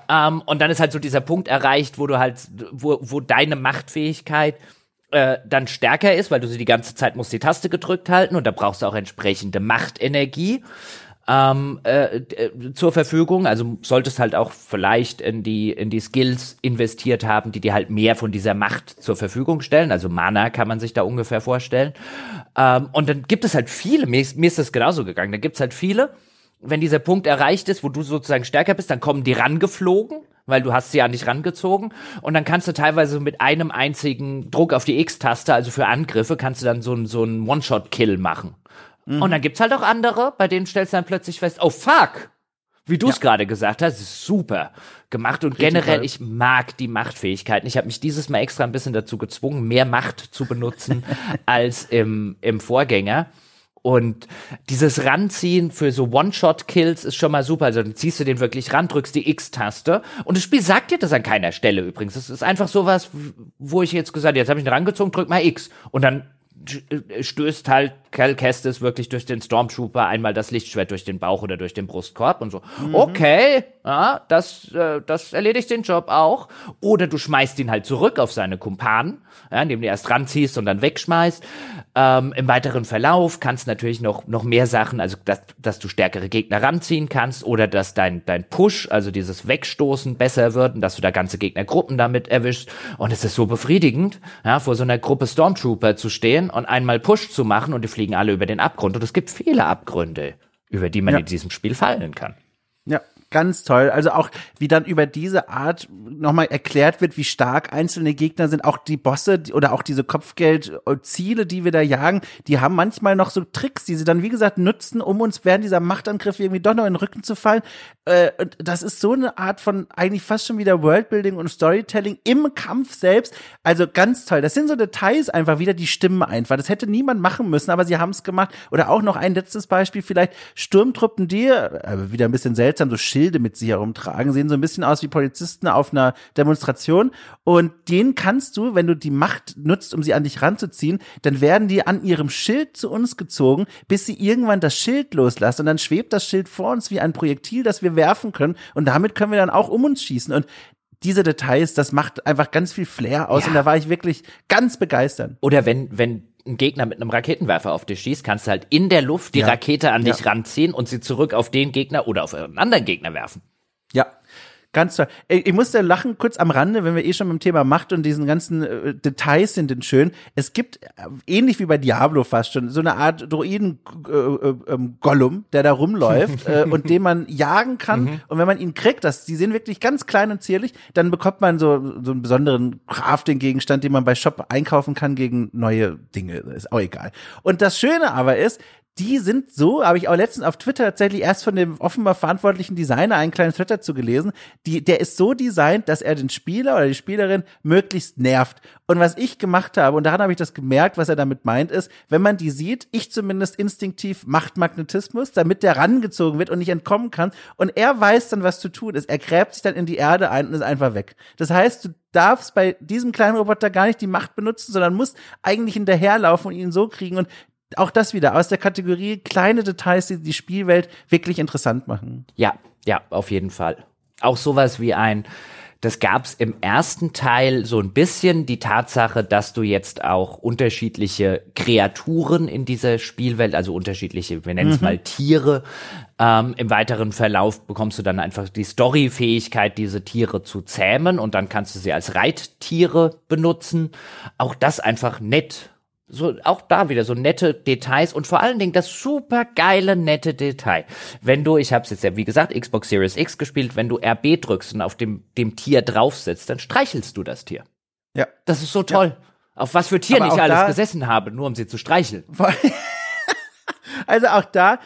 Ähm, und dann ist halt so dieser Punkt erreicht, wo du halt, wo, wo deine Machtfähigkeit äh, dann stärker ist, weil du sie die ganze Zeit musst die Taste gedrückt halten und da brauchst du auch entsprechende Machtenergie ähm, äh, äh, zur Verfügung. Also solltest halt auch vielleicht in die in die Skills investiert haben, die dir halt mehr von dieser Macht zur Verfügung stellen. Also Mana kann man sich da ungefähr vorstellen. Ähm, und dann gibt es halt viele. Mir ist, mir ist das genauso gegangen. Da gibt's halt viele. Wenn dieser Punkt erreicht ist, wo du sozusagen stärker bist, dann kommen die rangeflogen weil du hast sie ja nicht rangezogen und dann kannst du teilweise mit einem einzigen Druck auf die X-Taste, also für Angriffe, kannst du dann so, so einen One-Shot-Kill machen. Mhm. Und dann gibt's halt auch andere, bei denen stellst du dann plötzlich fest, oh fuck, wie du es ja. gerade gesagt hast, ist super gemacht und Richtig generell, toll. ich mag die Machtfähigkeiten. Ich habe mich dieses Mal extra ein bisschen dazu gezwungen, mehr Macht zu benutzen als im, im Vorgänger. Und dieses Ranziehen für so One-Shot-Kills ist schon mal super. Also dann ziehst du den wirklich ran, drückst die X-Taste. Und das Spiel sagt dir das an keiner Stelle übrigens. Das ist einfach sowas, wo ich jetzt gesagt, jetzt habe ich ihn rangezogen, drück mal X. Und dann äh, stößt halt Cal Kestis wirklich durch den Stormtrooper einmal das Lichtschwert durch den Bauch oder durch den Brustkorb und so. Mhm. Okay, ja, das, äh, das erledigt den Job auch. Oder du schmeißt ihn halt zurück auf seine Kumpanen, ja, indem du erst ranziehst und dann wegschmeißt. Ähm, Im weiteren Verlauf kannst du natürlich noch, noch mehr Sachen, also dass, dass du stärkere Gegner ranziehen kannst oder dass dein, dein Push, also dieses Wegstoßen besser wird und dass du da ganze Gegnergruppen damit erwischst. Und es ist so befriedigend, ja, vor so einer Gruppe Stormtrooper zu stehen und einmal Push zu machen und die fliegen alle über den Abgrund. Und es gibt viele Abgründe, über die man ja. in diesem Spiel fallen kann. Ja, ganz toll. Also auch, wie dann über diese Art nochmal erklärt wird, wie stark einzelne Gegner sind. Auch die Bosse oder auch diese Kopfgeldziele, die wir da jagen, die haben manchmal noch so Tricks, die sie dann, wie gesagt, nutzen, um uns während dieser Machtangriffe irgendwie doch noch in den Rücken zu fallen. Äh, und das ist so eine Art von eigentlich fast schon wieder Worldbuilding und Storytelling im Kampf selbst. Also ganz toll. Das sind so Details einfach wieder, die stimmen einfach. Das hätte niemand machen müssen, aber sie haben es gemacht. Oder auch noch ein letztes Beispiel, vielleicht Sturmtruppen, die, äh, wieder ein bisschen seltsam, so Schild Schilde mit sich herumtragen, sehen so ein bisschen aus wie Polizisten auf einer Demonstration. Und denen kannst du, wenn du die Macht nutzt, um sie an dich ranzuziehen, dann werden die an ihrem Schild zu uns gezogen, bis sie irgendwann das Schild loslassen. Und dann schwebt das Schild vor uns wie ein Projektil, das wir werfen können. Und damit können wir dann auch um uns schießen. Und diese Details, das macht einfach ganz viel Flair aus. Ja. Und da war ich wirklich ganz begeistert. Oder wenn, wenn ein Gegner mit einem Raketenwerfer auf dich schießt, kannst du halt in der Luft die ja. Rakete an dich ranziehen und sie zurück auf den Gegner oder auf einen anderen Gegner werfen. Ja, Ganz toll. Ich musste lachen, kurz am Rande, wenn wir eh schon beim Thema Macht und diesen ganzen äh, Details sind denn schön. Es gibt, äh, ähnlich wie bei Diablo fast schon, so eine Art Droiden-Gollum, äh, äh, der da rumläuft äh, und den man jagen kann. Mhm. Und wenn man ihn kriegt, das, die sind wirklich ganz klein und zierlich, dann bekommt man so, so einen besonderen Crafting-Gegenstand, den man bei Shop einkaufen kann gegen neue Dinge. Ist auch egal. Und das Schöne aber ist, die sind so, habe ich auch letztens auf Twitter tatsächlich erst von dem offenbar verantwortlichen Designer einen kleinen Twitter zu gelesen, die, der ist so designt, dass er den Spieler oder die Spielerin möglichst nervt. Und was ich gemacht habe, und daran habe ich das gemerkt, was er damit meint, ist, wenn man die sieht, ich zumindest instinktiv macht Magnetismus, damit der rangezogen wird und nicht entkommen kann. Und er weiß dann, was zu tun ist. Er gräbt sich dann in die Erde ein und ist einfach weg. Das heißt, du darfst bei diesem kleinen Roboter gar nicht die Macht benutzen, sondern musst eigentlich hinterherlaufen und ihn so kriegen. Und auch das wieder aus der Kategorie kleine Details, die die Spielwelt wirklich interessant machen. Ja, ja, auf jeden Fall. Auch sowas wie ein, das gab's im ersten Teil so ein bisschen die Tatsache, dass du jetzt auch unterschiedliche Kreaturen in dieser Spielwelt, also unterschiedliche, wir nennen es mhm. mal Tiere, ähm, im weiteren Verlauf bekommst du dann einfach die Story-Fähigkeit, diese Tiere zu zähmen und dann kannst du sie als Reittiere benutzen. Auch das einfach nett so auch da wieder so nette Details und vor allen Dingen das super geile nette Detail. Wenn du, ich habe es jetzt ja wie gesagt Xbox Series X gespielt, wenn du RB drückst und auf dem dem Tier drauf sitzt, dann streichelst du das Tier. Ja. Das ist so toll. Ja. Auf was für Tieren ich alles gesessen habe, nur um sie zu streicheln. Also auch da,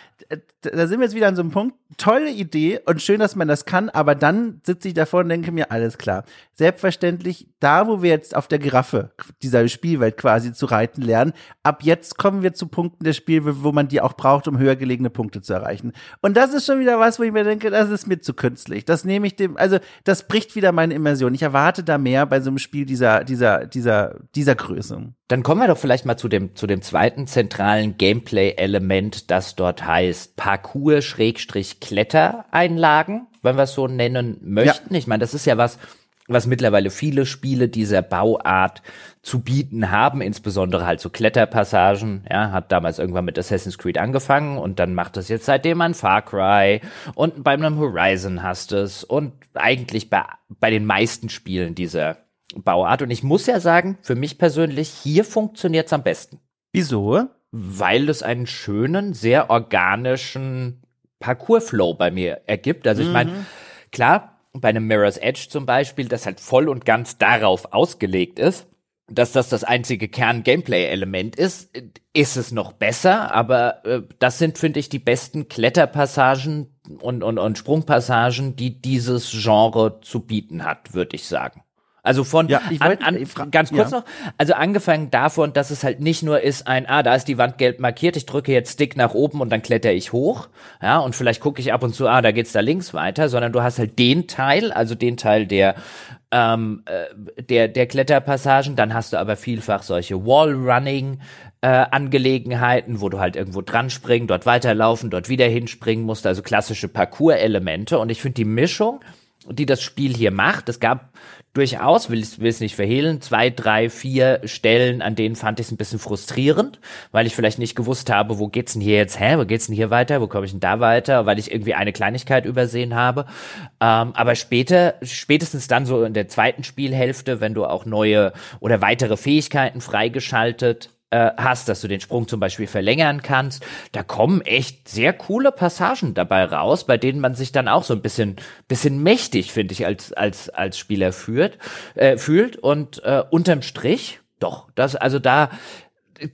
da sind wir jetzt wieder an so einem Punkt. Tolle Idee und schön, dass man das kann, aber dann sitze ich davor und denke mir, alles klar. Selbstverständlich, da wo wir jetzt auf der Giraffe dieser Spielwelt quasi zu reiten lernen, ab jetzt kommen wir zu Punkten der Spiel, wo man die auch braucht, um höher gelegene Punkte zu erreichen. Und das ist schon wieder was, wo ich mir denke, das ist mir zu künstlich. Das nehme ich dem, also das bricht wieder meine Immersion. Ich erwarte da mehr bei so einem Spiel dieser, dieser, dieser, dieser Größe. Dann kommen wir doch vielleicht mal zu dem, zu dem zweiten zentralen Gameplay-Element, das dort heißt Parcours-Klettereinlagen, wenn wir es so nennen möchten. Ja. Ich meine, das ist ja was, was mittlerweile viele Spiele dieser Bauart zu bieten haben, insbesondere halt so Kletterpassagen. Ja, hat damals irgendwann mit Assassin's Creed angefangen und dann macht es jetzt seitdem ein Far Cry und bei einem Horizon hast es und eigentlich bei, bei den meisten Spielen dieser Bauart. Und ich muss ja sagen, für mich persönlich, hier funktioniert es am besten. Wieso? Weil es einen schönen, sehr organischen Parcours-Flow bei mir ergibt. Also ich meine, mhm. klar, bei einem Mirror's Edge zum Beispiel, das halt voll und ganz darauf ausgelegt ist, dass das das einzige Kern-Gameplay-Element ist, ist es noch besser, aber äh, das sind, finde ich, die besten Kletterpassagen und, und, und Sprungpassagen, die dieses Genre zu bieten hat, würde ich sagen. Also von, ja, wollt, an, an, ganz kurz ja. noch, also angefangen davon, dass es halt nicht nur ist ein, ah, da ist die Wand gelb markiert, ich drücke jetzt Stick nach oben und dann kletter ich hoch, ja, und vielleicht gucke ich ab und zu, ah, da geht's da links weiter, sondern du hast halt den Teil, also den Teil der ähm, äh, der, der Kletterpassagen, dann hast du aber vielfach solche Wallrunning äh, Angelegenheiten, wo du halt irgendwo dran springen, dort weiterlaufen, dort wieder hinspringen musst, also klassische Parcours-Elemente. Und ich finde die Mischung, die das Spiel hier macht, es gab durchaus, will ich es nicht verhehlen, zwei, drei, vier Stellen, an denen fand ich es ein bisschen frustrierend, weil ich vielleicht nicht gewusst habe, wo geht's denn hier jetzt, hä, wo geht's denn hier weiter, wo komme ich denn da weiter, weil ich irgendwie eine Kleinigkeit übersehen habe. Ähm, aber später, spätestens dann so in der zweiten Spielhälfte, wenn du auch neue oder weitere Fähigkeiten freigeschaltet äh, hast, dass du den Sprung zum Beispiel verlängern kannst. Da kommen echt sehr coole Passagen dabei raus, bei denen man sich dann auch so ein bisschen, bisschen mächtig, finde ich, als, als, als Spieler führt, äh, fühlt. Und äh, unterm Strich, doch, das, also da,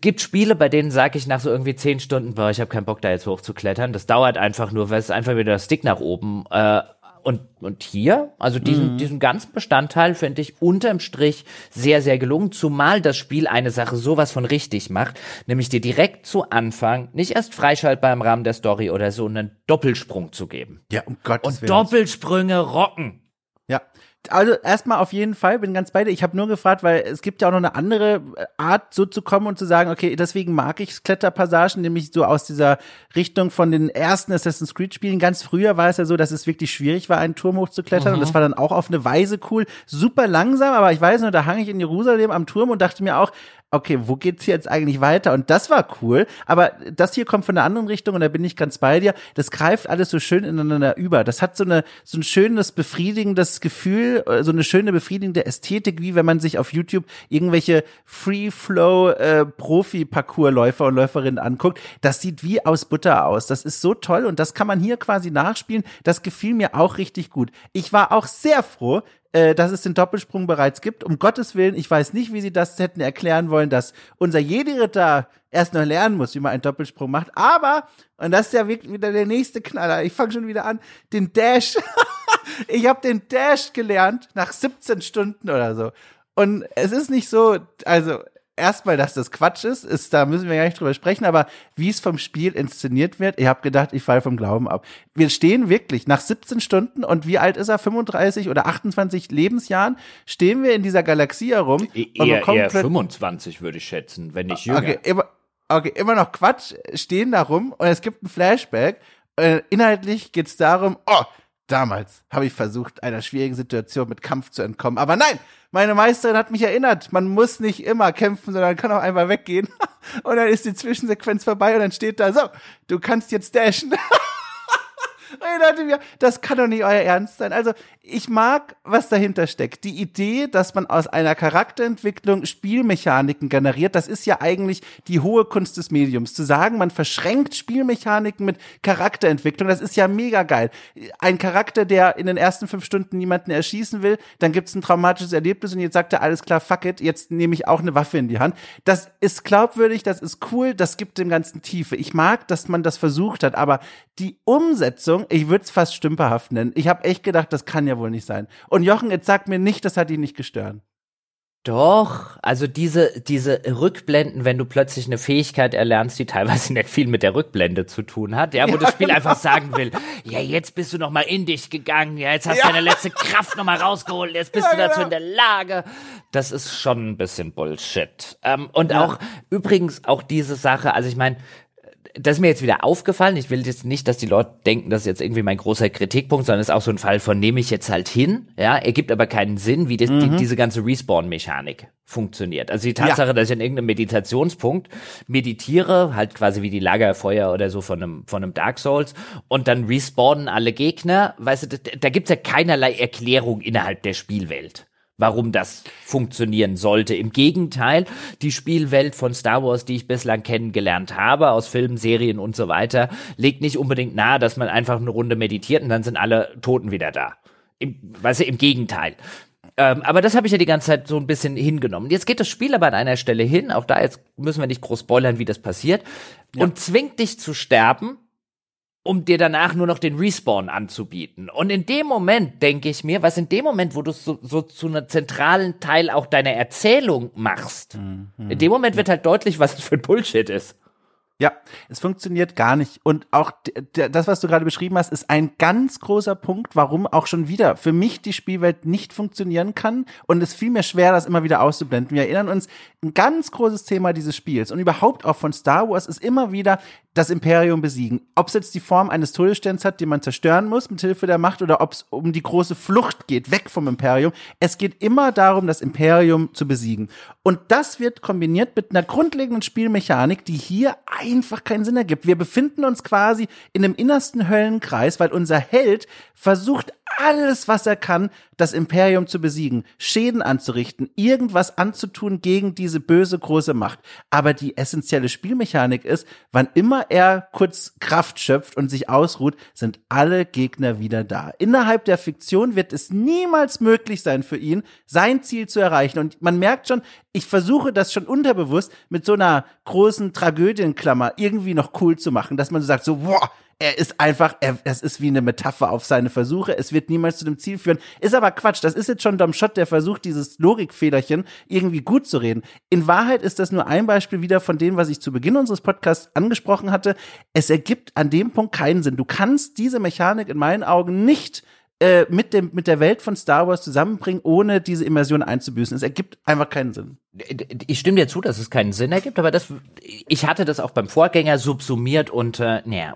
gibt Spiele, bei denen sage ich nach so irgendwie zehn Stunden, boah, ich habe keinen Bock da jetzt hochzuklettern. Das dauert einfach nur, weil es einfach wieder der Stick nach oben äh, und, und hier, also diesen, mhm. diesen ganzen Bestandteil finde ich unterm Strich sehr, sehr gelungen, zumal das Spiel eine Sache sowas von richtig macht, nämlich dir direkt zu Anfang nicht erst freischaltbar im Rahmen der Story oder so einen Doppelsprung zu geben. Ja, um Gottes Und Willen. Doppelsprünge rocken. Ja, also erstmal auf jeden Fall, bin ganz bei dir. Ich habe nur gefragt, weil es gibt ja auch noch eine andere Art, so zu kommen und zu sagen, okay, deswegen mag ich Kletterpassagen, nämlich so aus dieser Richtung von den ersten Assassin's Creed Spielen. Ganz früher war es ja so, dass es wirklich schwierig war, einen Turm hochzuklettern mhm. und das war dann auch auf eine Weise cool. Super langsam, aber ich weiß nur, da hang ich in Jerusalem am Turm und dachte mir auch, okay, wo geht's hier jetzt eigentlich weiter? Und das war cool. Aber das hier kommt von der anderen Richtung und da bin ich ganz bei dir. Das greift alles so schön ineinander über. Das hat so eine, so ein schönes, befriedigendes Gefühl, äh, so eine schöne, befriedigende Ästhetik, wie wenn man sich auf YouTube irgendwelche Free-Flow, äh, Profi-Parcours-Läufer und Läuferinnen anguckt. Das sieht wie aus Butter aus. Das ist so toll und das kann man hier quasi nachspielen. Das gefiel mir auch richtig gut. Ich war auch sehr froh, äh, dass es den Doppelsprung bereits gibt. Um Gottes Willen, ich weiß nicht, wie sie das hätten erklären wollen, dass unser Jedi-Ritter erst noch lernen muss, wie man einen Doppelsprung macht. Aber, und das ist ja wieder der nächste Knaller, ich fange schon wieder an, den Dash. ich habe den Dash gelernt nach 17 Stunden oder so. Und es ist nicht so, also erstmal, dass das Quatsch ist, ist, da müssen wir gar nicht drüber sprechen, aber wie es vom Spiel inszeniert wird, ich habe gedacht, ich falle vom Glauben ab. Wir stehen wirklich nach 17 Stunden und wie alt ist er? 35 oder 28 Lebensjahren stehen wir in dieser Galaxie herum. E eher, eher 25 würde ich schätzen, wenn nicht jünger. Okay, immer, okay, immer noch Quatsch, stehen da rum und es gibt ein Flashback. Äh, inhaltlich geht's darum, oh, damals habe ich versucht, einer schwierigen Situation mit Kampf zu entkommen, aber nein, meine Meisterin hat mich erinnert, man muss nicht immer kämpfen, sondern kann auch einfach weggehen. Und dann ist die Zwischensequenz vorbei und dann steht da, so, du kannst jetzt dashen. Und ich dachte mir, das kann doch nicht euer Ernst sein. Also, ich mag, was dahinter steckt. Die Idee, dass man aus einer Charakterentwicklung Spielmechaniken generiert, das ist ja eigentlich die hohe Kunst des Mediums. Zu sagen, man verschränkt Spielmechaniken mit Charakterentwicklung, das ist ja mega geil. Ein Charakter, der in den ersten fünf Stunden niemanden erschießen will, dann gibt's ein traumatisches Erlebnis und jetzt sagt er, alles klar, fuck it, jetzt nehme ich auch eine Waffe in die Hand. Das ist glaubwürdig, das ist cool, das gibt dem Ganzen Tiefe. Ich mag, dass man das versucht hat, aber die Umsetzung, ich würde es fast stümperhaft nennen. Ich habe echt gedacht, das kann ja ja wohl nicht sein. Und Jochen, jetzt sag mir nicht, das hat ihn nicht gestört. Doch, also diese, diese Rückblenden, wenn du plötzlich eine Fähigkeit erlernst, die teilweise nicht viel mit der Rückblende zu tun hat, ja, wo ja, das Spiel genau. einfach sagen will, ja, jetzt bist du noch mal in dich gegangen, ja, jetzt hast du ja. deine letzte Kraft noch mal rausgeholt, jetzt bist ja, du dazu genau. in der Lage. Das ist schon ein bisschen Bullshit. Ähm, und auch, übrigens, auch diese Sache, also ich meine, das ist mir jetzt wieder aufgefallen. Ich will jetzt nicht, dass die Leute denken, das ist jetzt irgendwie mein großer Kritikpunkt, sondern es ist auch so ein Fall von nehme ich jetzt halt hin. Ja, ergibt aber keinen Sinn, wie das, mhm. die, diese ganze Respawn-Mechanik funktioniert. Also die Tatsache, ja. dass ich in irgendeinem Meditationspunkt meditiere, halt quasi wie die Lagerfeuer oder so von einem, von einem Dark Souls und dann respawnen alle Gegner, weißt du, da, da gibt's ja keinerlei Erklärung innerhalb der Spielwelt warum das funktionieren sollte. Im Gegenteil, die Spielwelt von Star Wars, die ich bislang kennengelernt habe, aus Filmen, Serien und so weiter, legt nicht unbedingt nahe, dass man einfach eine Runde meditiert und dann sind alle Toten wieder da. Im, weißt du, im Gegenteil. Ähm, aber das habe ich ja die ganze Zeit so ein bisschen hingenommen. Jetzt geht das Spiel aber an einer Stelle hin, auch da jetzt müssen wir nicht groß spoilern, wie das passiert, ja. und zwingt dich zu sterben, um dir danach nur noch den Respawn anzubieten. Und in dem Moment denke ich mir, was in dem Moment, wo du so, so zu einem zentralen Teil auch deiner Erzählung machst, mhm. in dem Moment wird halt deutlich, was es für ein Bullshit ist. Ja, es funktioniert gar nicht. Und auch das, was du gerade beschrieben hast, ist ein ganz großer Punkt, warum auch schon wieder für mich die Spielwelt nicht funktionieren kann. Und es fiel mir schwer, das immer wieder auszublenden. Wir erinnern uns, ein ganz großes Thema dieses Spiels und überhaupt auch von Star Wars ist immer wieder das Imperium besiegen. Ob es jetzt die Form eines Todessterns hat, den man zerstören muss mit Hilfe der Macht, oder ob es um die große Flucht geht, weg vom Imperium. Es geht immer darum, das Imperium zu besiegen. Und das wird kombiniert mit einer grundlegenden Spielmechanik, die hier einfach keinen Sinn ergibt. Wir befinden uns quasi in dem innersten Höllenkreis, weil unser Held versucht alles, was er kann, das Imperium zu besiegen, Schäden anzurichten, irgendwas anzutun gegen diese böse große Macht. Aber die essentielle Spielmechanik ist, wann immer er kurz Kraft schöpft und sich ausruht, sind alle Gegner wieder da. Innerhalb der Fiktion wird es niemals möglich sein für ihn, sein Ziel zu erreichen. Und man merkt schon, ich versuche das schon unterbewusst mit so einer großen Tragödienklammer irgendwie noch cool zu machen, dass man so sagt, so, boah, er ist einfach, er, es ist wie eine Metapher auf seine Versuche. Es wird niemals zu dem Ziel führen. Ist aber Quatsch. Das ist jetzt schon Dom Schott, der versucht, dieses Logikfederchen irgendwie gut zu reden. In Wahrheit ist das nur ein Beispiel wieder von dem, was ich zu Beginn unseres Podcasts angesprochen hatte. Es ergibt an dem Punkt keinen Sinn. Du kannst diese Mechanik in meinen Augen nicht äh, mit, dem, mit der Welt von Star Wars zusammenbringen, ohne diese Immersion einzubüßen. Es ergibt einfach keinen Sinn. Ich stimme dir zu, dass es keinen Sinn ergibt, aber das, ich hatte das auch beim Vorgänger subsumiert und, äh, naja,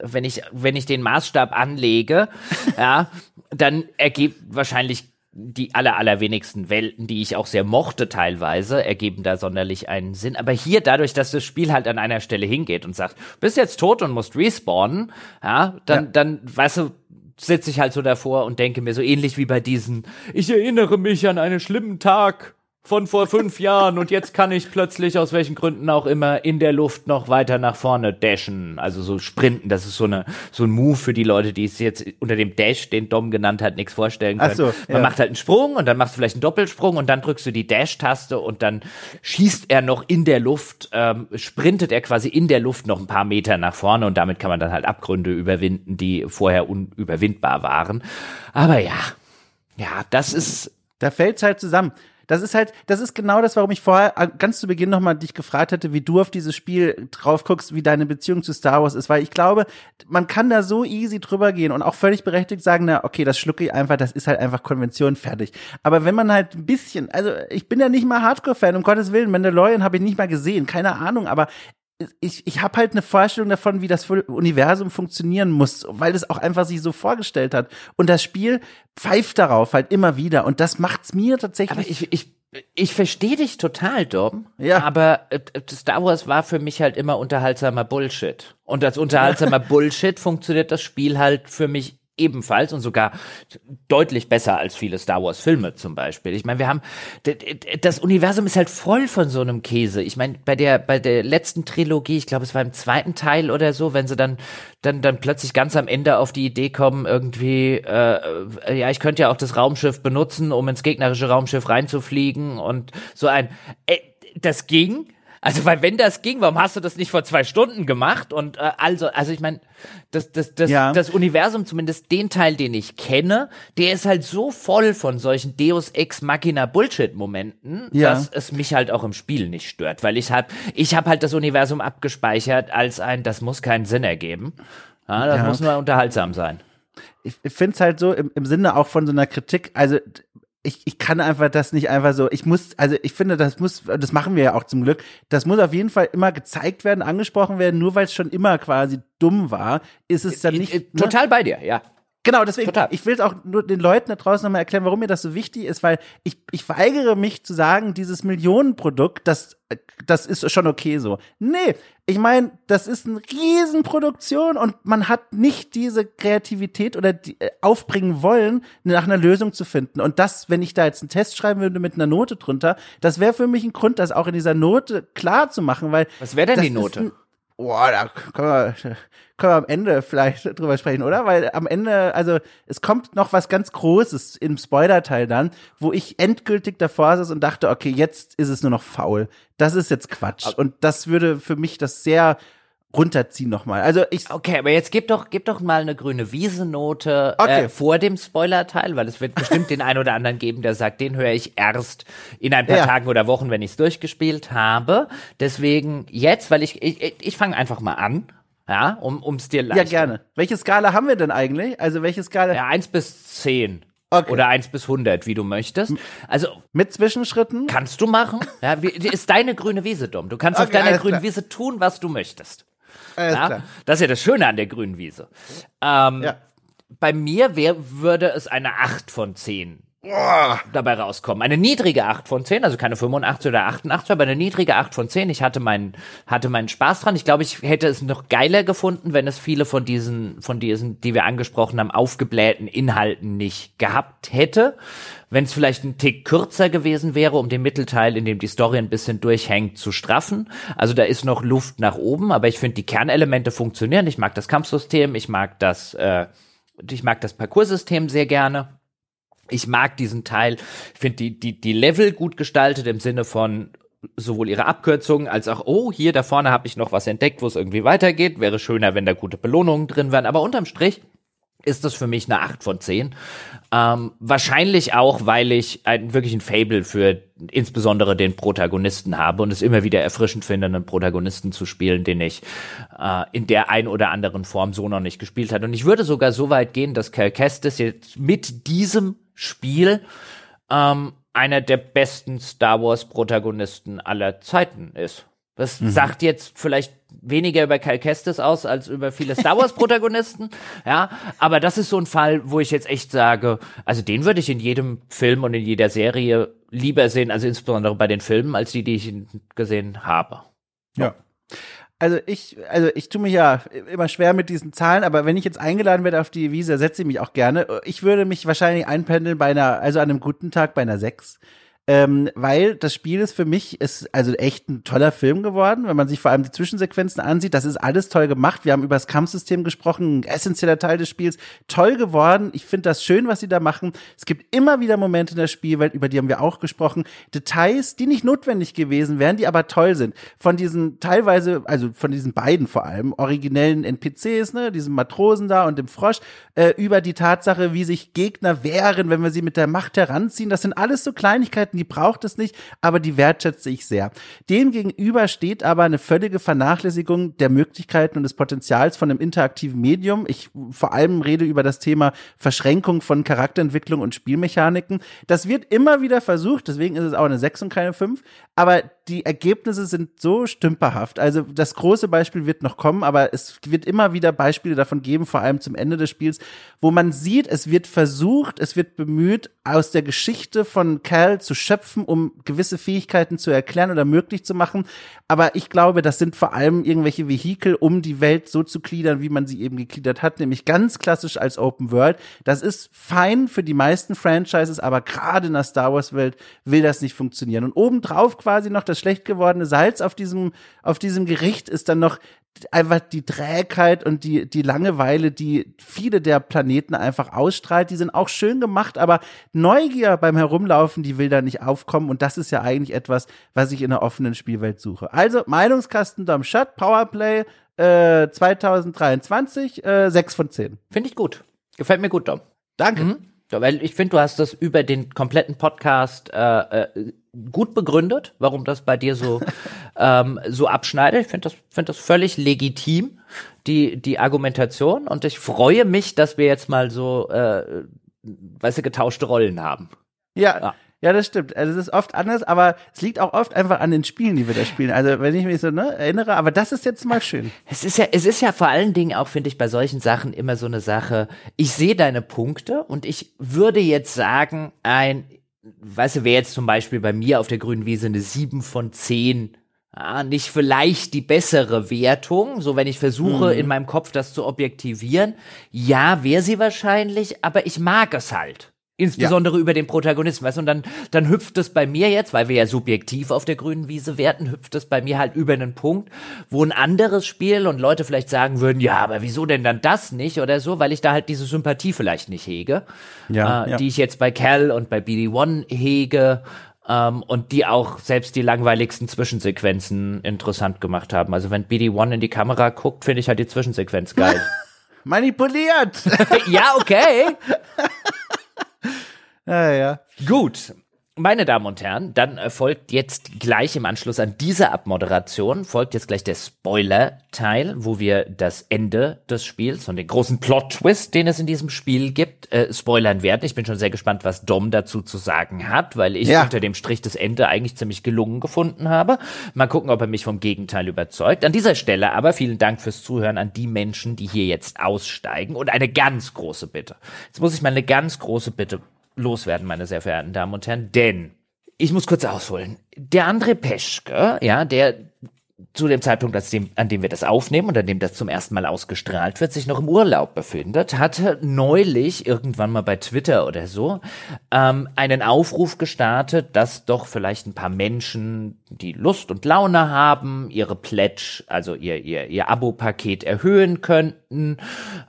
wenn ich, wenn ich den Maßstab anlege, ja, dann ergibt wahrscheinlich die aller, allerwenigsten Welten, die ich auch sehr mochte teilweise, ergeben da sonderlich einen Sinn. Aber hier, dadurch, dass das Spiel halt an einer Stelle hingeht und sagt, bist jetzt tot und musst respawnen, ja, dann, ja. dann, weißt du, sitze ich halt so davor und denke mir so ähnlich wie bei diesen, ich erinnere mich an einen schlimmen Tag von vor fünf Jahren und jetzt kann ich plötzlich aus welchen Gründen auch immer in der Luft noch weiter nach vorne dashen, also so sprinten. Das ist so eine so ein Move für die Leute, die es jetzt unter dem Dash, den Dom genannt hat, nichts vorstellen können. So, Man macht halt einen Sprung und dann machst du vielleicht einen Doppelsprung und dann drückst du die Dash-Taste und dann schießt er noch in der Luft, ähm, sprintet er quasi in der Luft noch ein paar Meter nach vorne und damit kann man dann halt Abgründe überwinden, die vorher unüberwindbar waren. Aber ja, ja, das ist da fällt's halt zusammen. Das ist halt, das ist genau das, warum ich vorher äh, ganz zu Beginn nochmal dich gefragt hatte, wie du auf dieses Spiel drauf guckst, wie deine Beziehung zu Star Wars ist, weil ich glaube, man kann da so easy drüber gehen und auch völlig berechtigt sagen, na, okay, das schlucke ich einfach, das ist halt einfach Konvention fertig. Aber wenn man halt ein bisschen, also ich bin ja nicht mal Hardcore-Fan, um Gottes Willen, Mandalorian habe ich nicht mal gesehen, keine Ahnung, aber ich, ich habe halt eine Vorstellung davon, wie das Universum funktionieren muss, weil es auch einfach sich so vorgestellt hat. Und das Spiel pfeift darauf halt immer wieder. Und das macht's mir tatsächlich. Aber ich, ich, ich verstehe dich total, Dom. Ja. Aber äh, Star Wars war für mich halt immer unterhaltsamer Bullshit. Und als unterhaltsamer Bullshit funktioniert das Spiel halt für mich ebenfalls und sogar deutlich besser als viele Star Wars Filme zum Beispiel. Ich meine, wir haben das Universum ist halt voll von so einem Käse. Ich meine, bei der bei der letzten Trilogie, ich glaube, es war im zweiten Teil oder so, wenn sie dann dann dann plötzlich ganz am Ende auf die Idee kommen, irgendwie, äh, ja, ich könnte ja auch das Raumschiff benutzen, um ins gegnerische Raumschiff reinzufliegen und so ein, äh, das ging also, weil wenn das ging, warum hast du das nicht vor zwei Stunden gemacht? Und äh, also, also ich meine, das, das, das, ja. das Universum, zumindest den Teil, den ich kenne, der ist halt so voll von solchen Deus Ex Machina Bullshit-Momenten, ja. dass es mich halt auch im Spiel nicht stört. Weil ich hab, ich hab halt das Universum abgespeichert als ein, das muss keinen Sinn ergeben. Ja, das ja. muss nur unterhaltsam sein ich finde es halt so im, im Sinne auch von so einer Kritik, also ich, ich kann einfach das nicht einfach so, ich muss, also ich finde, das muss, das machen wir ja auch zum Glück, das muss auf jeden Fall immer gezeigt werden, angesprochen werden, nur weil es schon immer quasi dumm war, ist es dann nicht. Ne? Total ne? bei dir, ja. Genau, deswegen, Total. ich will es auch nur den Leuten da draußen nochmal erklären, warum mir das so wichtig ist, weil ich, ich weigere mich zu sagen, dieses Millionenprodukt, das, das ist schon okay so. Nee, ich meine, das ist eine Riesenproduktion und man hat nicht diese Kreativität oder die, äh, aufbringen wollen, nach einer Lösung zu finden. Und das, wenn ich da jetzt einen Test schreiben würde mit einer Note drunter, das wäre für mich ein Grund, das auch in dieser Note klar zu machen, weil. Was wäre denn die Note? Boah, da können wir, können wir am Ende vielleicht drüber sprechen, oder? Weil am Ende, also es kommt noch was ganz Großes im Spoiler-Teil dann, wo ich endgültig davor saß und dachte, okay, jetzt ist es nur noch faul. Das ist jetzt Quatsch. Und das würde für mich das sehr runterziehen nochmal. Also ich. Okay, aber jetzt gib doch, gib doch mal eine grüne Wiesenote äh, okay. äh, vor dem Spoiler-Teil, weil es wird bestimmt den einen oder anderen geben, der sagt, den höre ich erst in ein paar ja. Tagen oder Wochen, wenn ich es durchgespielt habe. Deswegen jetzt, weil ich, ich, ich fange einfach mal an. Ja, um es dir leicht. Ja, gerne. Welche Skala haben wir denn eigentlich? Also welche Skala? Ja, eins bis zehn. Okay. Oder 1 bis 100, wie du möchtest. Also mit Zwischenschritten? Kannst du machen. Ja, wie, ist deine grüne Wiese, Dom. Du kannst okay, auf deiner grünen klar. Wiese tun, was du möchtest. Ja? Das ist ja das Schöne an der grünen Wiese. Ähm, ja. Bei mir wär, würde es eine 8 von 10 Boah. Dabei rauskommen. Eine niedrige 8 von 10, also keine 85 oder 88, aber eine niedrige 8 von 10. Ich hatte meinen, hatte meinen Spaß dran. Ich glaube, ich hätte es noch geiler gefunden, wenn es viele von diesen, von diesen, die wir angesprochen haben, aufgeblähten Inhalten nicht gehabt hätte. Wenn es vielleicht ein Tick kürzer gewesen wäre, um den Mittelteil, in dem die Story ein bisschen durchhängt, zu straffen. Also da ist noch Luft nach oben, aber ich finde, die Kernelemente funktionieren. Ich mag das Kampfsystem, ich mag das, äh, ich mag das Parcoursystem sehr gerne. Ich mag diesen Teil. Ich finde die, die, die Level gut gestaltet im Sinne von sowohl ihre Abkürzungen als auch, oh, hier da vorne habe ich noch was entdeckt, wo es irgendwie weitergeht. Wäre schöner, wenn da gute Belohnungen drin wären. Aber unterm Strich ist das für mich eine 8 von 10. Ähm, wahrscheinlich auch, weil ich ein, wirklich ein Fable für insbesondere den Protagonisten habe und es immer wieder erfrischend finde, einen Protagonisten zu spielen, den ich äh, in der ein oder anderen Form so noch nicht gespielt hat. Und ich würde sogar so weit gehen, dass Cal Kestis jetzt mit diesem Spiel ähm, einer der besten Star Wars Protagonisten aller Zeiten ist. Das mhm. sagt jetzt vielleicht weniger über Cal Kestis aus als über viele Star Wars Protagonisten, ja, aber das ist so ein Fall, wo ich jetzt echt sage, also den würde ich in jedem Film und in jeder Serie lieber sehen, also insbesondere bei den Filmen, als die, die ich gesehen habe. Ja also ich, also ich tue mich ja immer schwer mit diesen Zahlen, aber wenn ich jetzt eingeladen werde auf die Wiese, setze ich mich auch gerne. Ich würde mich wahrscheinlich einpendeln bei einer, also an einem guten Tag bei einer 6 ähm, weil das Spiel ist für mich ist also echt ein toller Film geworden, wenn man sich vor allem die Zwischensequenzen ansieht. Das ist alles toll gemacht. Wir haben über das Kampfsystem gesprochen, ein essentieller Teil des Spiels. Toll geworden. Ich finde das schön, was sie da machen. Es gibt immer wieder Momente in der Spielwelt, über die haben wir auch gesprochen. Details, die nicht notwendig gewesen wären, die aber toll sind. Von diesen teilweise, also von diesen beiden vor allem, originellen NPCs, ne, diesem Matrosen da und dem Frosch, äh, über die Tatsache, wie sich Gegner wehren, wenn wir sie mit der Macht heranziehen. Das sind alles so Kleinigkeiten, die braucht es nicht, aber die wertschätze ich sehr. Demgegenüber steht aber eine völlige Vernachlässigung der Möglichkeiten und des Potenzials von einem interaktiven Medium. Ich vor allem rede über das Thema Verschränkung von Charakterentwicklung und Spielmechaniken. Das wird immer wieder versucht, deswegen ist es auch eine 6 und keine 5, aber die Ergebnisse sind so stümperhaft. Also das große Beispiel wird noch kommen, aber es wird immer wieder Beispiele davon geben, vor allem zum Ende des Spiels, wo man sieht, es wird versucht, es wird bemüht, aus der Geschichte von Cal zu schöpfen, um gewisse Fähigkeiten zu erklären oder möglich zu machen. Aber ich glaube, das sind vor allem irgendwelche Vehikel, um die Welt so zu gliedern, wie man sie eben gegliedert hat, nämlich ganz klassisch als Open World. Das ist fein für die meisten Franchises, aber gerade in der Star Wars Welt will das nicht funktionieren. Und obendrauf quasi noch das schlecht gewordene Salz auf diesem, auf diesem Gericht ist dann noch einfach die Trägheit und die, die Langeweile, die viele der Planeten einfach ausstrahlt, die sind auch schön gemacht, aber Neugier beim Herumlaufen, die will da nicht aufkommen und das ist ja eigentlich etwas, was ich in einer offenen Spielwelt suche. Also Meinungskasten Dom Shut, Powerplay äh, 2023, äh, 6 von 10. Finde ich gut. Gefällt mir gut, Dom. Danke. Mhm. Ja, weil ich finde, du hast das über den kompletten Podcast äh, äh, gut begründet, warum das bei dir so ähm, so abschneidet. Ich finde das finde das völlig legitim die die Argumentation und ich freue mich, dass wir jetzt mal so äh, weißt du getauschte Rollen haben. Ja. ja. Ja, das stimmt. Also es ist oft anders, aber es liegt auch oft einfach an den Spielen, die wir da spielen. Also wenn ich mich so ne, erinnere, aber das ist jetzt mal schön. Es ist ja, es ist ja vor allen Dingen auch, finde ich, bei solchen Sachen immer so eine Sache. Ich sehe deine Punkte und ich würde jetzt sagen, ein, weißt du, wäre jetzt zum Beispiel bei mir auf der grünen Wiese eine 7 von 10 ja, nicht vielleicht die bessere Wertung, so wenn ich versuche, mhm. in meinem Kopf das zu objektivieren. Ja, wäre sie wahrscheinlich, aber ich mag es halt. Insbesondere ja. über den Protagonisten, weißt du, und dann, dann hüpft es bei mir jetzt, weil wir ja subjektiv auf der grünen Wiese werten, hüpft es bei mir halt über einen Punkt, wo ein anderes Spiel und Leute vielleicht sagen würden, ja, aber wieso denn dann das nicht oder so, weil ich da halt diese Sympathie vielleicht nicht hege, ja, äh, ja. die ich jetzt bei Cal und bei BD1 hege. ähm, und die auch selbst die langweiligsten Zwischensequenzen interessant gemacht haben. Also wenn BD1 in die Kamera guckt, finde ich halt die Zwischensequenz geil. Manipuliert! ja, okay. ja, ja. Gut. Meine Damen und Herren, dann folgt jetzt gleich im Anschluss an diese Abmoderation, folgt jetzt gleich der Spoiler-Teil, wo wir das Ende des Spiels und den großen Plot-Twist, den es in diesem Spiel gibt, äh, spoilern werden. Ich bin schon sehr gespannt, was Dom dazu zu sagen hat, weil ich ja. unter dem Strich das Ende eigentlich ziemlich gelungen gefunden habe. Mal gucken, ob er mich vom Gegenteil überzeugt. An dieser Stelle aber vielen Dank fürs Zuhören an die Menschen, die hier jetzt aussteigen und eine ganz große Bitte. Jetzt muss ich mal eine ganz große Bitte loswerden, meine sehr verehrten Damen und Herren, denn ich muss kurz ausholen. Der André Peschke, ja, der zu dem Zeitpunkt, an dem wir das aufnehmen und an dem das zum ersten Mal ausgestrahlt wird, sich noch im Urlaub befindet, hatte neulich irgendwann mal bei Twitter oder so ähm, einen Aufruf gestartet, dass doch vielleicht ein paar Menschen, die Lust und Laune haben, ihre Pledge, also ihr ihr ihr Abo-Paket erhöhen könnten.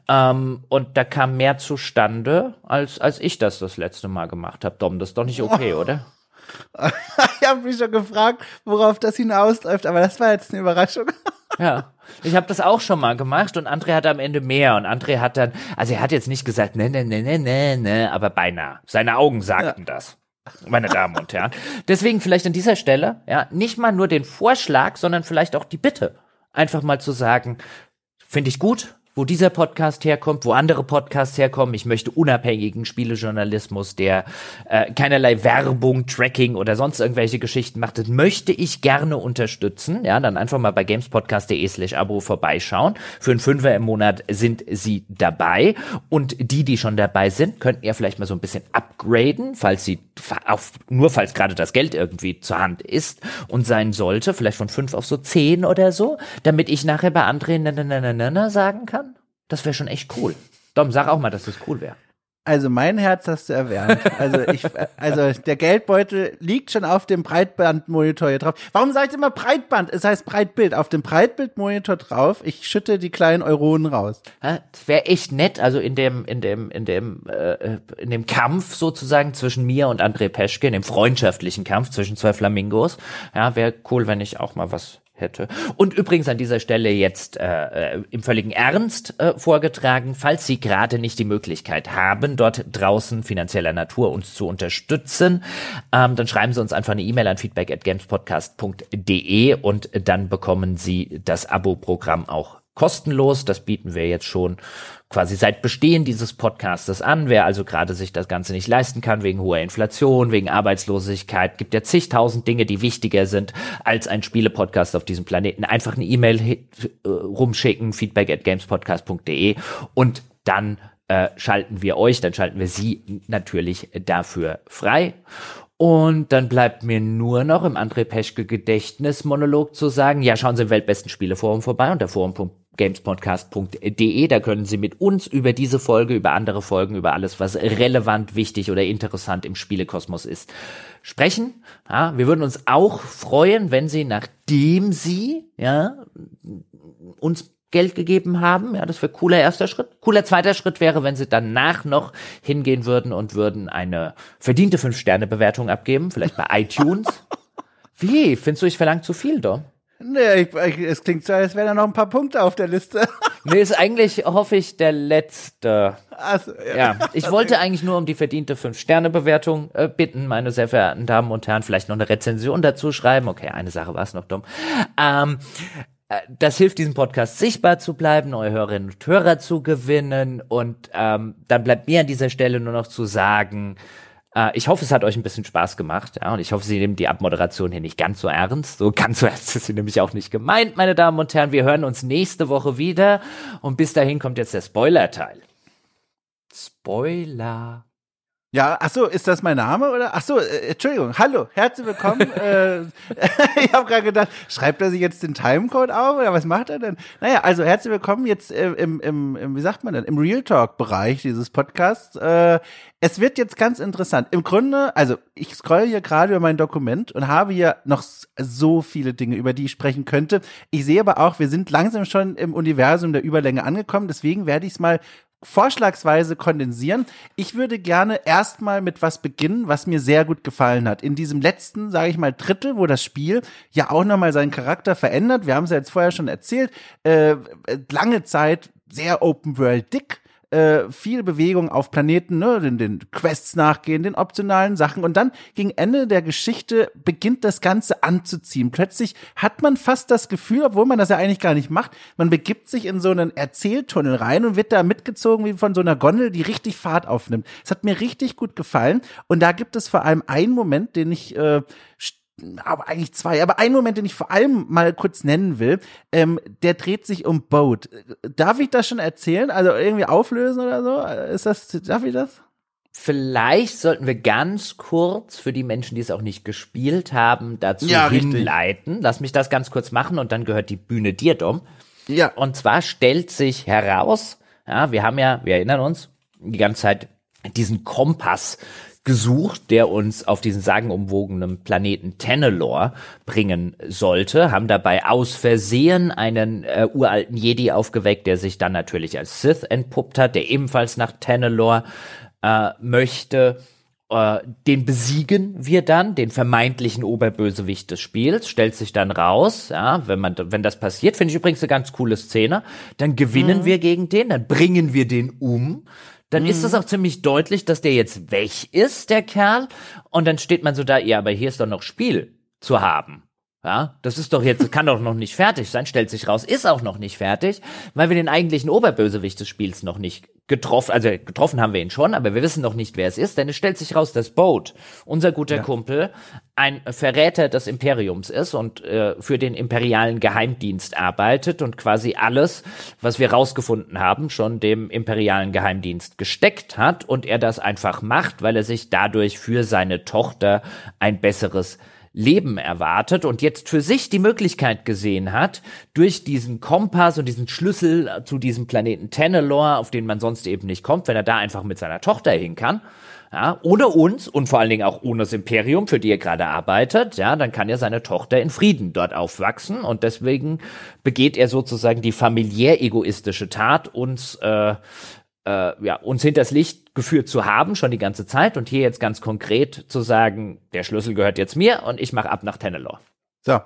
Ähm, und da kam mehr zustande, als als ich das das letzte Mal gemacht habe. Dom, das ist doch nicht okay, oder? ich habe mich schon gefragt, worauf das hinausläuft, aber das war jetzt eine Überraschung. ja. Ich habe das auch schon mal gemacht und André hat am Ende mehr und André hat dann, also er hat jetzt nicht gesagt, ne, ne, ne, ne, ne, ne, aber beinahe. Seine Augen sagten ja. das. Meine Damen und Herren. Deswegen vielleicht an dieser Stelle, ja, nicht mal nur den Vorschlag, sondern vielleicht auch die Bitte, einfach mal zu sagen, finde ich gut, wo dieser Podcast herkommt, wo andere Podcasts herkommen. Ich möchte unabhängigen Spielejournalismus, der äh, keinerlei Werbung, Tracking oder sonst irgendwelche Geschichten macht. Das möchte ich gerne unterstützen. Ja, dann einfach mal bei gamespodcast.de slash Abo vorbeischauen. Für einen Fünfer im Monat sind sie dabei. Und die, die schon dabei sind, könnten ja vielleicht mal so ein bisschen upgraden, falls sie auf, nur falls gerade das Geld irgendwie zur Hand ist und sein sollte, vielleicht von fünf auf so zehn oder so, damit ich nachher bei André na, na, na, sagen kann. Das wäre schon echt cool. Dom, sag auch mal, dass das cool wäre. Also mein Herz hast du erwärmt. Also ich, also der Geldbeutel liegt schon auf dem Breitbandmonitor hier drauf. Warum sagt immer Breitband? Es heißt Breitbild. Auf dem Breitbildmonitor drauf. Ich schütte die kleinen Euronen raus. das wäre echt nett. Also in dem, in dem, in dem, äh, in dem Kampf sozusagen zwischen mir und André Peschke, in dem freundschaftlichen Kampf zwischen zwei Flamingos. Ja, wäre cool, wenn ich auch mal was hätte. Und übrigens an dieser Stelle jetzt äh, äh, im völligen Ernst äh, vorgetragen, falls Sie gerade nicht die Möglichkeit haben, dort draußen finanzieller Natur uns zu unterstützen, ähm, dann schreiben Sie uns einfach eine E-Mail an feedback at gamespodcast.de und dann bekommen Sie das Abo-Programm auch kostenlos. Das bieten wir jetzt schon quasi seit Bestehen dieses Podcastes an. Wer also gerade sich das Ganze nicht leisten kann, wegen hoher Inflation, wegen Arbeitslosigkeit, gibt ja zigtausend Dinge, die wichtiger sind als ein Spielepodcast auf diesem Planeten. Einfach eine E-Mail rumschicken, feedback at gamespodcast.de und dann äh, schalten wir euch, dann schalten wir sie natürlich dafür frei. Und dann bleibt mir nur noch im André Peschke Gedächtnismonolog zu sagen, ja, schauen Sie im Weltbesten Spieleforum vorbei unter forum.de gamespodcast.de. Da können Sie mit uns über diese Folge, über andere Folgen, über alles, was relevant, wichtig oder interessant im Spielekosmos ist, sprechen. Ja, wir würden uns auch freuen, wenn Sie, nachdem Sie ja, uns Geld gegeben haben. Ja, das wäre cooler erster Schritt. Cooler zweiter Schritt wäre, wenn sie danach noch hingehen würden und würden eine verdiente Fünf-Sterne-Bewertung abgeben, vielleicht bei iTunes. Wie? Findest du, ich verlange zu viel, Dom? Nee, ich, ich, es klingt so, als wären da noch ein paar Punkte auf der Liste. nee, ist eigentlich, hoffe ich, der letzte. Also, ja. ja. Ich wollte eigentlich nur um die verdiente Fünf-Sterne-Bewertung äh, bitten, meine sehr verehrten Damen und Herren, vielleicht noch eine Rezension dazu schreiben. Okay, eine Sache war es noch dumm. Ähm, äh, das hilft diesem Podcast sichtbar zu bleiben, neue Hörerinnen und Hörer zu gewinnen. Und ähm, dann bleibt mir an dieser Stelle nur noch zu sagen, äh, ich hoffe, es hat euch ein bisschen Spaß gemacht. Ja, und ich hoffe, Sie nehmen die Abmoderation hier nicht ganz so ernst. So ganz so ernst ist sie nämlich auch nicht gemeint, meine Damen und Herren. Wir hören uns nächste Woche wieder. Und bis dahin kommt jetzt der Spoiler-Teil. Spoiler. Ja, ach so, ist das mein Name oder? Ach so, äh, Entschuldigung. Hallo, herzlich willkommen. äh, ich habe gerade gedacht, schreibt er sich jetzt den Timecode auf oder was macht er denn? Naja, also herzlich willkommen jetzt äh, im, im, im, wie sagt man denn, im Real Talk Bereich dieses Podcasts. Äh, es wird jetzt ganz interessant. Im Grunde, also ich scroll hier gerade über mein Dokument und habe hier noch so viele Dinge, über die ich sprechen könnte. Ich sehe aber auch, wir sind langsam schon im Universum der Überlänge angekommen. Deswegen werde ich es mal vorschlagsweise kondensieren. Ich würde gerne erstmal mit was beginnen, was mir sehr gut gefallen hat. In diesem letzten, sage ich mal, Drittel, wo das Spiel ja auch nochmal seinen Charakter verändert. Wir haben es ja jetzt vorher schon erzählt. Äh, lange Zeit sehr Open World dick äh, viel Bewegung auf Planeten, ne, den, den Quests nachgehen, den optionalen Sachen und dann gegen Ende der Geschichte beginnt das Ganze anzuziehen. Plötzlich hat man fast das Gefühl, obwohl man das ja eigentlich gar nicht macht, man begibt sich in so einen Erzähltunnel rein und wird da mitgezogen wie von so einer Gondel, die richtig Fahrt aufnimmt. Es hat mir richtig gut gefallen und da gibt es vor allem einen Moment, den ich äh, aber eigentlich zwei, aber ein Moment, den ich vor allem mal kurz nennen will, ähm, der dreht sich um Boat. Darf ich das schon erzählen? Also irgendwie auflösen oder so? Ist das, darf ich das? Vielleicht sollten wir ganz kurz für die Menschen, die es auch nicht gespielt haben, dazu ja, hinleiten. Richtig. Lass mich das ganz kurz machen und dann gehört die Bühne dir, Dom. Ja. Und zwar stellt sich heraus, ja, wir haben ja, wir erinnern uns, die ganze Zeit diesen Kompass gesucht, der uns auf diesen sagenumwogenen Planeten Tennelor bringen sollte, haben dabei aus Versehen einen äh, uralten Jedi aufgeweckt, der sich dann natürlich als Sith entpuppt hat, der ebenfalls nach Tennelor äh, möchte. Äh, den besiegen wir dann, den vermeintlichen Oberbösewicht des Spiels, stellt sich dann raus, ja, wenn man, wenn das passiert, finde ich übrigens eine ganz coole Szene, dann gewinnen mhm. wir gegen den, dann bringen wir den um, dann mhm. ist es auch ziemlich deutlich, dass der jetzt weg ist, der Kerl. Und dann steht man so da, ja, aber hier ist doch noch Spiel zu haben. Ja, das ist doch jetzt, kann doch noch nicht fertig sein, stellt sich raus, ist auch noch nicht fertig, weil wir den eigentlichen Oberbösewicht des Spiels noch nicht getroffen, also getroffen haben wir ihn schon, aber wir wissen noch nicht, wer es ist, denn es stellt sich raus, dass Boat, unser guter ja. Kumpel, ein Verräter des Imperiums ist und äh, für den imperialen Geheimdienst arbeitet und quasi alles, was wir rausgefunden haben, schon dem imperialen Geheimdienst gesteckt hat und er das einfach macht, weil er sich dadurch für seine Tochter ein besseres Leben erwartet und jetzt für sich die Möglichkeit gesehen hat, durch diesen Kompass und diesen Schlüssel zu diesem Planeten Tennelor, auf den man sonst eben nicht kommt, wenn er da einfach mit seiner Tochter hin kann, ja, ohne uns und vor allen Dingen auch ohne das Imperium, für die er gerade arbeitet, ja, dann kann ja seine Tochter in Frieden dort aufwachsen und deswegen begeht er sozusagen die familiär egoistische Tat, uns äh, äh, ja, uns hinters Licht geführt zu haben, schon die ganze Zeit. Und hier jetzt ganz konkret zu sagen, der Schlüssel gehört jetzt mir und ich mache ab nach Tennelor. So,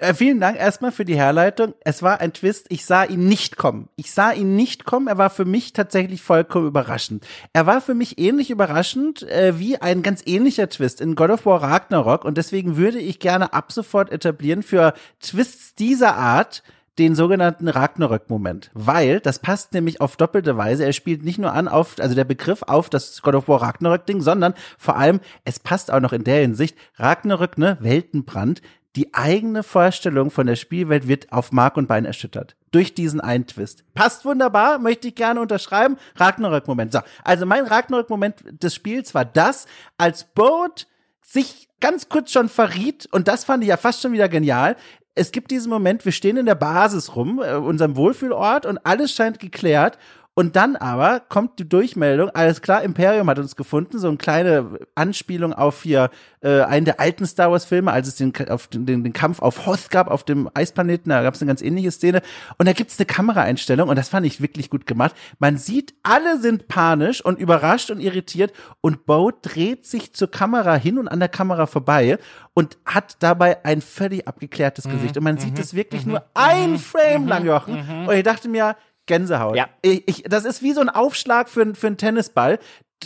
äh, vielen Dank erstmal für die Herleitung. Es war ein Twist. Ich sah ihn nicht kommen. Ich sah ihn nicht kommen. Er war für mich tatsächlich vollkommen überraschend. Er war für mich ähnlich überraschend äh, wie ein ganz ähnlicher Twist in God of War Ragnarok. Und deswegen würde ich gerne ab sofort etablieren für Twists dieser Art den sogenannten Ragnarök-Moment, weil das passt nämlich auf doppelte Weise. Er spielt nicht nur an auf, also der Begriff auf das God of War Ragnarök-Ding, sondern vor allem, es passt auch noch in der Hinsicht, Ragnarök, ne, Weltenbrand, die eigene Vorstellung von der Spielwelt wird auf Mark und Bein erschüttert. Durch diesen einen Twist. Passt wunderbar, möchte ich gerne unterschreiben. Ragnarök-Moment. So, also mein Ragnarök-Moment des Spiels war das, als Boat sich ganz kurz schon verriet, und das fand ich ja fast schon wieder genial, es gibt diesen Moment, wir stehen in der Basis rum, äh, unserem Wohlfühlort und alles scheint geklärt und dann aber kommt die Durchmeldung, alles klar, Imperium hat uns gefunden, so eine kleine Anspielung auf hier äh, einen der alten Star Wars Filme, als es den, auf den, den, Kampf auf Hoth gab, auf dem Eisplaneten, da gab es eine ganz ähnliche Szene. Und da gibt's eine Kameraeinstellung und das fand ich wirklich gut gemacht. Man sieht, alle sind panisch und überrascht und irritiert und Bo dreht sich zur Kamera hin und an der Kamera vorbei und hat dabei ein völlig abgeklärtes mhm. Gesicht. Und man sieht es wirklich mhm. nur ein mhm. Frame lang, Jochen. Mhm. Und ich dachte mir, Gänsehaut. Ja. Ich, ich, das ist wie so ein Aufschlag für, für einen Tennisball.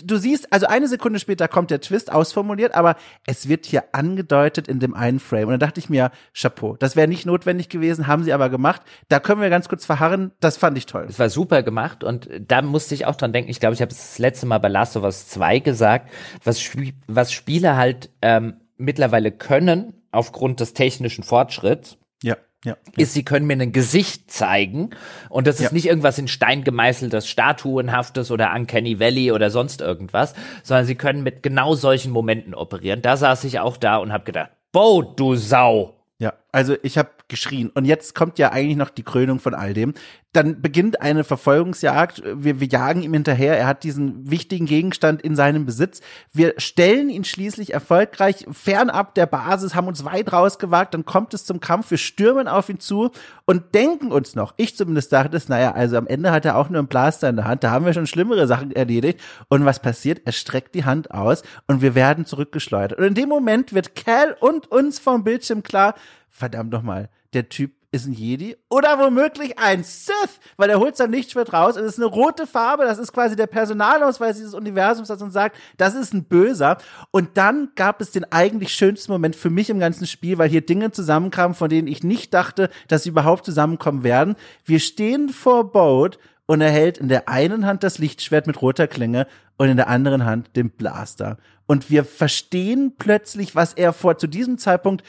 Du siehst, also eine Sekunde später kommt der Twist ausformuliert, aber es wird hier angedeutet in dem einen Frame. Und dann dachte ich mir, Chapeau, das wäre nicht notwendig gewesen, haben sie aber gemacht. Da können wir ganz kurz verharren, das fand ich toll. Es war super gemacht und da musste ich auch dran denken, ich glaube, ich habe es das letzte Mal bei Last of Us 2 gesagt, was, was Spiele halt ähm, mittlerweile können, aufgrund des technischen Fortschritts, ja ja, ist, sie können mir ein Gesicht zeigen und das ist ja. nicht irgendwas in Stein gemeißeltes, Statuenhaftes oder Uncanny Valley oder sonst irgendwas, sondern sie können mit genau solchen Momenten operieren. Da saß ich auch da und habe gedacht, Bo, du Sau. Ja, also ich habe geschrien. Und jetzt kommt ja eigentlich noch die Krönung von all dem. Dann beginnt eine Verfolgungsjagd. Wir, wir jagen ihm hinterher. Er hat diesen wichtigen Gegenstand in seinem Besitz. Wir stellen ihn schließlich erfolgreich fernab der Basis, haben uns weit rausgewagt. Dann kommt es zum Kampf. Wir stürmen auf ihn zu und denken uns noch, ich zumindest dachte es, naja, also am Ende hat er auch nur einen Blaster in der Hand. Da haben wir schon schlimmere Sachen erledigt. Und was passiert? Er streckt die Hand aus und wir werden zurückgeschleudert. Und in dem Moment wird Cal und uns vom Bildschirm klar, verdammt nochmal, der Typ ist ein Jedi oder womöglich ein Sith, weil er holt sein Lichtschwert raus und es ist eine rote Farbe, das ist quasi der Personalausweis dieses Universums, das uns sagt, das ist ein Böser. Und dann gab es den eigentlich schönsten Moment für mich im ganzen Spiel, weil hier Dinge zusammenkamen, von denen ich nicht dachte, dass sie überhaupt zusammenkommen werden. Wir stehen vor Boat und er hält in der einen Hand das Lichtschwert mit roter Klinge und in der anderen Hand den Blaster. Und wir verstehen plötzlich, was er vor zu diesem Zeitpunkt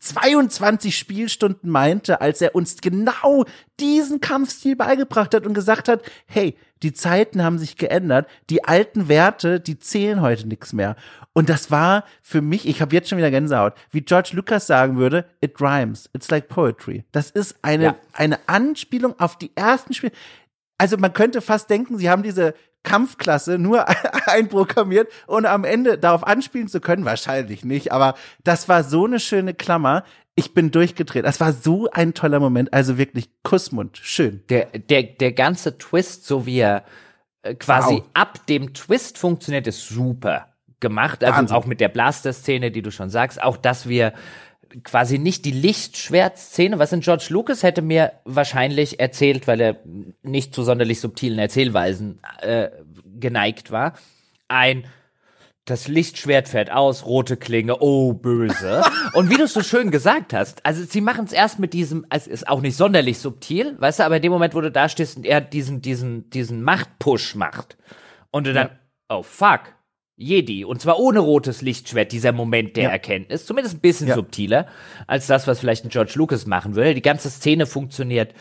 22 Spielstunden meinte, als er uns genau diesen Kampfstil beigebracht hat und gesagt hat, hey, die Zeiten haben sich geändert, die alten Werte, die zählen heute nichts mehr. Und das war für mich, ich habe jetzt schon wieder Gänsehaut, wie George Lucas sagen würde, it rhymes, it's like poetry. Das ist eine, ja. eine Anspielung auf die ersten Spiele. Also man könnte fast denken, sie haben diese Kampfklasse nur einprogrammiert, ohne am Ende darauf anspielen zu können. Wahrscheinlich nicht, aber das war so eine schöne Klammer. Ich bin durchgedreht. Das war so ein toller Moment. Also wirklich Kussmund. Schön. Der, der, der ganze Twist, so wie er äh, quasi wow. ab dem Twist funktioniert, ist super gemacht. Also Wahnsinn. auch mit der Blaster-Szene, die du schon sagst. Auch, dass wir quasi nicht die Lichtschwertszene, was in George Lucas hätte mir wahrscheinlich erzählt, weil er nicht zu sonderlich subtilen Erzählweisen äh, geneigt war. Ein das Lichtschwert fährt aus, rote Klinge, oh böse. Und wie du es so schön gesagt hast, also sie machen es erst mit diesem, es ist auch nicht sonderlich subtil, weißt du, aber in dem Moment, wo du da stehst und er diesen, diesen, diesen Machtpush macht und du dann, ja. oh fuck, Jedi. Und zwar ohne rotes Lichtschwert, dieser Moment der ja. Erkenntnis. Zumindest ein bisschen ja. subtiler als das, was vielleicht ein George Lucas machen würde. Die ganze Szene funktioniert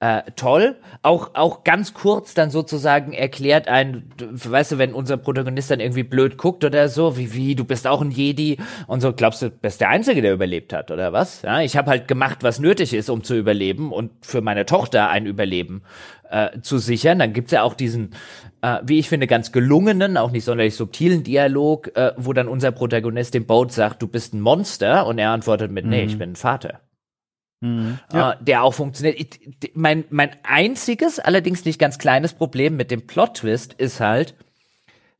äh, toll. Auch, auch ganz kurz dann sozusagen erklärt ein, weißt du, wenn unser Protagonist dann irgendwie blöd guckt oder so, wie, wie, du bist auch ein Jedi und so, glaubst du, bist der Einzige, der überlebt hat, oder was? Ja, ich habe halt gemacht, was nötig ist, um zu überleben und für meine Tochter ein Überleben äh, zu sichern. Dann gibt's ja auch diesen, äh, wie ich finde, ganz gelungenen, auch nicht sonderlich subtilen Dialog, äh, wo dann unser Protagonist dem Boat sagt, du bist ein Monster und er antwortet mit, nee, ich mhm. bin ein Vater. Mhm, ja. äh, der auch funktioniert. Mein, mein einziges, allerdings nicht ganz kleines Problem mit dem Plot-Twist ist halt,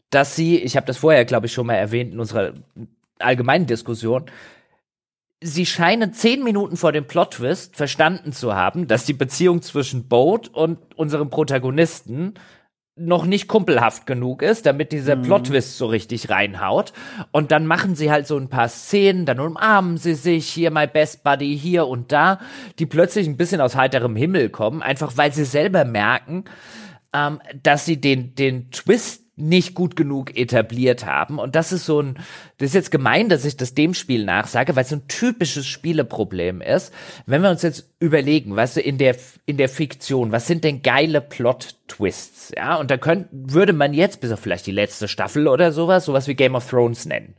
dass sie, ich habe das vorher, glaube ich, schon mal erwähnt in unserer allgemeinen Diskussion, sie scheinen zehn Minuten vor dem Plot-Twist verstanden zu haben, dass die Beziehung zwischen Boat und unserem Protagonisten noch nicht kumpelhaft genug ist, damit dieser mhm. Plot-Twist so richtig reinhaut. Und dann machen sie halt so ein paar Szenen, dann umarmen sie sich, hier my best buddy, hier und da, die plötzlich ein bisschen aus heiterem Himmel kommen, einfach weil sie selber merken, ähm, dass sie den, den Twist nicht gut genug etabliert haben. Und das ist so ein, das ist jetzt gemein, dass ich das dem Spiel nachsage, weil es so ein typisches Spieleproblem ist. Wenn wir uns jetzt überlegen, weißt du, in der, in der Fiktion, was sind denn geile Plot-Twists? Ja, und da könnte, würde man jetzt, bis auf vielleicht die letzte Staffel oder sowas, sowas wie Game of Thrones nennen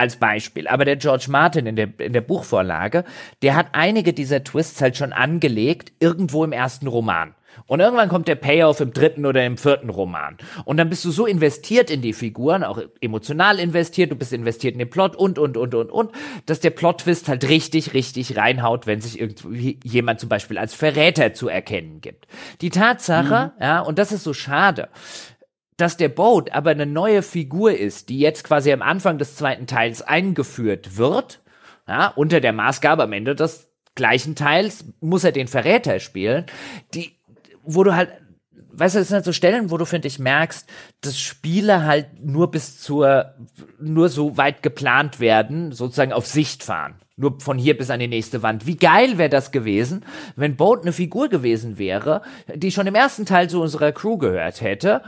als Beispiel. Aber der George Martin in der, in der Buchvorlage, der hat einige dieser Twists halt schon angelegt, irgendwo im ersten Roman. Und irgendwann kommt der Payoff im dritten oder im vierten Roman. Und dann bist du so investiert in die Figuren, auch emotional investiert, du bist investiert in den Plot und, und, und, und, und, dass der Plot-Twist halt richtig, richtig reinhaut, wenn sich irgendwie jemand zum Beispiel als Verräter zu erkennen gibt. Die Tatsache, mhm. ja, und das ist so schade, dass der Boat aber eine neue Figur ist, die jetzt quasi am Anfang des zweiten Teils eingeführt wird, ja, unter der Maßgabe am Ende des gleichen Teils muss er den Verräter spielen, die wo du halt, weißt du, das sind halt so Stellen, wo du, finde ich, merkst, dass Spiele halt nur bis zur, nur so weit geplant werden, sozusagen auf Sicht fahren. Nur von hier bis an die nächste Wand. Wie geil wäre das gewesen, wenn Boat eine Figur gewesen wäre, die schon im ersten Teil zu unserer Crew gehört hätte,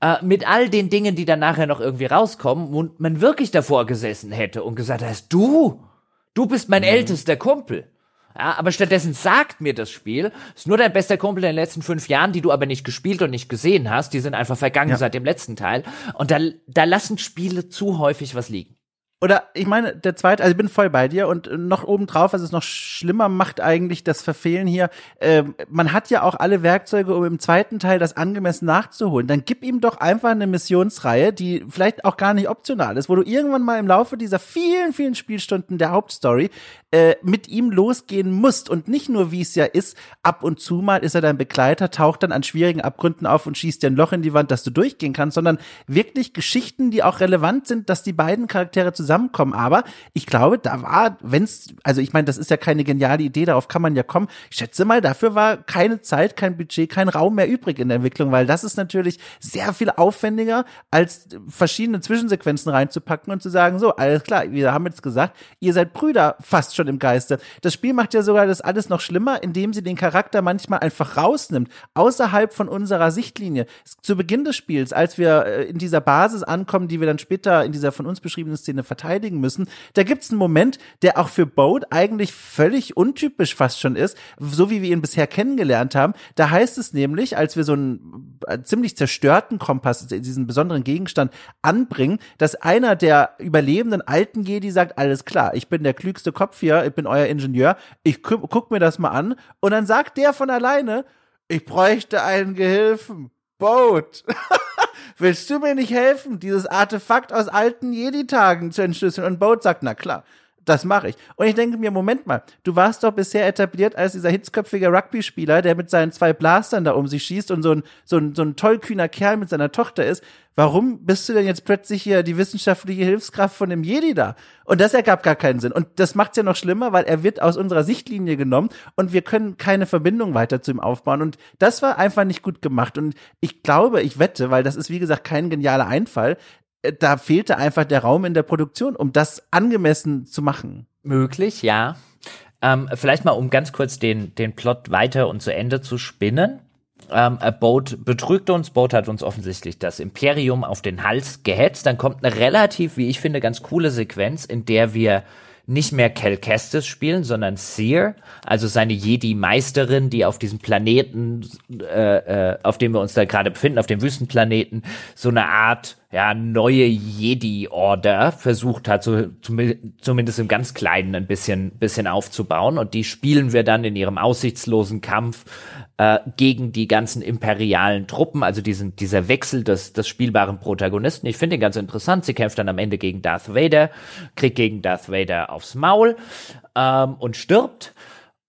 äh, mit all den Dingen, die dann nachher noch irgendwie rauskommen und man wirklich davor gesessen hätte und gesagt hast, du, du bist mein mhm. ältester Kumpel. Ja, aber stattdessen sagt mir das Spiel, ist nur dein bester Kumpel in den letzten fünf Jahren, die du aber nicht gespielt und nicht gesehen hast. Die sind einfach vergangen ja. seit dem letzten Teil. Und da, da lassen Spiele zu häufig was liegen. Oder ich meine, der zweite, also ich bin voll bei dir und noch obendrauf, was es noch schlimmer macht eigentlich, das Verfehlen hier, äh, man hat ja auch alle Werkzeuge, um im zweiten Teil das angemessen nachzuholen. Dann gib ihm doch einfach eine Missionsreihe, die vielleicht auch gar nicht optional ist, wo du irgendwann mal im Laufe dieser vielen, vielen Spielstunden der Hauptstory äh, mit ihm losgehen musst und nicht nur, wie es ja ist, ab und zu mal ist er dein Begleiter, taucht dann an schwierigen Abgründen auf und schießt dir ein Loch in die Wand, dass du durchgehen kannst, sondern wirklich Geschichten, die auch relevant sind, dass die beiden Charaktere zusammenkommen. Aber ich glaube, da war, wenn's, also ich meine, das ist ja keine geniale Idee, darauf kann man ja kommen. Ich schätze mal, dafür war keine Zeit, kein Budget, kein Raum mehr übrig in der Entwicklung, weil das ist natürlich sehr viel aufwendiger, als verschiedene Zwischensequenzen reinzupacken und zu sagen, so, alles klar, wir haben jetzt gesagt, ihr seid Brüder fast schon im Geiste. Das Spiel macht ja sogar das alles noch schlimmer, indem sie den Charakter manchmal einfach rausnimmt, außerhalb von unserer Sichtlinie. Zu Beginn des Spiels, als wir äh, in dieser Basis ankommen, die wir dann später in dieser von uns beschriebenen Szene verteidigen müssen, da gibt's einen Moment, der auch für Boat eigentlich völlig untypisch fast schon ist, so wie wir ihn bisher kennengelernt haben. Da heißt es nämlich, als wir so einen äh, ziemlich zerstörten Kompass, diesen besonderen Gegenstand anbringen, dass einer der überlebenden alten Jedi sagt, alles klar, ich bin der klügste Kopf hier, ich bin euer Ingenieur, ich gu guck mir das mal an. Und dann sagt der von alleine, ich bräuchte einen Gehilfen. Boat. Willst du mir nicht helfen, dieses Artefakt aus alten Jedi-Tagen zu entschlüsseln? Und Boat sagt, na klar das mache ich. Und ich denke mir, Moment mal, du warst doch bisher etabliert als dieser hitzköpfige Rugby-Spieler, der mit seinen zwei Blastern da um sich schießt und so ein, so ein, so ein tollkühner Kerl mit seiner Tochter ist. Warum bist du denn jetzt plötzlich hier die wissenschaftliche Hilfskraft von dem Jedi da? Und das ergab gar keinen Sinn. Und das macht's ja noch schlimmer, weil er wird aus unserer Sichtlinie genommen und wir können keine Verbindung weiter zu ihm aufbauen. Und das war einfach nicht gut gemacht. Und ich glaube, ich wette, weil das ist wie gesagt kein genialer Einfall, da fehlte einfach der Raum in der Produktion, um das angemessen zu machen. Möglich, ja. Ähm, vielleicht mal, um ganz kurz den, den Plot weiter und zu Ende zu spinnen. Ähm, Boat betrügt uns, Boat hat uns offensichtlich das Imperium auf den Hals gehetzt. Dann kommt eine relativ, wie ich finde, ganz coole Sequenz, in der wir nicht mehr Cal Kestis spielen, sondern Seer, also seine Jedi-Meisterin, die auf diesem Planeten, äh, äh, auf dem wir uns da gerade befinden, auf dem Wüstenplaneten, so eine Art ja, neue Jedi-Order versucht hat, so, zumindest im ganz Kleinen ein bisschen, bisschen aufzubauen. Und die spielen wir dann in ihrem aussichtslosen Kampf äh, gegen die ganzen imperialen Truppen, also diesen, dieser Wechsel des, des spielbaren Protagonisten. Ich finde ihn ganz interessant. Sie kämpft dann am Ende gegen Darth Vader, kriegt gegen Darth Vader aufs Maul ähm, und stirbt.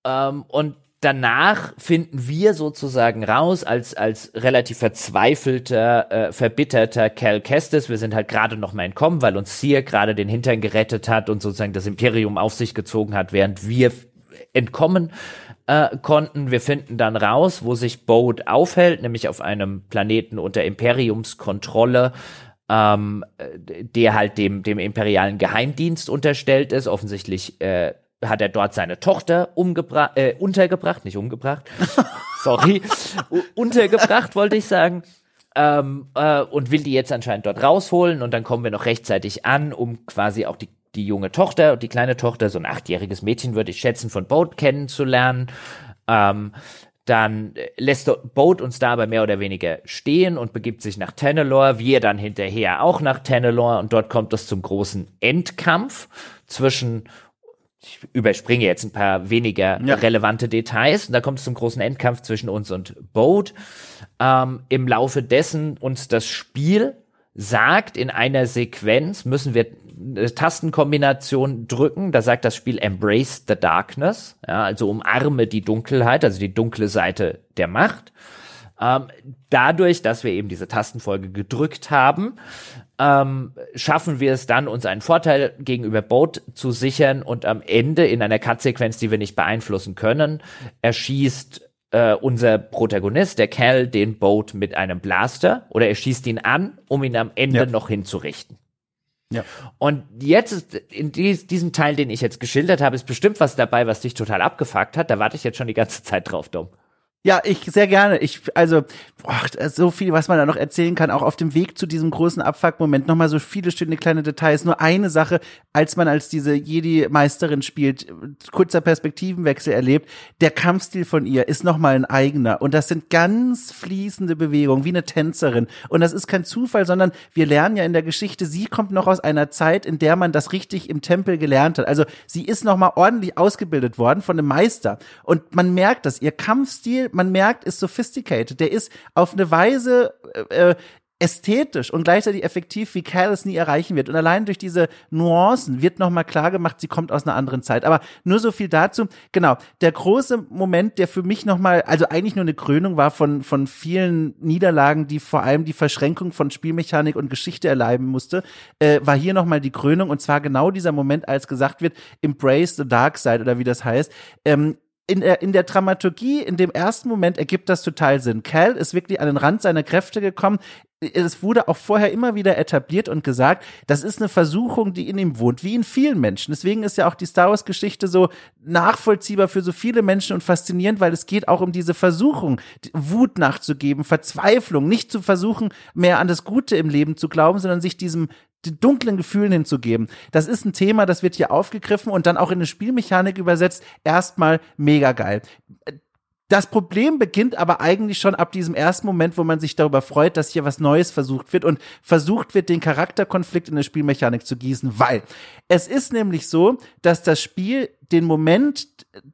Ähm, und danach finden wir sozusagen raus als als relativ verzweifelter, äh, verbitterter Cal Kestis. Wir sind halt gerade noch mal entkommen, weil uns Seer gerade den Hintern gerettet hat und sozusagen das Imperium auf sich gezogen hat, während wir entkommen äh, konnten. Wir finden dann raus, wo sich Bode aufhält, nämlich auf einem Planeten unter Imperiumskontrolle. Ähm, der halt dem, dem imperialen Geheimdienst unterstellt ist, offensichtlich äh, hat er dort seine Tochter umgebracht, äh, untergebracht, nicht umgebracht, sorry, untergebracht wollte ich sagen. Ähm, äh, und will die jetzt anscheinend dort rausholen und dann kommen wir noch rechtzeitig an, um quasi auch die, die junge Tochter und die kleine Tochter, so ein achtjähriges Mädchen würde ich schätzen, von Boat kennenzulernen. Ähm, dann lässt Boat uns da aber mehr oder weniger stehen und begibt sich nach Tennelore, wir dann hinterher auch nach Tennelore und dort kommt es zum großen Endkampf zwischen ich überspringe jetzt ein paar weniger ja. relevante Details. Und da kommt es zum großen Endkampf zwischen uns und Bode. Ähm, Im Laufe dessen uns das Spiel sagt, in einer Sequenz müssen wir eine Tastenkombination drücken. Da sagt das Spiel Embrace the Darkness, ja, also umarme die Dunkelheit, also die dunkle Seite der Macht. Ähm, dadurch, dass wir eben diese Tastenfolge gedrückt haben, ähm, schaffen wir es dann, uns einen Vorteil gegenüber Boat zu sichern und am Ende in einer Cut-Sequenz, die wir nicht beeinflussen können, erschießt äh, unser Protagonist, der Cal, den Boat mit einem Blaster oder er schießt ihn an, um ihn am Ende ja. noch hinzurichten. Ja. Und jetzt ist in dies, diesem Teil, den ich jetzt geschildert habe, ist bestimmt was dabei, was dich total abgefuckt hat. Da warte ich jetzt schon die ganze Zeit drauf, Dom. Ja, ich sehr gerne. Ich also boah, so viel, was man da noch erzählen kann, auch auf dem Weg zu diesem großen Abfuck-Moment. Nochmal so viele schöne kleine Details. Nur eine Sache, als man als diese Jedi-Meisterin spielt, kurzer Perspektivenwechsel erlebt. Der Kampfstil von ihr ist nochmal ein eigener. Und das sind ganz fließende Bewegungen, wie eine Tänzerin. Und das ist kein Zufall, sondern wir lernen ja in der Geschichte, sie kommt noch aus einer Zeit, in der man das richtig im Tempel gelernt hat. Also sie ist nochmal ordentlich ausgebildet worden von einem Meister. Und man merkt das. Ihr Kampfstil man merkt, ist sophisticated. Der ist auf eine Weise äh, äh, ästhetisch und gleichzeitig effektiv, wie Cal es nie erreichen wird. Und allein durch diese Nuancen wird nochmal klar gemacht, sie kommt aus einer anderen Zeit. Aber nur so viel dazu. Genau, der große Moment, der für mich nochmal, also eigentlich nur eine Krönung war von, von vielen Niederlagen, die vor allem die Verschränkung von Spielmechanik und Geschichte erleiden musste, äh, war hier nochmal die Krönung. Und zwar genau dieser Moment, als gesagt wird, embrace the dark side oder wie das heißt. Ähm, in der, in der Dramaturgie, in dem ersten Moment ergibt das total Sinn. Cal ist wirklich an den Rand seiner Kräfte gekommen. Es wurde auch vorher immer wieder etabliert und gesagt, das ist eine Versuchung, die in ihm wohnt, wie in vielen Menschen. Deswegen ist ja auch die Star Wars Geschichte so nachvollziehbar für so viele Menschen und faszinierend, weil es geht auch um diese Versuchung, Wut nachzugeben, Verzweiflung, nicht zu versuchen, mehr an das Gute im Leben zu glauben, sondern sich diesem die dunklen Gefühlen hinzugeben. Das ist ein Thema, das wird hier aufgegriffen und dann auch in eine Spielmechanik übersetzt. Erstmal mega geil. Das Problem beginnt aber eigentlich schon ab diesem ersten Moment, wo man sich darüber freut, dass hier was Neues versucht wird und versucht wird, den Charakterkonflikt in eine Spielmechanik zu gießen, weil es ist nämlich so, dass das Spiel den Moment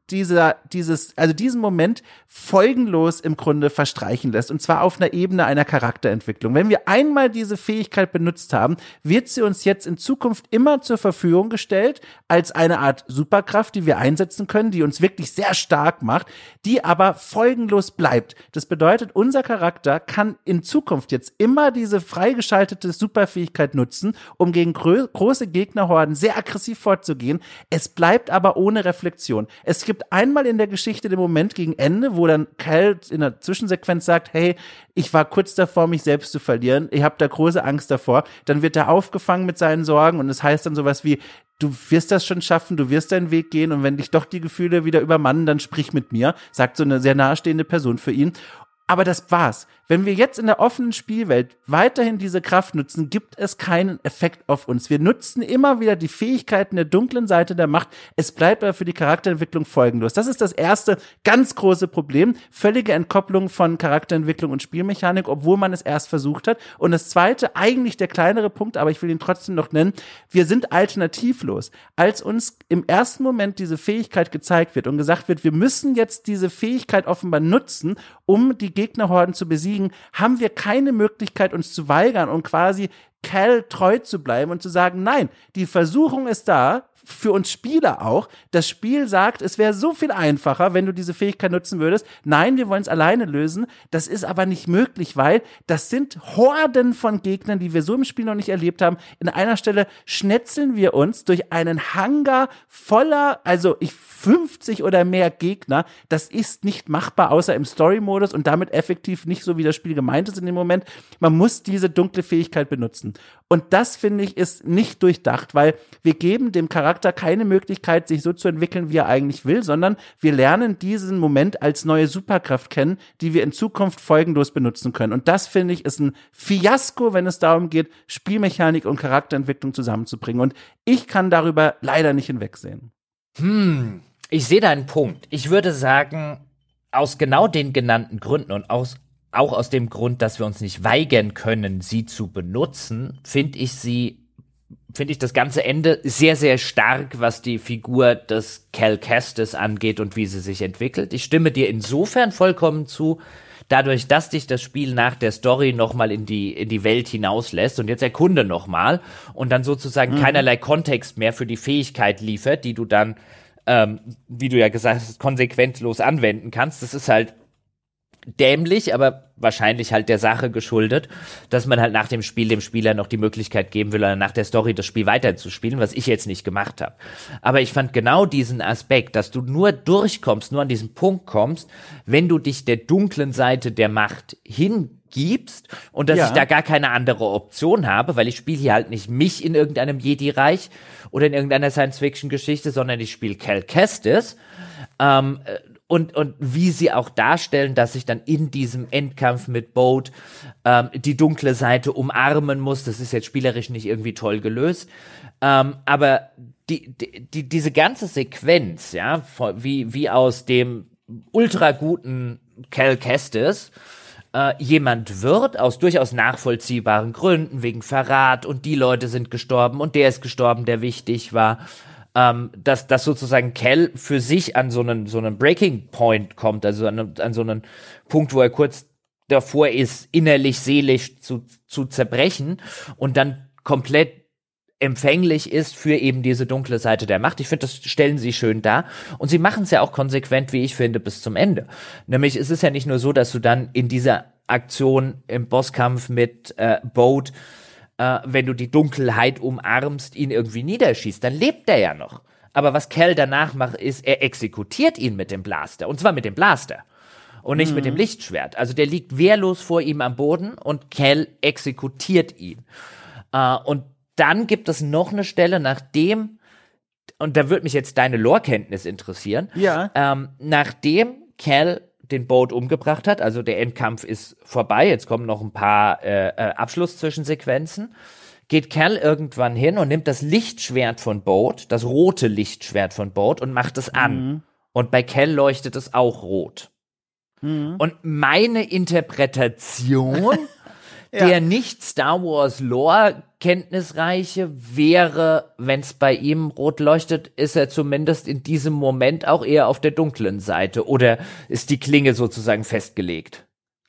dieser, dieses, also diesen Moment folgenlos im Grunde verstreichen lässt. Und zwar auf einer Ebene einer Charakterentwicklung. Wenn wir einmal diese Fähigkeit benutzt haben, wird sie uns jetzt in Zukunft immer zur Verfügung gestellt als eine Art Superkraft, die wir einsetzen können, die uns wirklich sehr stark macht, die aber folgenlos bleibt. Das bedeutet, unser Charakter kann in Zukunft jetzt immer diese freigeschaltete Superfähigkeit nutzen, um gegen große Gegnerhorden sehr aggressiv vorzugehen. Es bleibt aber ohne Reflexion. Es gibt einmal in der Geschichte den Moment gegen Ende, wo dann Cal in der Zwischensequenz sagt, hey, ich war kurz davor, mich selbst zu verlieren. Ich habe da große Angst davor. Dann wird er aufgefangen mit seinen Sorgen und es heißt dann sowas wie, du wirst das schon schaffen, du wirst deinen Weg gehen und wenn dich doch die Gefühle wieder übermannen, dann sprich mit mir, sagt so eine sehr nahestehende Person für ihn. Aber das war's. Wenn wir jetzt in der offenen Spielwelt weiterhin diese Kraft nutzen, gibt es keinen Effekt auf uns. Wir nutzen immer wieder die Fähigkeiten der dunklen Seite der Macht. Es bleibt aber für die Charakterentwicklung folgenlos. Das ist das erste ganz große Problem. Völlige Entkopplung von Charakterentwicklung und Spielmechanik, obwohl man es erst versucht hat. Und das zweite, eigentlich der kleinere Punkt, aber ich will ihn trotzdem noch nennen. Wir sind alternativlos. Als uns im ersten Moment diese Fähigkeit gezeigt wird und gesagt wird, wir müssen jetzt diese Fähigkeit offenbar nutzen, um die Gegnerhorden zu besiegen, besiegen, haben wir keine Möglichkeit, uns zu weigern und quasi Cal treu zu bleiben und zu sagen, nein, die Versuchung ist da, für uns Spieler auch. Das Spiel sagt, es wäre so viel einfacher, wenn du diese Fähigkeit nutzen würdest. Nein, wir wollen es alleine lösen. Das ist aber nicht möglich, weil das sind Horden von Gegnern, die wir so im Spiel noch nicht erlebt haben. In einer Stelle schnetzeln wir uns durch einen Hangar voller, also ich 50 oder mehr Gegner. Das ist nicht machbar, außer im Story-Modus und damit effektiv nicht so, wie das Spiel gemeint ist in dem Moment. Man muss diese dunkle Fähigkeit benutzen. Und das finde ich ist nicht durchdacht, weil wir geben dem Charakter keine Möglichkeit, sich so zu entwickeln, wie er eigentlich will, sondern wir lernen diesen Moment als neue Superkraft kennen, die wir in Zukunft folgenlos benutzen können. Und das finde ich ist ein Fiasko, wenn es darum geht, Spielmechanik und Charakterentwicklung zusammenzubringen. Und ich kann darüber leider nicht hinwegsehen. Hm, ich sehe deinen Punkt. Ich würde sagen, aus genau den genannten Gründen und aus auch aus dem Grund, dass wir uns nicht weigern können, sie zu benutzen, finde ich sie, finde ich das ganze Ende sehr, sehr stark, was die Figur des Cal Kestis angeht und wie sie sich entwickelt. Ich stimme dir insofern vollkommen zu, dadurch, dass dich das Spiel nach der Story nochmal in die, in die Welt hinauslässt und jetzt erkunde nochmal und dann sozusagen mhm. keinerlei Kontext mehr für die Fähigkeit liefert, die du dann, ähm, wie du ja gesagt hast, konsequentlos anwenden kannst. Das ist halt dämlich, aber wahrscheinlich halt der Sache geschuldet, dass man halt nach dem Spiel dem Spieler noch die Möglichkeit geben will, oder nach der Story das Spiel weiterzuspielen, was ich jetzt nicht gemacht habe. Aber ich fand genau diesen Aspekt, dass du nur durchkommst, nur an diesen Punkt kommst, wenn du dich der dunklen Seite der Macht hingibst und dass ja. ich da gar keine andere Option habe, weil ich spiele hier halt nicht mich in irgendeinem Jedi-Reich oder in irgendeiner Science-Fiction-Geschichte, sondern ich spiele Cal Kestis. Ähm, und, und wie sie auch darstellen, dass sich dann in diesem Endkampf mit Boat ähm, die dunkle Seite umarmen muss. Das ist jetzt spielerisch nicht irgendwie toll gelöst. Ähm, aber die, die, die, diese ganze Sequenz, ja, wie, wie aus dem ultra guten Cal Kestis, äh, jemand wird, aus durchaus nachvollziehbaren Gründen, wegen Verrat und die Leute sind gestorben und der ist gestorben, der wichtig war, ähm, dass, dass sozusagen Cal für sich an so einen, so einen Breaking Point kommt, also an, an so einen Punkt, wo er kurz davor ist, innerlich, seelisch zu, zu zerbrechen und dann komplett empfänglich ist für eben diese dunkle Seite der Macht. Ich finde, das stellen sie schön dar. Und sie machen es ja auch konsequent, wie ich finde, bis zum Ende. Nämlich es ist ja nicht nur so, dass du dann in dieser Aktion im Bosskampf mit äh, Boat, äh, wenn du die Dunkelheit umarmst, ihn irgendwie niederschießt. Dann lebt er ja noch. Aber was Cal danach macht, ist, er exekutiert ihn mit dem Blaster. Und zwar mit dem Blaster. Und nicht mhm. mit dem Lichtschwert. Also der liegt wehrlos vor ihm am Boden und Cal exekutiert ihn. Uh, und dann gibt es noch eine Stelle, nachdem, und da würde mich jetzt deine Lore-Kenntnis interessieren, ja. ähm, nachdem Cal den Boat umgebracht hat, also der Endkampf ist vorbei, jetzt kommen noch ein paar äh, äh, Abschlusszwischensequenzen, geht Cal irgendwann hin und nimmt das Lichtschwert von Boat, das rote Lichtschwert von Boat und macht es an. Mhm. Und bei Cal leuchtet es auch rot. Mhm. Und meine Interpretation der nicht Star Wars Lore kenntnisreiche wäre, wenn es bei ihm rot leuchtet, ist er zumindest in diesem Moment auch eher auf der dunklen Seite oder ist die Klinge sozusagen festgelegt?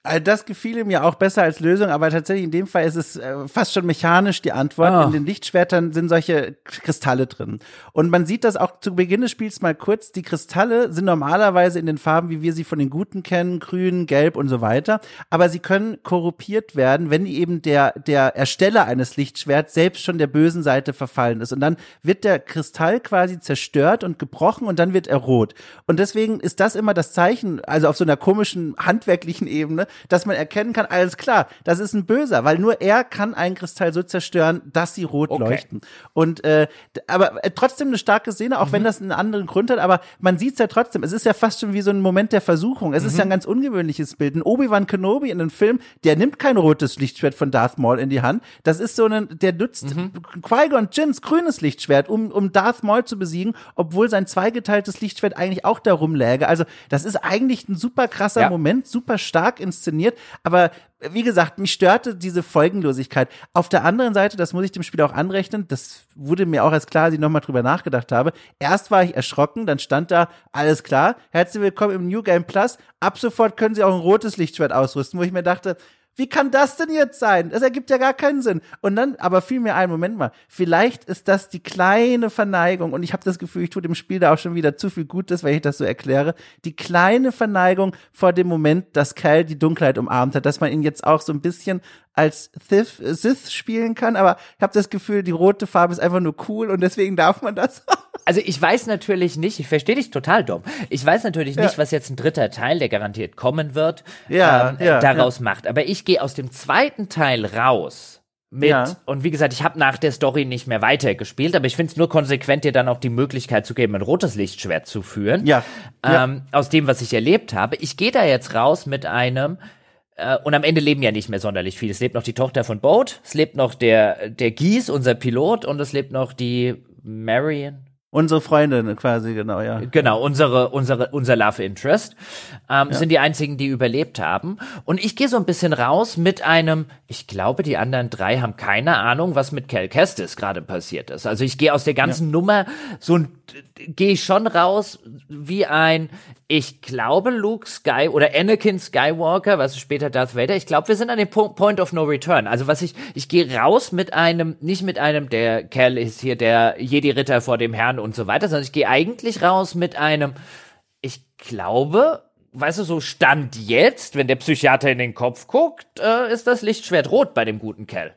Also das gefiel mir auch besser als Lösung, aber tatsächlich in dem Fall ist es äh, fast schon mechanisch die Antwort. Oh. In den Lichtschwertern sind solche Kristalle drin. Und man sieht das auch zu Beginn des Spiels mal kurz. Die Kristalle sind normalerweise in den Farben, wie wir sie von den Guten kennen, grün, gelb und so weiter. Aber sie können korruptiert werden, wenn eben der, der Ersteller eines Lichtschwerts selbst schon der bösen Seite verfallen ist. Und dann wird der Kristall quasi zerstört und gebrochen und dann wird er rot. Und deswegen ist das immer das Zeichen, also auf so einer komischen handwerklichen Ebene, dass man erkennen kann, alles klar, das ist ein Böser, weil nur er kann einen Kristall so zerstören, dass sie rot okay. leuchten. Und äh, aber äh, trotzdem eine starke Szene, auch mhm. wenn das einen anderen Grund hat, aber man sieht es ja trotzdem. Es ist ja fast schon wie so ein Moment der Versuchung. Es mhm. ist ja ein ganz ungewöhnliches Bild. Ein Obi-Wan Kenobi in einem Film, der nimmt kein rotes Lichtschwert von Darth Maul in die Hand. Das ist so ein, der nutzt mhm. Qui-Gon Jins grünes Lichtschwert, um, um Darth Maul zu besiegen, obwohl sein zweigeteiltes Lichtschwert eigentlich auch darum läge. Also das ist eigentlich ein super krasser ja. Moment, super stark inszeniert inszeniert, aber wie gesagt, mich störte diese Folgenlosigkeit. Auf der anderen Seite, das muss ich dem Spiel auch anrechnen, das wurde mir auch erst klar, als ich nochmal drüber nachgedacht habe. Erst war ich erschrocken, dann stand da, alles klar, herzlich willkommen im New Game Plus, ab sofort können Sie auch ein rotes Lichtschwert ausrüsten, wo ich mir dachte, wie kann das denn jetzt sein? Das ergibt ja gar keinen Sinn. Und dann aber fiel mir ein, Moment mal, vielleicht ist das die kleine Verneigung, und ich habe das Gefühl, ich tue dem Spiel da auch schon wieder zu viel Gutes, wenn ich das so erkläre, die kleine Verneigung vor dem Moment, dass Cal die Dunkelheit umarmt hat, dass man ihn jetzt auch so ein bisschen als Sith, Sith spielen kann, aber ich habe das Gefühl, die rote Farbe ist einfach nur cool und deswegen darf man das. Also ich weiß natürlich nicht, ich verstehe dich total dumm. Ich weiß natürlich nicht, was jetzt ein dritter Teil, der garantiert kommen wird, ja, ähm, ja, daraus ja. macht. Aber ich gehe aus dem zweiten Teil raus mit, ja. und wie gesagt, ich habe nach der Story nicht mehr weitergespielt, aber ich finde es nur konsequent, dir dann auch die Möglichkeit zu geben, ein rotes Lichtschwert zu führen. Ja. Ähm, aus dem, was ich erlebt habe. Ich gehe da jetzt raus mit einem, äh, und am Ende leben ja nicht mehr sonderlich viel. Es lebt noch die Tochter von Boat, es lebt noch der, der Gies, unser Pilot, und es lebt noch die Marion. Unsere Freundin quasi, genau, ja. Genau, unsere, unsere, unser Love Interest ähm, ja. sind die einzigen, die überlebt haben. Und ich gehe so ein bisschen raus mit einem, ich glaube, die anderen drei haben keine Ahnung, was mit Cal Kestis gerade passiert ist. Also ich gehe aus der ganzen ja. Nummer so ein, gehe schon raus wie ein, ich glaube, Luke Sky oder Anakin Skywalker, was ist später Darth Vader, ich glaube, wir sind an dem Point of No Return. Also was ich, ich gehe raus mit einem, nicht mit einem, der Kerl ist hier der Jedi-Ritter vor dem Herrn und so weiter, sondern ich gehe eigentlich raus mit einem, ich glaube, weißt du, so Stand jetzt, wenn der Psychiater in den Kopf guckt, äh, ist das Lichtschwert rot bei dem guten Kerl.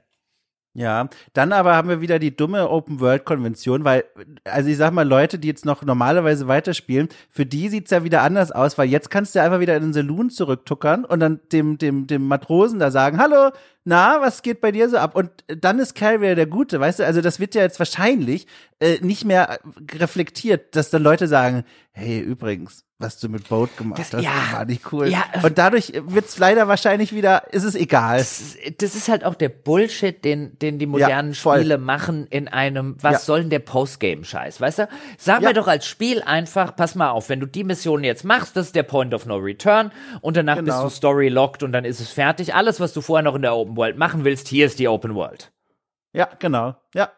Ja, dann aber haben wir wieder die dumme Open-World-Konvention, weil, also ich sag mal, Leute, die jetzt noch normalerweise weiterspielen, für die sieht's ja wieder anders aus, weil jetzt kannst du einfach wieder in den Saloon zurücktuckern und dann dem, dem, dem Matrosen da sagen, hallo, na, was geht bei dir so ab? Und dann ist Cal wieder der Gute, weißt du? Also das wird ja jetzt wahrscheinlich äh, nicht mehr reflektiert, dass dann Leute sagen, hey, übrigens, was du mit Boat gemacht das, hast, ja, war nicht cool. Ja, und dadurch wird's leider wahrscheinlich wieder, ist es egal. Das, das ist halt auch der Bullshit, den, den die modernen ja, Spiele machen in einem, was ja. soll denn der Postgame-Scheiß, weißt du? Sag mir doch als Spiel einfach, pass mal auf, wenn du die Mission jetzt machst, das ist der Point of No Return und danach genau. bist du Story-locked und dann ist es fertig. Alles, was du vorher noch in der Open World machen willst, hier ist die Open World. Ja, genau. Ja.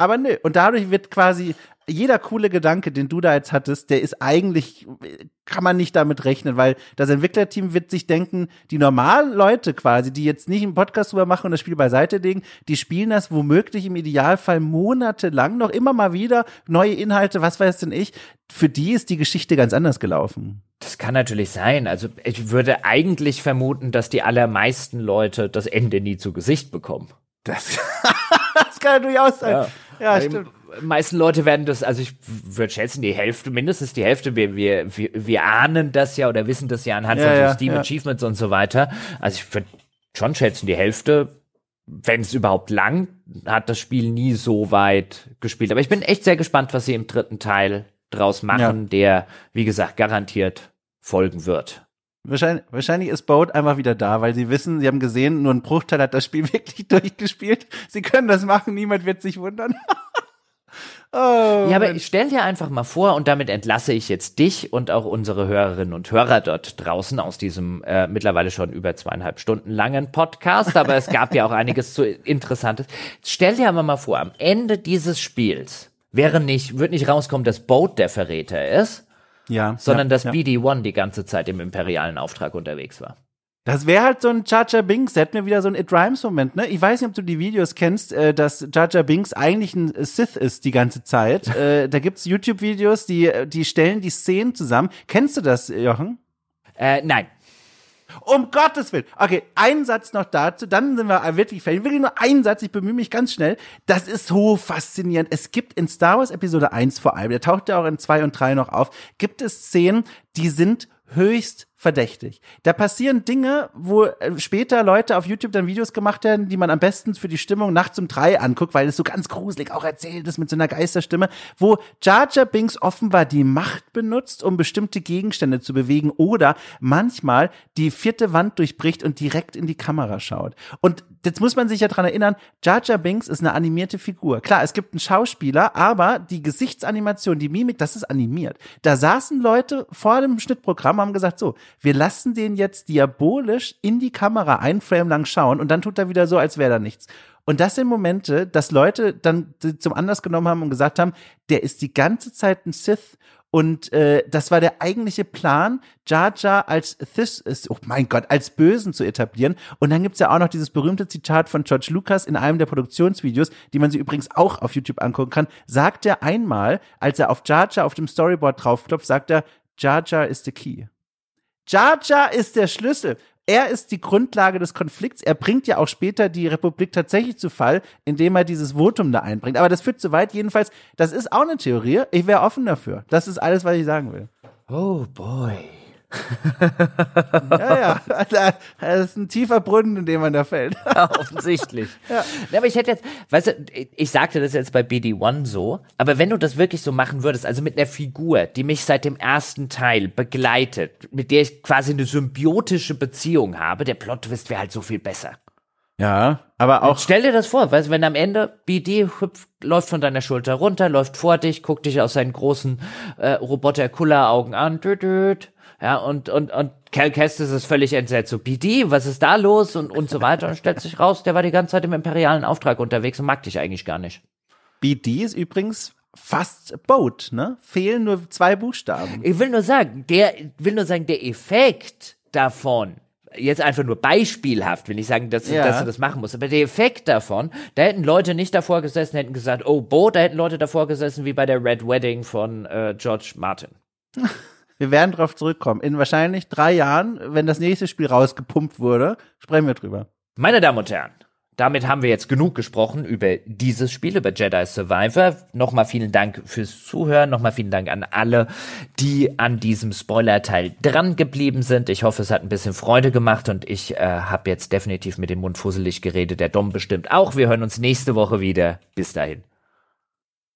Aber nö. Und dadurch wird quasi jeder coole Gedanke, den du da jetzt hattest, der ist eigentlich, kann man nicht damit rechnen, weil das Entwicklerteam wird sich denken, die normalen Leute quasi, die jetzt nicht einen Podcast drüber machen und das Spiel beiseite legen, die spielen das womöglich im Idealfall monatelang noch immer mal wieder neue Inhalte, was weiß denn ich. Für die ist die Geschichte ganz anders gelaufen. Das kann natürlich sein. Also ich würde eigentlich vermuten, dass die allermeisten Leute das Ende nie zu Gesicht bekommen. Das, das kann natürlich auch sein. Ja, ja stimmt meisten Leute werden das, also ich würde schätzen, die Hälfte, mindestens die Hälfte, wir, wir, wir, wir ahnen das ja oder wissen das ja anhand ja, von ja, Steam ja. Achievements und so weiter. Also ich würde schon schätzen, die Hälfte, wenn es überhaupt lang, hat das Spiel nie so weit gespielt. Aber ich bin echt sehr gespannt, was sie im dritten Teil draus machen, der, wie gesagt, garantiert folgen wird. Wahrscheinlich, wahrscheinlich ist Boat einfach wieder da, weil sie wissen, sie haben gesehen, nur ein Bruchteil hat das Spiel wirklich durchgespielt. Sie können das machen, niemand wird sich wundern. Oh, ja, aber ich stell dir einfach mal vor, und damit entlasse ich jetzt dich und auch unsere Hörerinnen und Hörer dort draußen aus diesem äh, mittlerweile schon über zweieinhalb Stunden langen Podcast, aber es gab ja auch einiges zu Interessantes. Stell dir aber mal vor, am Ende dieses Spiels wäre nicht, wird nicht rauskommen, dass Boat der Verräter ist, ja, sondern ja, dass ja. BD-1 die ganze Zeit im imperialen Auftrag unterwegs war. Das wäre halt so ein Jaja Binks, hätten wir wieder so ein It Rhymes Moment, ne? Ich weiß nicht, ob du die Videos kennst, äh, dass Jaja Binks eigentlich ein Sith ist die ganze Zeit. äh, da gibt's YouTube-Videos, die, die stellen die Szenen zusammen. Kennst du das, Jochen? Äh, nein. Um Gottes Willen. Okay, einen Satz noch dazu, dann sind wir wirklich fertig. Wirklich nur einen Satz, ich bemühe mich ganz schnell. Das ist so faszinierend. Es gibt in Star Wars Episode 1 vor allem, der taucht ja auch in 2 und 3 noch auf, gibt es Szenen, die sind höchst verdächtig. Da passieren Dinge, wo äh, später Leute auf YouTube dann Videos gemacht werden, die man am besten für die Stimmung nachts um drei anguckt, weil es so ganz gruselig auch erzählt ist mit so einer Geisterstimme, wo Jar Jar Binks offenbar die Macht benutzt, um bestimmte Gegenstände zu bewegen oder manchmal die vierte Wand durchbricht und direkt in die Kamera schaut. Und jetzt muss man sich ja dran erinnern, Jar Jar Binks ist eine animierte Figur. Klar, es gibt einen Schauspieler, aber die Gesichtsanimation, die Mimik, das ist animiert. Da saßen Leute vor dem Schnittprogramm, haben gesagt, so, wir lassen den jetzt diabolisch in die Kamera ein Frame lang schauen und dann tut er wieder so, als wäre da nichts. Und das sind Momente, dass Leute dann zum Anlass genommen haben und gesagt haben, der ist die ganze Zeit ein Sith und äh, das war der eigentliche Plan, Jar Jar als This, oh mein Gott, als Bösen zu etablieren. Und dann gibt's ja auch noch dieses berühmte Zitat von George Lucas in einem der Produktionsvideos, die man sich übrigens auch auf YouTube angucken kann. Sagt er einmal, als er auf Jar Jar auf dem Storyboard draufklopft, sagt er, Jar Jar is the key. Jar Jar ist der Schlüssel. Er ist die Grundlage des Konflikts. Er bringt ja auch später die Republik tatsächlich zu Fall, indem er dieses Votum da einbringt. Aber das führt zu weit. Jedenfalls, das ist auch eine Theorie. Ich wäre offen dafür. Das ist alles, was ich sagen will. Oh boy ja, ja. Das ist ein tiefer Brunnen, in dem man da fällt. ja, offensichtlich. Ja. Aber ich hätte jetzt, weißt du, ich sagte das jetzt bei BD1 so, aber wenn du das wirklich so machen würdest, also mit einer Figur, die mich seit dem ersten Teil begleitet, mit der ich quasi eine symbiotische Beziehung habe, der Plot-Twist wäre halt so viel besser. Ja, aber auch. Jetzt stell dir das vor, weißt du, wenn am Ende BD hüpft, läuft von deiner Schulter runter, läuft vor dich, guckt dich aus seinen großen äh, Roboter-Kuller-Augen an, düt, düt, ja, und, und, und Cal Kestis ist völlig entsetzt. So, BD, was ist da los? Und, und so weiter. Und stellt sich raus, der war die ganze Zeit im imperialen Auftrag unterwegs und mag dich eigentlich gar nicht. BD ist übrigens fast Boat, ne? Fehlen nur zwei Buchstaben. Ich will nur sagen, der, will nur sagen, der Effekt davon, jetzt einfach nur beispielhaft, will ich sagen, dass, ja. dass du das machen musst, aber der Effekt davon, da hätten Leute nicht davor gesessen, hätten gesagt, oh, Boat, da hätten Leute davor gesessen, wie bei der Red Wedding von äh, George Martin. Wir werden darauf zurückkommen. In wahrscheinlich drei Jahren, wenn das nächste Spiel rausgepumpt wurde, sprechen wir drüber. Meine Damen und Herren, damit haben wir jetzt genug gesprochen über dieses Spiel, über Jedi Survivor. Nochmal vielen Dank fürs Zuhören. Nochmal vielen Dank an alle, die an diesem Spoiler-Teil dran geblieben sind. Ich hoffe, es hat ein bisschen Freude gemacht und ich äh, habe jetzt definitiv mit dem Mund fusselig geredet. Der Dom bestimmt auch. Wir hören uns nächste Woche wieder. Bis dahin.